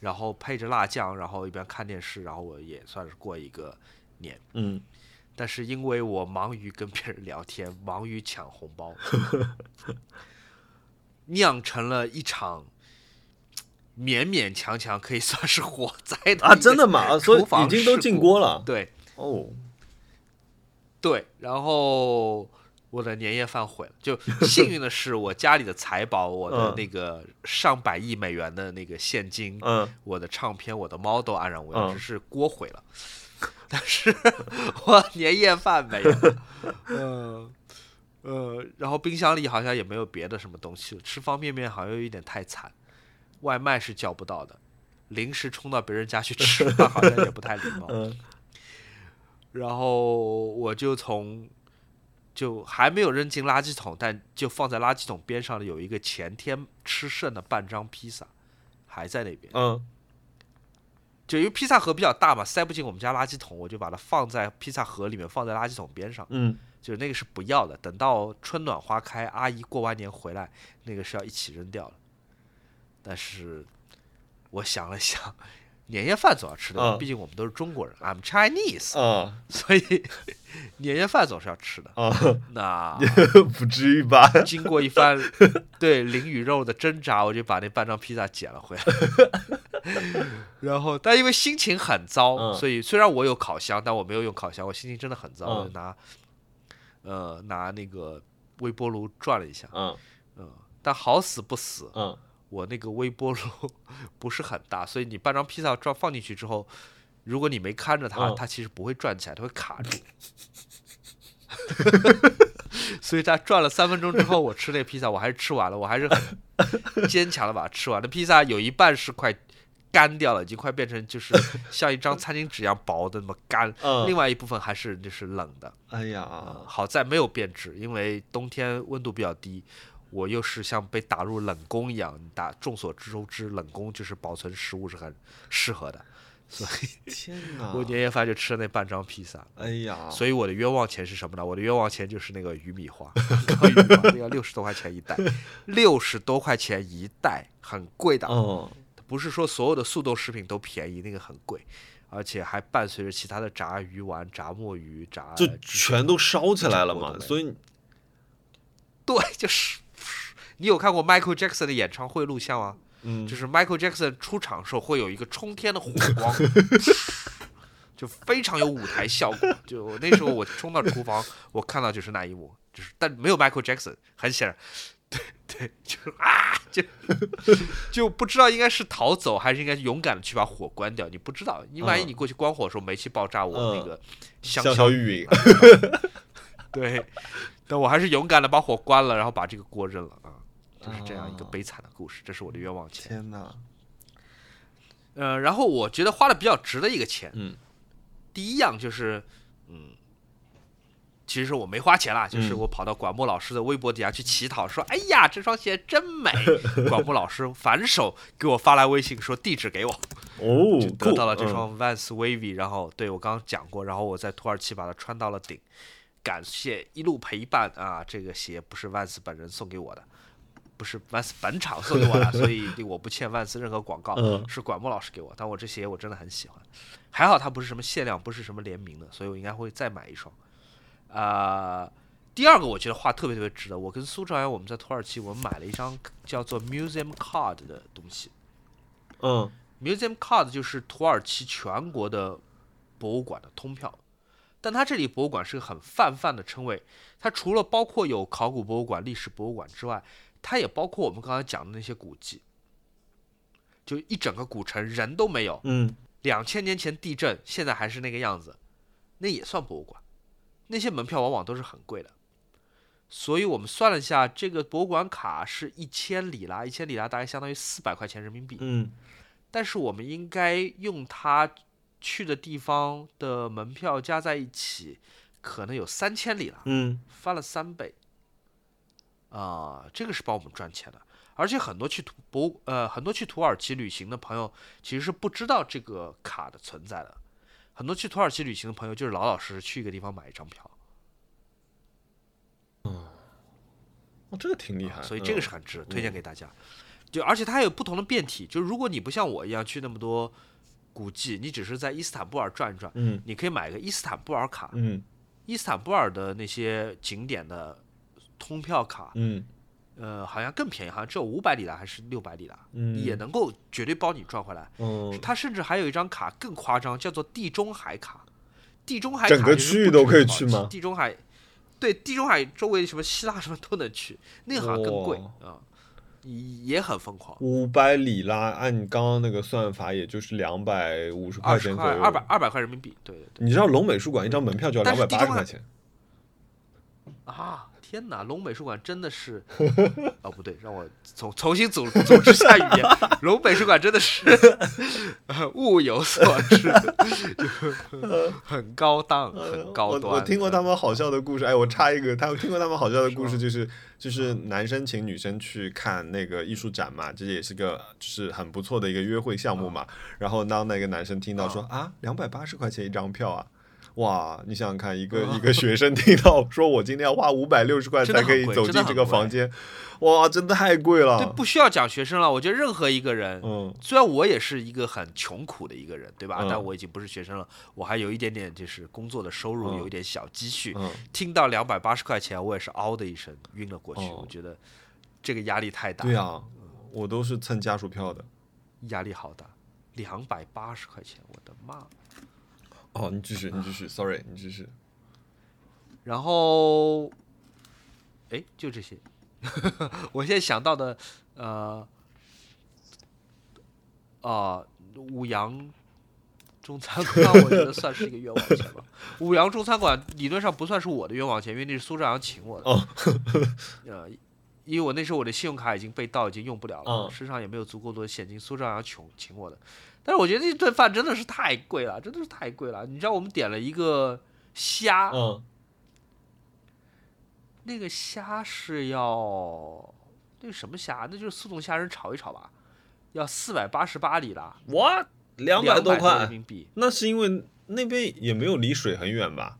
然后配着辣酱，然后一边看电视，然后我也算是过一个。年，嗯，但是因为我忙于跟别人聊天，忙于抢红包，酿成了一场勉勉强强可以算是火灾的啊！真的吗？所以已经都进锅了。对，哦，对，然后我的年夜饭毁了。就幸运的是，我家里的财宝，我的那个上百亿美元的那个现金，嗯，我的唱片，我的猫都安然无恙，只是锅毁了。但是我年夜饭没了，嗯呃，然后冰箱里好像也没有别的什么东西了。吃方便面好像有一点太惨，外卖是叫不到的，临时冲到别人家去吃，好像也不太礼貌。然后我就从就还没有扔进垃圾桶，但就放在垃圾桶边上的有一个前天吃剩的半张披萨，还在那边。嗯。就因为披萨盒比较大嘛，塞不进我们家垃圾桶，我就把它放在披萨盒里面，放在垃圾桶边上。嗯，就是那个是不要的，等到春暖花开，阿姨过完年回来，那个是要一起扔掉了。但是我想了想。年夜饭总要吃的，毕竟我们都是中国人，I'm Chinese，所以年夜饭总是要吃的。那 不至于吧？经过一番 对灵与肉的挣扎，我就把那半张披萨捡了回来。然后，但因为心情很糟，所以虽然我有烤箱，但我没有用烤箱，我心情真的很糟，我就拿呃拿那个微波炉转了一下。嗯嗯，但好死不死。嗯。我那个微波炉不是很大，所以你半张披萨装放进去之后，如果你没看着它，它其实不会转起来，它会卡住。所以它转了三分钟之后，我吃那披萨，我还是吃完了，我还是很坚强的把它吃完。那披萨有一半是快干掉了，已经快变成就是像一张餐巾纸一样薄的那么干，另外一部分还是就是冷的。哎呀，好在没有变质，因为冬天温度比较低。我又是像被打入冷宫一样，打众所周知，冷宫就是保存食物是很适合的，所以 天哪！我年夜饭就吃了那半张披萨。哎呀！所以我的冤枉钱是什么呢？我的冤枉钱就是那个鱼 米花，那个六十多块钱一袋，六十多块钱一袋，很贵的。哦，不是说所有的速冻食品都便宜，那个很贵，而且还伴随着其他的炸鱼丸、炸墨鱼、炸，就全都烧起来了嘛。所以，对，就是。你有看过 Michael Jackson 的演唱会录像吗？嗯，就是 Michael Jackson 出场时候会有一个冲天的火光，就非常有舞台效果。就那时候我冲到厨房，我看到就是那一幕，就是但没有 Michael Jackson，很显然，对 对，就啊，就就不知道应该是逃走还是应该勇敢的去把火关掉。你不知道，你万一你过去关火的时候煤气爆炸，我那个香消玉殒。对，但我还是勇敢的把火关了，然后把这个锅扔了啊。就是这样一个悲惨的故事，这是我的冤枉钱。天哪！呃，然后我觉得花的比较值的一个钱，嗯，第一样就是，嗯，其实我没花钱啦，就是我跑到管木老师的微博底下去乞讨，说：“哎呀，这双鞋真美。”管木老师反手给我发来微信说：“地址给我。”哦，就得到了这双 Vans Wavy，然后对我刚刚讲过，然后我在土耳其把它穿到了顶，感谢一路陪伴啊！这个鞋不是 Vans 本人送给我的。不是万斯本场送给我的，所以我不欠万斯任何广告。是管木老师给我，但我这鞋我真的很喜欢。还好它不是什么限量，不是什么联名的，所以我应该会再买一双。啊，第二个我觉得画特别特别值得。我跟苏朝阳我们在土耳其，我们买了一张叫做 Museum Card 的东西。嗯，Museum Card 就是土耳其全国的博物馆的通票，但它这里博物馆是个很泛泛的称谓。它除了包括有考古博物馆、历史博物馆之外，它也包括我们刚才讲的那些古迹，就一整个古城人都没有，嗯，两千年前地震，现在还是那个样子，那也算博物馆。那些门票往往都是很贵的，所以我们算了一下，这个博物馆卡是一千里拉，一千里拉大概相当于四百块钱人民币，嗯，但是我们应该用它去的地方的门票加在一起，可能有三千里拉，嗯，翻了三倍。啊，这个是帮我们赚钱的，而且很多去土博呃很多去土耳其旅行的朋友其实是不知道这个卡的存在的，很多去土耳其旅行的朋友就是老老实实去一个地方买一张票。嗯，哦，这个挺厉害，所以这个是很值，推荐给大家。就而且它还有不同的变体，就如果你不像我一样去那么多古迹，你只是在伊斯坦布尔转一转，嗯，你可以买个伊斯坦布尔卡，嗯，伊斯坦布尔的那些景点的。通票卡，嗯，呃，好像更便宜，好像只有五百里拉还是六百里拉，嗯，也能够绝对包你赚回来。嗯，它甚至还有一张卡更夸张，叫做地中海卡。地中海卡整个区域都可以去吗？地中海，对，地中海周围什么希腊什么都能去，那个好像更贵啊，也很疯狂。五百里拉，按你刚刚那个算法，也就是两百五十块钱左右，二百二百块人民币。对对对。你知道龙美术馆一张门票就要两百八十块钱啊？天哪，龙美术馆真的是，哦不对，让我重重新组组织下语言。龙美术馆真的是物有所值，很高档，很高端。我听过他们好笑的故事，哎，我插一个，他们听过他们好笑的故事，就是就是男生请女生去看那个艺术展嘛，这也是个就是很不错的一个约会项目嘛。然后当那个男生听到说啊，两百八十块钱一张票啊。哇，你想想看，一个一个学生听到说我今天要花五百六十块才可以走进这个房间，哇，真的太贵了。对，不需要讲学生了，我觉得任何一个人，嗯，虽然我也是一个很穷苦的一个人，对吧？但我已经不是学生了，我还有一点点就是工作的收入，有一点小积蓄。听到两百八十块钱，我也是嗷的一声晕了过去。我觉得这个压力太大。对啊，我都是蹭家属票的，压力好大，两百八十块钱，我的妈！哦，你继续，你继续，sorry，你继续。然后，哎，就这些。我现在想到的，呃，啊，五羊中餐馆，我觉得算是一个冤枉钱吧。五羊中餐馆理论上不算是我的冤枉钱，因为那是苏兆阳请我的。哦。呃，因为我那时候我的信用卡已经被盗，已经用不了了，身上也没有足够多的现金。苏兆阳请请我的。但是我觉得那顿饭真的是太贵了，真的是太贵了。你知道我们点了一个虾，嗯，那个虾是要那个什么虾？那就是速冻虾仁炒一炒吧，要四百八十八里拉。哇，两百多块人民币。那是因为那边也没有离水很远吧？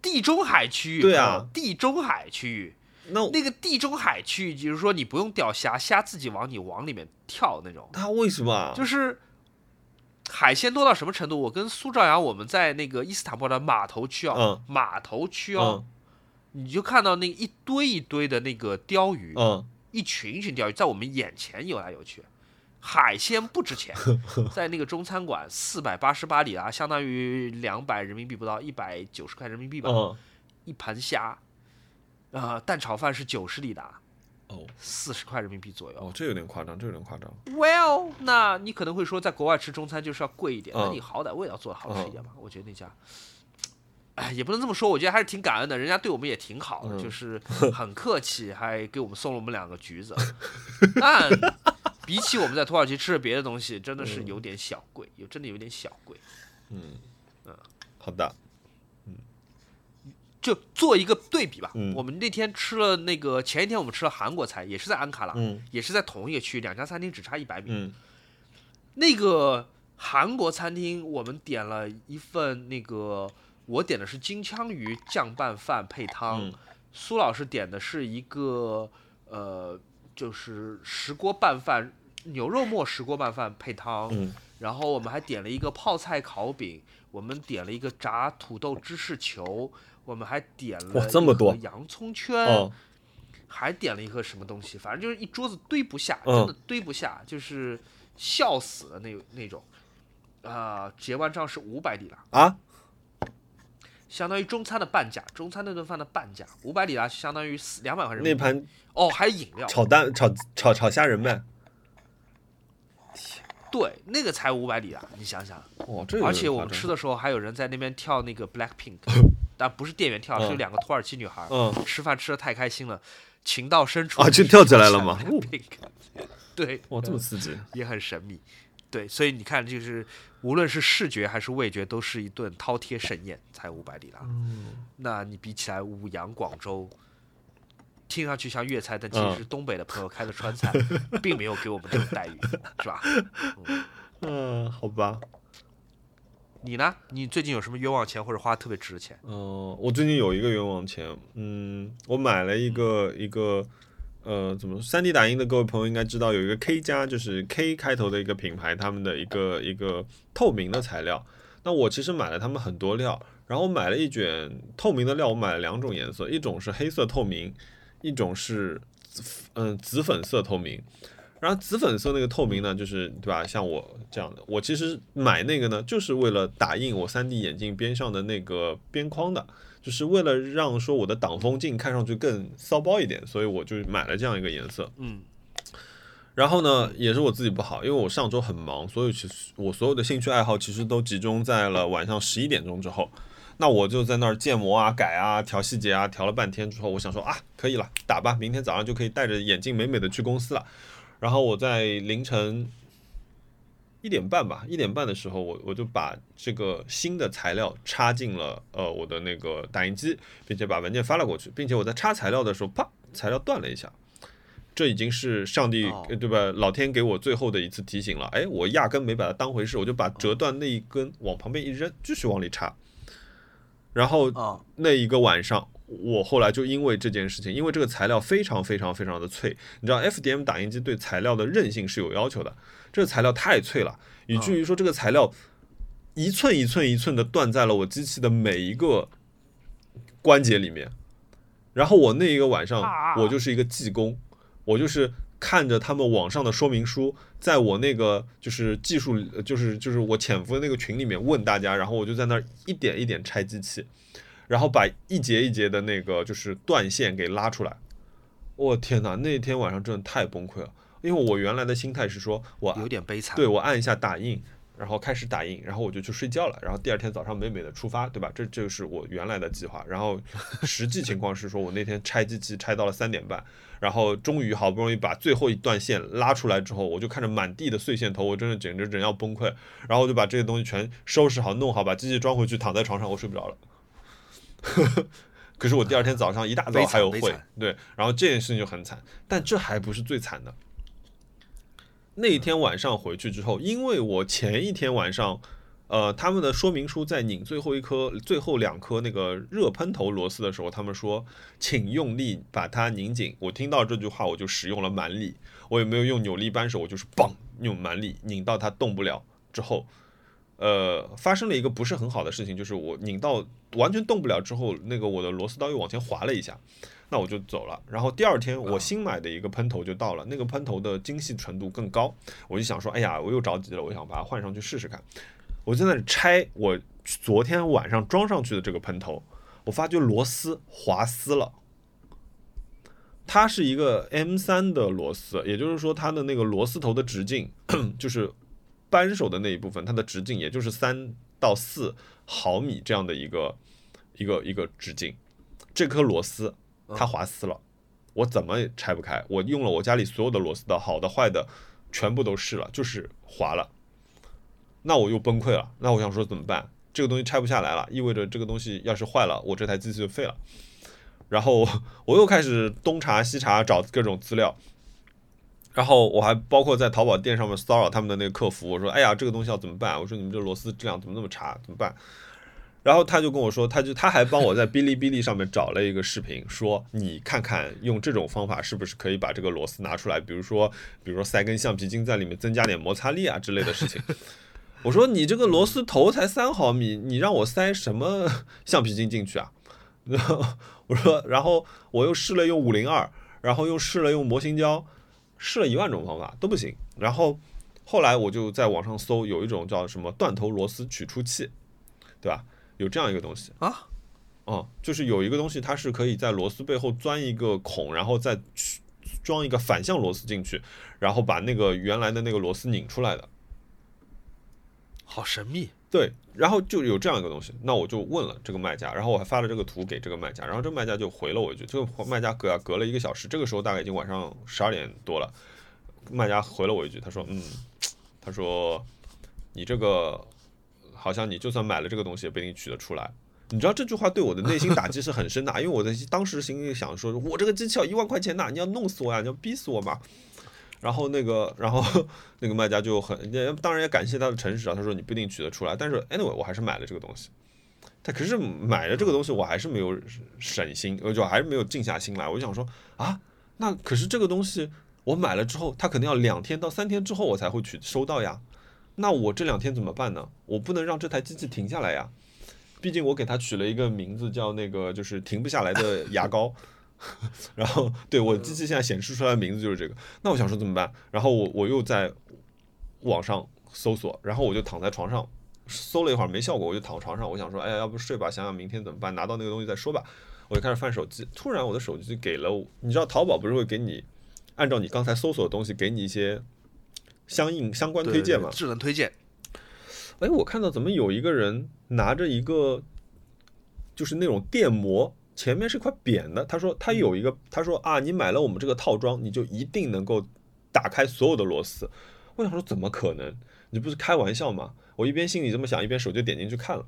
地中海区域，对啊，地中海区域。那那个地中海区域，就是说你不用钓虾，虾自己往你网里面跳那种。它为什么？就是海鲜多到什么程度？我跟苏兆阳我们在那个伊斯坦布尔的码头区啊，码头区哦，你就看到那一堆一堆的那个鲷鱼，嗯，一群一群鲷鱼在我们眼前游来游去。海鲜不值钱，在那个中餐馆四百八十八里拉，相当于两百人民币不到，一百九十块人民币吧，一盘虾。啊，蛋炒饭是九十里达，哦，四十块人民币左右。哦，这有点夸张，这有点夸张。Well，那你可能会说，在国外吃中餐就是要贵一点，那你好歹味道做的好吃一点嘛？我觉得那家，哎，也不能这么说，我觉得还是挺感恩的，人家对我们也挺好的，就是很客气，还给我们送了我们两个橘子。但比起我们在土耳其吃的别的东西，真的是有点小贵，有真的有点小贵。嗯嗯，好的。就做一个对比吧。我们那天吃了那个前一天我们吃了韩国菜，也是在安卡拉，也是在同一个区，两家餐厅只差一百米。那个韩国餐厅我们点了一份那个，我点的是金枪鱼酱拌饭配汤，苏老师点的是一个呃，就是石锅拌饭，牛肉末石锅拌饭配汤。然后我们还点了一个泡菜烤饼，我们点了一个炸土豆芝士球。我们还点了这么多洋葱圈，还点了一个什么东西，反正就是一桌子堆不下，真的堆不下，就是笑死了那那种。啊，结完账是五百里拉啊，相当于中餐的半价，中餐那顿饭的半价，五百里拉相当于两百块人民币。那盘哦，还有饮料，炒蛋、炒炒炒虾仁呗。对，那个才五百里拉，你想想。哦，这而且我们吃的时候还有人在那边跳那个 Black Pink。但不是店员跳，是有两个土耳其女孩。嗯，吃饭吃的太开心了，情到深处啊，就跳起来了吗？对，哇，这么刺激，也很神秘。对，所以你看，就是无论是视觉还是味觉，都是一顿饕餮盛宴，才五百里拉。嗯，那你比起来五羊广州，听上去像粤菜，但其实是东北的朋友开的川菜，并没有给我们这种待遇，是吧？嗯，好吧。你呢？你最近有什么冤枉钱或者花特别值的钱？嗯，我最近有一个冤枉钱，嗯，我买了一个一个，呃，怎么三 D 打印的各位朋友应该知道，有一个 K 加，就是 K 开头的一个品牌，他们的一个一个透明的材料。那我其实买了他们很多料，然后我买了一卷透明的料，我买了两种颜色，一种是黑色透明，一种是紫嗯紫粉色透明。然后紫粉色那个透明呢，就是对吧？像我这样的，我其实买那个呢，就是为了打印我 3D 眼镜边上的那个边框的。就是为了让说我的挡风镜看上去更骚包一点，所以我就买了这样一个颜色。嗯。然后呢，也是我自己不好，因为我上周很忙，所以其实我所有的兴趣爱好其实都集中在了晚上十一点钟之后。那我就在那儿建模啊、改啊、调细节啊，调了半天之后，我想说啊，可以了，打吧，明天早上就可以戴着眼镜美美的去公司了。然后我在凌晨一点半吧，一点半的时候，我我就把这个新的材料插进了呃我的那个打印机，并且把文件发了过去，并且我在插材料的时候，啪，材料断了一下。这已经是上帝对吧？老天给我最后的一次提醒了。哎，我压根没把它当回事，我就把折断那一根往旁边一扔，继续往里插。然后那一个晚上，我后来就因为这件事情，因为这个材料非常非常非常的脆，你知道，FDM 打印机对材料的韧性是有要求的，这个材料太脆了，以至于说这个材料一寸一寸一寸的断在了我机器的每一个关节里面。然后我那一个晚上，我就是一个技工，我就是。看着他们网上的说明书，在我那个就是技术，就是就是我潜伏的那个群里面问大家，然后我就在那儿一点一点拆机器，然后把一节一节的那个就是断线给拉出来。我天哪，那天晚上真的太崩溃了，因为我原来的心态是说我有点悲惨，对我按一下打印。然后开始打印，然后我就去睡觉了。然后第二天早上美美的出发，对吧？这就是我原来的计划。然后实际情况是说，我那天拆机器拆到了三点半，然后终于好不容易把最后一段线拉出来之后，我就看着满地的碎线头，我真的简直人要崩溃。然后我就把这些东西全收拾好、弄好，把机器装回去，躺在床上，我睡不着了。可是我第二天早上一大早还有会，对。然后这件事情就很惨，但这还不是最惨的。那一天晚上回去之后，因为我前一天晚上，呃，他们的说明书在拧最后一颗、最后两颗那个热喷头螺丝的时候，他们说，请用力把它拧紧。我听到这句话，我就使用了蛮力，我也没有用扭力扳手，我就是嘣，用蛮力拧到它动不了之后，呃，发生了一个不是很好的事情，就是我拧到完全动不了之后，那个我的螺丝刀又往前滑了一下。那我就走了，然后第二天我新买的一个喷头就到了，那个喷头的精细程度更高，我就想说，哎呀，我又着急了，我想把它换上去试试看。我在那拆我昨天晚上装上去的这个喷头，我发觉螺丝滑丝了。它是一个 M 三的螺丝，也就是说它的那个螺丝头的直径，就是扳手的那一部分，它的直径也就是三到四毫米这样的一个一个一个直径，这颗螺丝。它滑丝了，我怎么也拆不开。我用了我家里所有的螺丝刀，好的坏的全部都试了，就是滑了。那我又崩溃了。那我想说怎么办？这个东西拆不下来了，意味着这个东西要是坏了，我这台机器就废了。然后 我又开始东查西查，找各种资料。然后我还包括在淘宝店上面骚扰他们的那个客服，我说：“哎呀，这个东西要怎么办？”我说：“你们这螺丝质量怎么那么差？怎么办？”然后他就跟我说，他就他还帮我在哔哩哔哩上面找了一个视频，说你看看用这种方法是不是可以把这个螺丝拿出来，比如说，比如说塞根橡皮筋在里面增加点摩擦力啊之类的事情。我说你这个螺丝头才三毫米，你让我塞什么橡皮筋进去啊？我说，然后我又试了用五零二，然后又试了用模型胶，试了一万种方法都不行。然后后来我就在网上搜，有一种叫什么断头螺丝取出器，对吧？有这样一个东西啊，哦，就是有一个东西，它是可以在螺丝背后钻一个孔，然后再装一个反向螺丝进去，然后把那个原来的那个螺丝拧出来的。好神秘。对，然后就有这样一个东西，那我就问了这个卖家，然后我还发了这个图给这个卖家，然后这卖家就回了我一句，这个卖家隔啊隔了一个小时，这个时候大概已经晚上十二点多了，卖家回了我一句，他说，嗯，他说你这个。好像你就算买了这个东西也不一定取得出来，你知道这句话对我的内心打击是很深的，因为我在当时心里想说，我这个机器要一万块钱呐，你要弄死我呀，你要逼死我嘛。然后那个，然后 那个卖家就很，也当然也感谢他的诚实啊，他说你不一定取得出来，但是 anyway 我还是买了这个东西。他可是买了这个东西，我还是没有省心，我就还是没有静下心来，我就想说啊，那可是这个东西我买了之后，他肯定要两天到三天之后我才会取收到呀。那我这两天怎么办呢？我不能让这台机器停下来呀，毕竟我给它取了一个名字叫那个就是停不下来的牙膏，然后对我机器现在显示出来的名字就是这个。那我想说怎么办？然后我我又在网上搜索，然后我就躺在床上搜了一会儿没效果，我就躺床上，我想说，哎呀，要不睡吧，想想明天怎么办，拿到那个东西再说吧。我就开始翻手机，突然我的手机给了我，你知道淘宝不是会给你按照你刚才搜索的东西给你一些相应相关推荐吗？智能推荐。哎，我看到怎么有一个人拿着一个就是那种电摩，前面是块扁的。他说他有一个，他说啊，你买了我们这个套装，你就一定能够打开所有的螺丝。我想说怎么可能？你不是开玩笑吗？我一边心里这么想，一边手就点进去看了。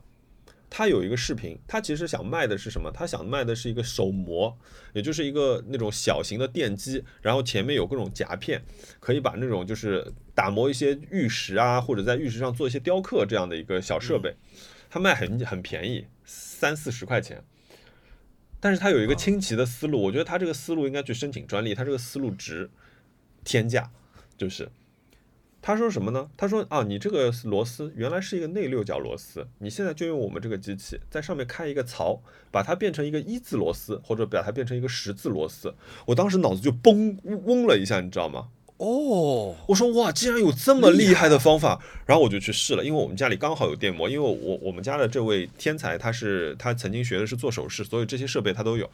他有一个视频，他其实想卖的是什么？他想卖的是一个手磨，也就是一个那种小型的电机，然后前面有各种夹片，可以把那种就是打磨一些玉石啊，或者在玉石上做一些雕刻这样的一个小设备。他卖很很便宜，三四十块钱。但是他有一个清奇的思路，我觉得他这个思路应该去申请专利，他这个思路值天价，就是。他说什么呢？他说啊，你这个螺丝原来是一个内六角螺丝，你现在就用我们这个机器在上面开一个槽，把它变成一个一字螺丝，或者把它变成一个十字螺丝。我当时脑子就嘣嗡了一下，你知道吗？哦，我说哇，竟然有这么厉害的方法，然后我就去试了，因为我们家里刚好有电磨，因为我我们家的这位天才他是他曾经学的是做首饰，所以这些设备他都有。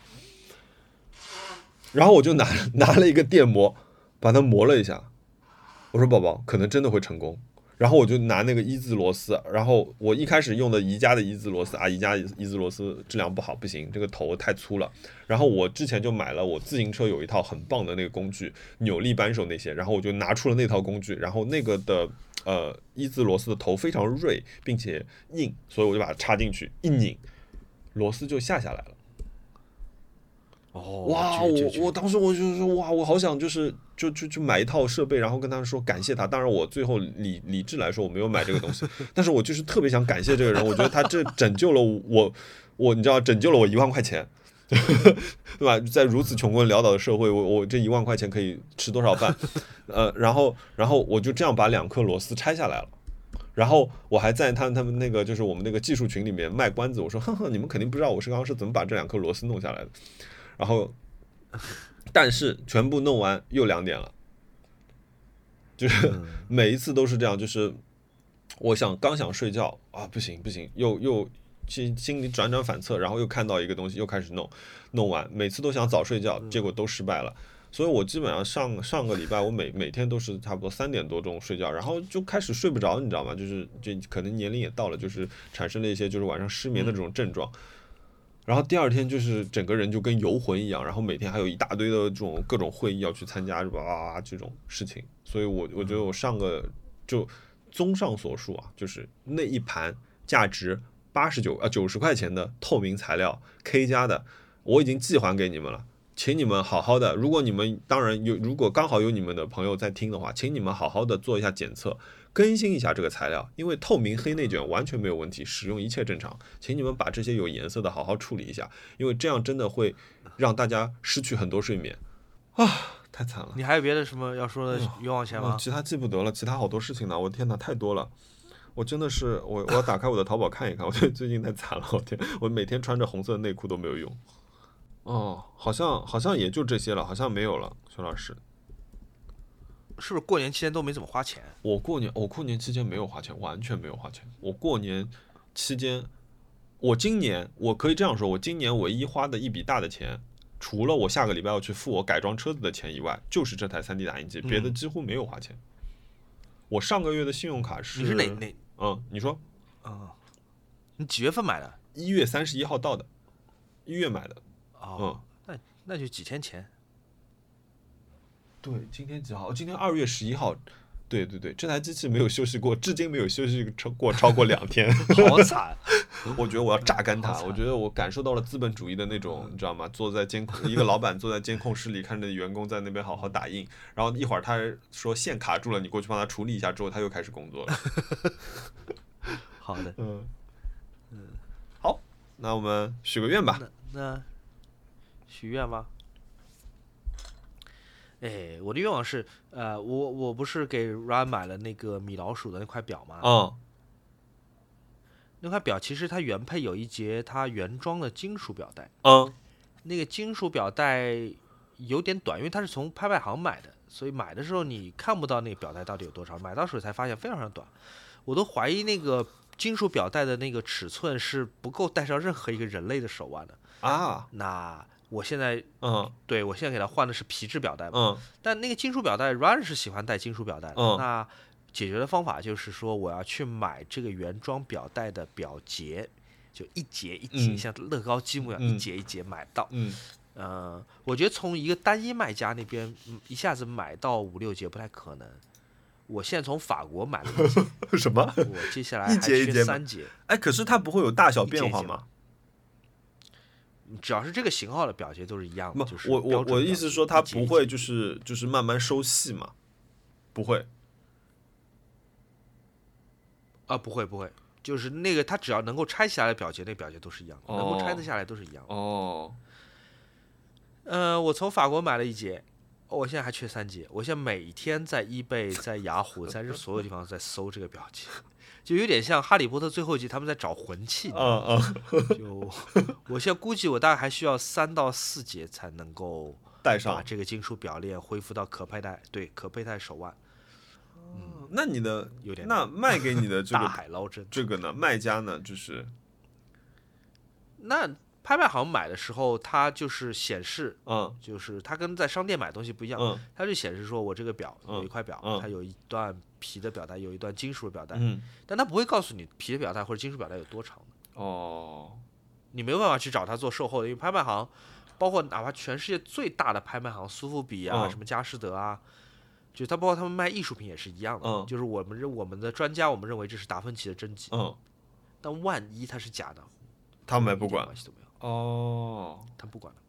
然后我就拿 拿了一个电磨，把它磨了一下。我说宝宝可能真的会成功，然后我就拿那个一字螺丝，然后我一开始用的宜家的一字螺丝啊，宜家一字螺丝质量不好，不行，这个头太粗了。然后我之前就买了我自行车有一套很棒的那个工具，扭力扳手那些，然后我就拿出了那套工具，然后那个的呃一字螺丝的头非常锐并且硬，所以我就把它插进去一拧，螺丝就下下来了。哦，哇！我我当时我就说哇，我好想就是就就就买一套设备，然后跟他说感谢他。当然，我最后理理智来说我没有买这个东西，但是我就是特别想感谢这个人。我觉得他这拯救了我，我你知道拯救了我一万块钱，对吧？在如此穷困潦倒的社会，我我这一万块钱可以吃多少饭？呃，然后然后我就这样把两颗螺丝拆下来了，然后我还在他他们那个就是我们那个技术群里面卖关子，我说哼哼，你们肯定不知道我是刚刚是怎么把这两颗螺丝弄下来的。然后，但是全部弄完又两点了，就是每一次都是这样，就是我想刚想睡觉啊，不行不行，又又心心里辗转反侧，然后又看到一个东西，又开始弄，弄完每次都想早睡觉，结果都失败了。所以我基本上上上个礼拜，我每每天都是差不多三点多钟睡觉，然后就开始睡不着，你知道吗？就是这可能年龄也到了，就是产生了一些就是晚上失眠的这种症状。然后第二天就是整个人就跟游魂一样，然后每天还有一大堆的这种各种会议要去参加，是吧？这种事情，所以我我觉得我上个就综上所述啊，就是那一盘价值八十九啊九十块钱的透明材料 K 加的，我已经寄还给你们了，请你们好好的，如果你们当然有，如果刚好有你们的朋友在听的话，请你们好好的做一下检测。更新一下这个材料，因为透明黑内卷完全没有问题，使用一切正常。请你们把这些有颜色的好好处理一下，因为这样真的会让大家失去很多睡眠啊，太惨了。你还有别的什么要说的冤枉钱吗？其他记不得了，其他好多事情呢。我天哪，太多了。我真的是，我 我要打开我的淘宝看一看。我觉得最近太惨了，我天，我每天穿着红色的内裤都没有用。哦，好像好像也就这些了，好像没有了，熊老师。是不是过年期间都没怎么花钱？我过年，我过年期间没有花钱，完全没有花钱。我过年期间，我今年我可以这样说，我今年唯一花的一笔大的钱，除了我下个礼拜要去付我改装车子的钱以外，就是这台 3D 打印机，别的几乎没有花钱。我上个月的信用卡是你是哪哪？嗯，你说？嗯，你几月份买的？一月三十一号到的，一月买的。哦，那那就几天前。对，今天几号？今天二月十一号。对对对，这台机器没有休息过，至今没有休息超过超过两天，好惨！我觉得我要榨干它。我觉得我感受到了资本主义的那种，你知道吗？坐在监控，一个老板坐在监控室里，看着员工在那边好好打印，然后一会儿他说线卡住了，你过去帮他处理一下，之后他又开始工作了。好的，嗯嗯，好，那我们许个愿吧。那许愿吧。哎，我的愿望是，呃，我我不是给 Ryan 买了那个米老鼠的那块表吗？嗯。那块表其实它原配有一节它原装的金属表带。嗯。那个金属表带有点短，因为它是从拍卖行买的，所以买的时候你看不到那个表带到底有多长，买到手才发现非常非常短。我都怀疑那个金属表带的那个尺寸是不够戴上任何一个人类的手腕的啊。那我现在，嗯，对我现在给他换的是皮质表带嘛，嗯，但那个金属表带，Run 是喜欢戴金属表带的，嗯，那解决的方法就是说我要去买这个原装表带的表节，就一节一节像乐高积木一样一节一节买到，嗯。呃，我觉得从一个单一卖家那边一下子买到五六节不太可能。我现在从法国买了 什么？我接下来一节一节三节。哎，可是它不会有大小变化吗？只要是这个型号的表节都是一样的。就是我我我的意思是说，它不会就是就是慢慢收细嘛？不会。啊，不会不会，就是那个它只要能够拆下来的表节，那表节都是一样的，能够拆得下来都是一样的。哦。呃，我从法国买了一节，我现在还缺三节。我现在每天在 eBay、在雅虎、在这所有地方在搜这个表节，就有点像《哈利波特》最后一集他们在找魂器。嗯嗯。就我现在估计，我大概还需要三到四节才能够戴上这个金属表链，恢复到可佩戴，对，可佩戴手腕。嗯，那你的有点那卖给你的这个大海捞针，这个呢？卖家呢？就是那。拍卖行买的时候，它就是显示，嗯，就是它跟在商店买东西不一样，嗯，它就显示说我这个表有一块表，它有一段皮的表带，有一段金属的表带，嗯，但它不会告诉你皮的表带或者金属表带有多长哦，你没有办法去找它做售后的，因为拍卖行，包括哪怕全世界最大的拍卖行，苏富比啊，什么佳士得啊，就它包括他们卖艺术品也是一样的，嗯，就是我们认我们的专家，我们认为这是达芬奇的真迹，嗯，但万一它是假的，他们也不管。哦，他不管了。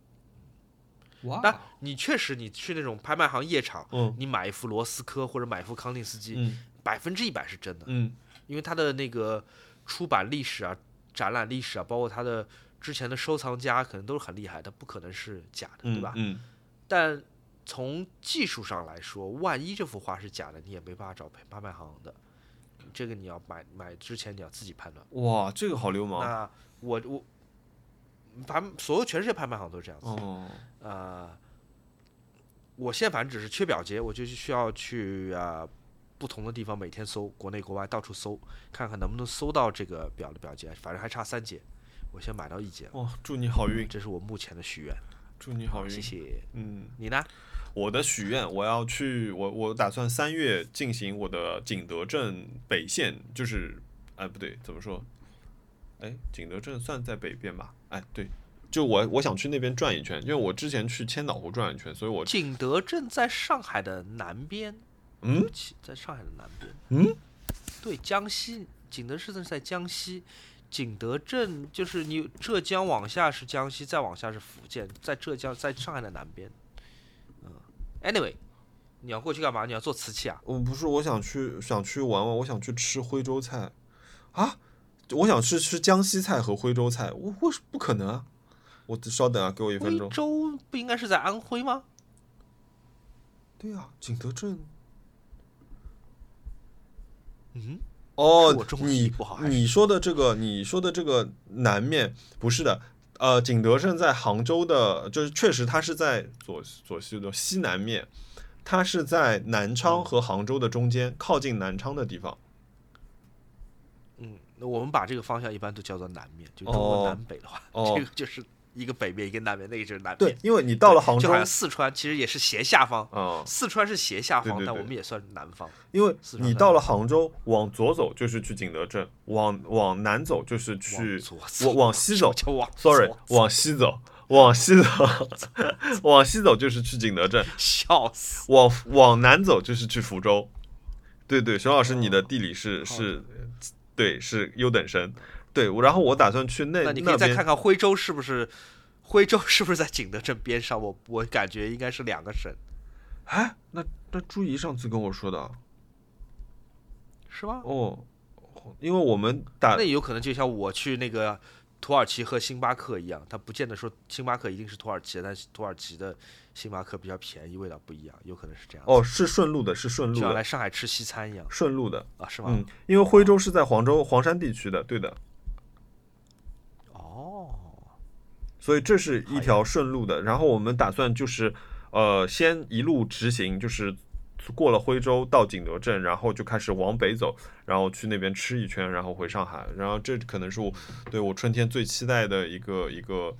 哇！那你确实，你去那种拍卖行夜场，嗯，你买一副罗斯科或者买一副康定斯基，嗯，百分之一百是真的，嗯，因为他的那个出版历史啊、展览历史啊，包括他的之前的收藏家，可能都是很厉害，的不可能是假的，对吧？嗯。但从技术上来说，万一这幅画是假的，你也没办法找拍拍卖行的，这个你要买买之前你要自己判断。哇，这个好流氓！那我我。反正所有全世界拍卖行都是这样子。哦。呃，我现在反正只是缺表节，我就需要去啊不同的地方每天搜，国内国外到处搜，看看能不能搜到这个表的表节。反正还差三节，我先买到一节。哦，祝你好运！这是我目前的许愿。祝你好运！谢谢。嗯，你呢？我的许愿，我要去，我我打算三月进行我的景德镇北线，就是，哎，不对，怎么说？哎，景德镇算在北边吧？哎，对，就我我想去那边转一圈，因为我之前去千岛湖转一圈，所以我景德镇在上海的南边，嗯，在上海的南边，嗯，对，江西景德镇在江西，景德镇就是你浙江往下是江西，再往下是福建，在浙江在上海的南边，嗯，anyway，你要过去干嘛？你要做瓷器啊？我不是，我想去想去玩玩，我想去吃徽州菜，啊。我想吃吃江西菜和徽州菜，我我不可能啊！我稍等啊，给我一分钟。徽州不应该是在安徽吗？对啊，景德镇。嗯，哦，你你说的这个，你说的这个南面不是的，呃，景德镇在杭州的，就是确实它是在左左西的西南面，它是在南昌和杭州的中间，靠近南昌的地方。嗯。我们把这个方向一般都叫做南面，就中国南北的话，这个就是一个北面，一个南面，那个就是南面。对，因为你到了杭州，就好像四川其实也是斜下方。哦，四川是斜下方，但我们也算南方。因为你到了杭州，往左走就是去景德镇，往往南走就是去往往西走。Sorry，往西走，往西走，往西走就是去景德镇。笑死！往往南走就是去福州。对对，熊老师，你的地理是是。对，是优等生。对，然后我打算去那那你可以再看看徽州是不是？徽州是不是在景德镇边上？我我感觉应该是两个省。哎，那那朱怡上次跟我说的，是吗？哦，因为我们打那有可能就像我去那个。土耳其和星巴克一样，他不见得说星巴克一定是土耳其，但是土耳其的星巴克比较便宜，味道不一样，有可能是这样。哦，是顺路的，是顺路的，像来上海吃西餐一样，顺路的啊，是吗？嗯，因为徽州是在黄州黄山地区的，对的。哦，所以这是一条顺路的，然后我们打算就是，呃，先一路直行，就是过了徽州到景德镇，然后就开始往北走，然后去那边吃一圈，然后回上海。然后这可能是我对我春天最期待的一个一个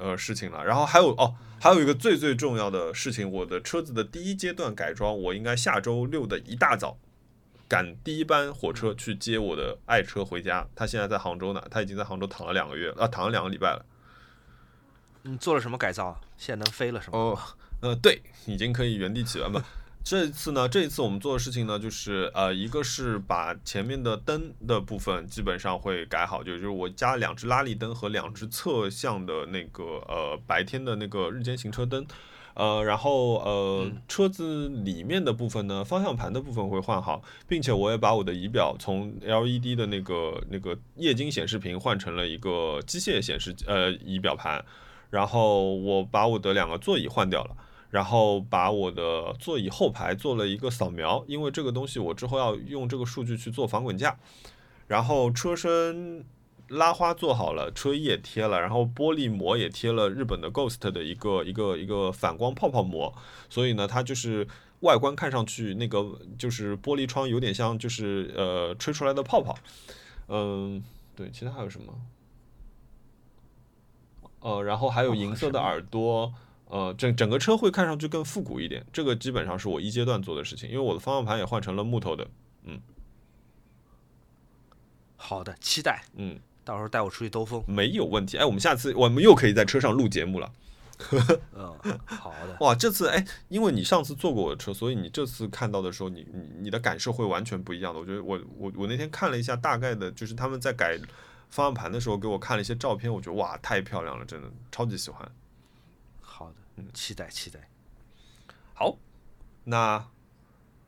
呃事情了。然后还有哦，还有一个最最重要的事情，我的车子的第一阶段改装，我应该下周六的一大早赶第一班火车去接我的爱车回家。他现在在杭州呢，他已经在杭州躺了两个月啊，躺了两个礼拜了。你做了什么改造？现在能飞了是吗？哦。呃，对，已经可以原地起了嘛。这一次呢，这一次我们做的事情呢，就是呃，一个是把前面的灯的部分基本上会改好，就就是我加了两只拉力灯和两只侧向的那个呃白天的那个日间行车灯，呃，然后呃车子里面的部分呢，方向盘的部分会换好，并且我也把我的仪表从 LED 的那个那个液晶显示屏换成了一个机械显示呃仪表盘，然后我把我的两个座椅换掉了。然后把我的座椅后排做了一个扫描，因为这个东西我之后要用这个数据去做防滚架。然后车身拉花做好了，车衣也贴了，然后玻璃膜也贴了日本的 Ghost 的一个一个一个反光泡泡膜，所以呢，它就是外观看上去那个就是玻璃窗有点像就是呃吹出来的泡泡。嗯，对，其他还有什么？呃，然后还有银色的耳朵。呃，整整个车会看上去更复古一点，这个基本上是我一阶段做的事情，因为我的方向盘也换成了木头的，嗯。好的，期待，嗯，到时候带我出去兜风，没有问题。哎，我们下次我们又可以在车上录节目了。嗯，好的。哇，这次哎，因为你上次坐过我的车，所以你这次看到的时候，你你你的感受会完全不一样的。我觉得我我我那天看了一下大概的，就是他们在改方向盘的时候给我看了一些照片，我觉得哇，太漂亮了，真的超级喜欢。期待期待，好，那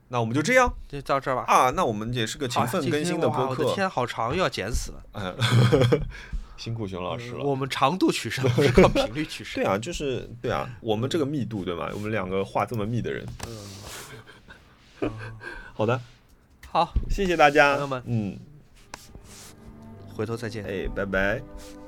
那我们就这样，就到这儿吧。啊，那我们也是个勤奋更新的播客。天，好长，又要剪死了。嗯，辛苦熊老师了。我们长度取胜，不是靠 频率取胜。对啊，就是对啊，我们这个密度对吗？我们两个话这么密的人。嗯，好的，好，谢谢大家，朋友们。嗯，回头再见。哎，拜拜。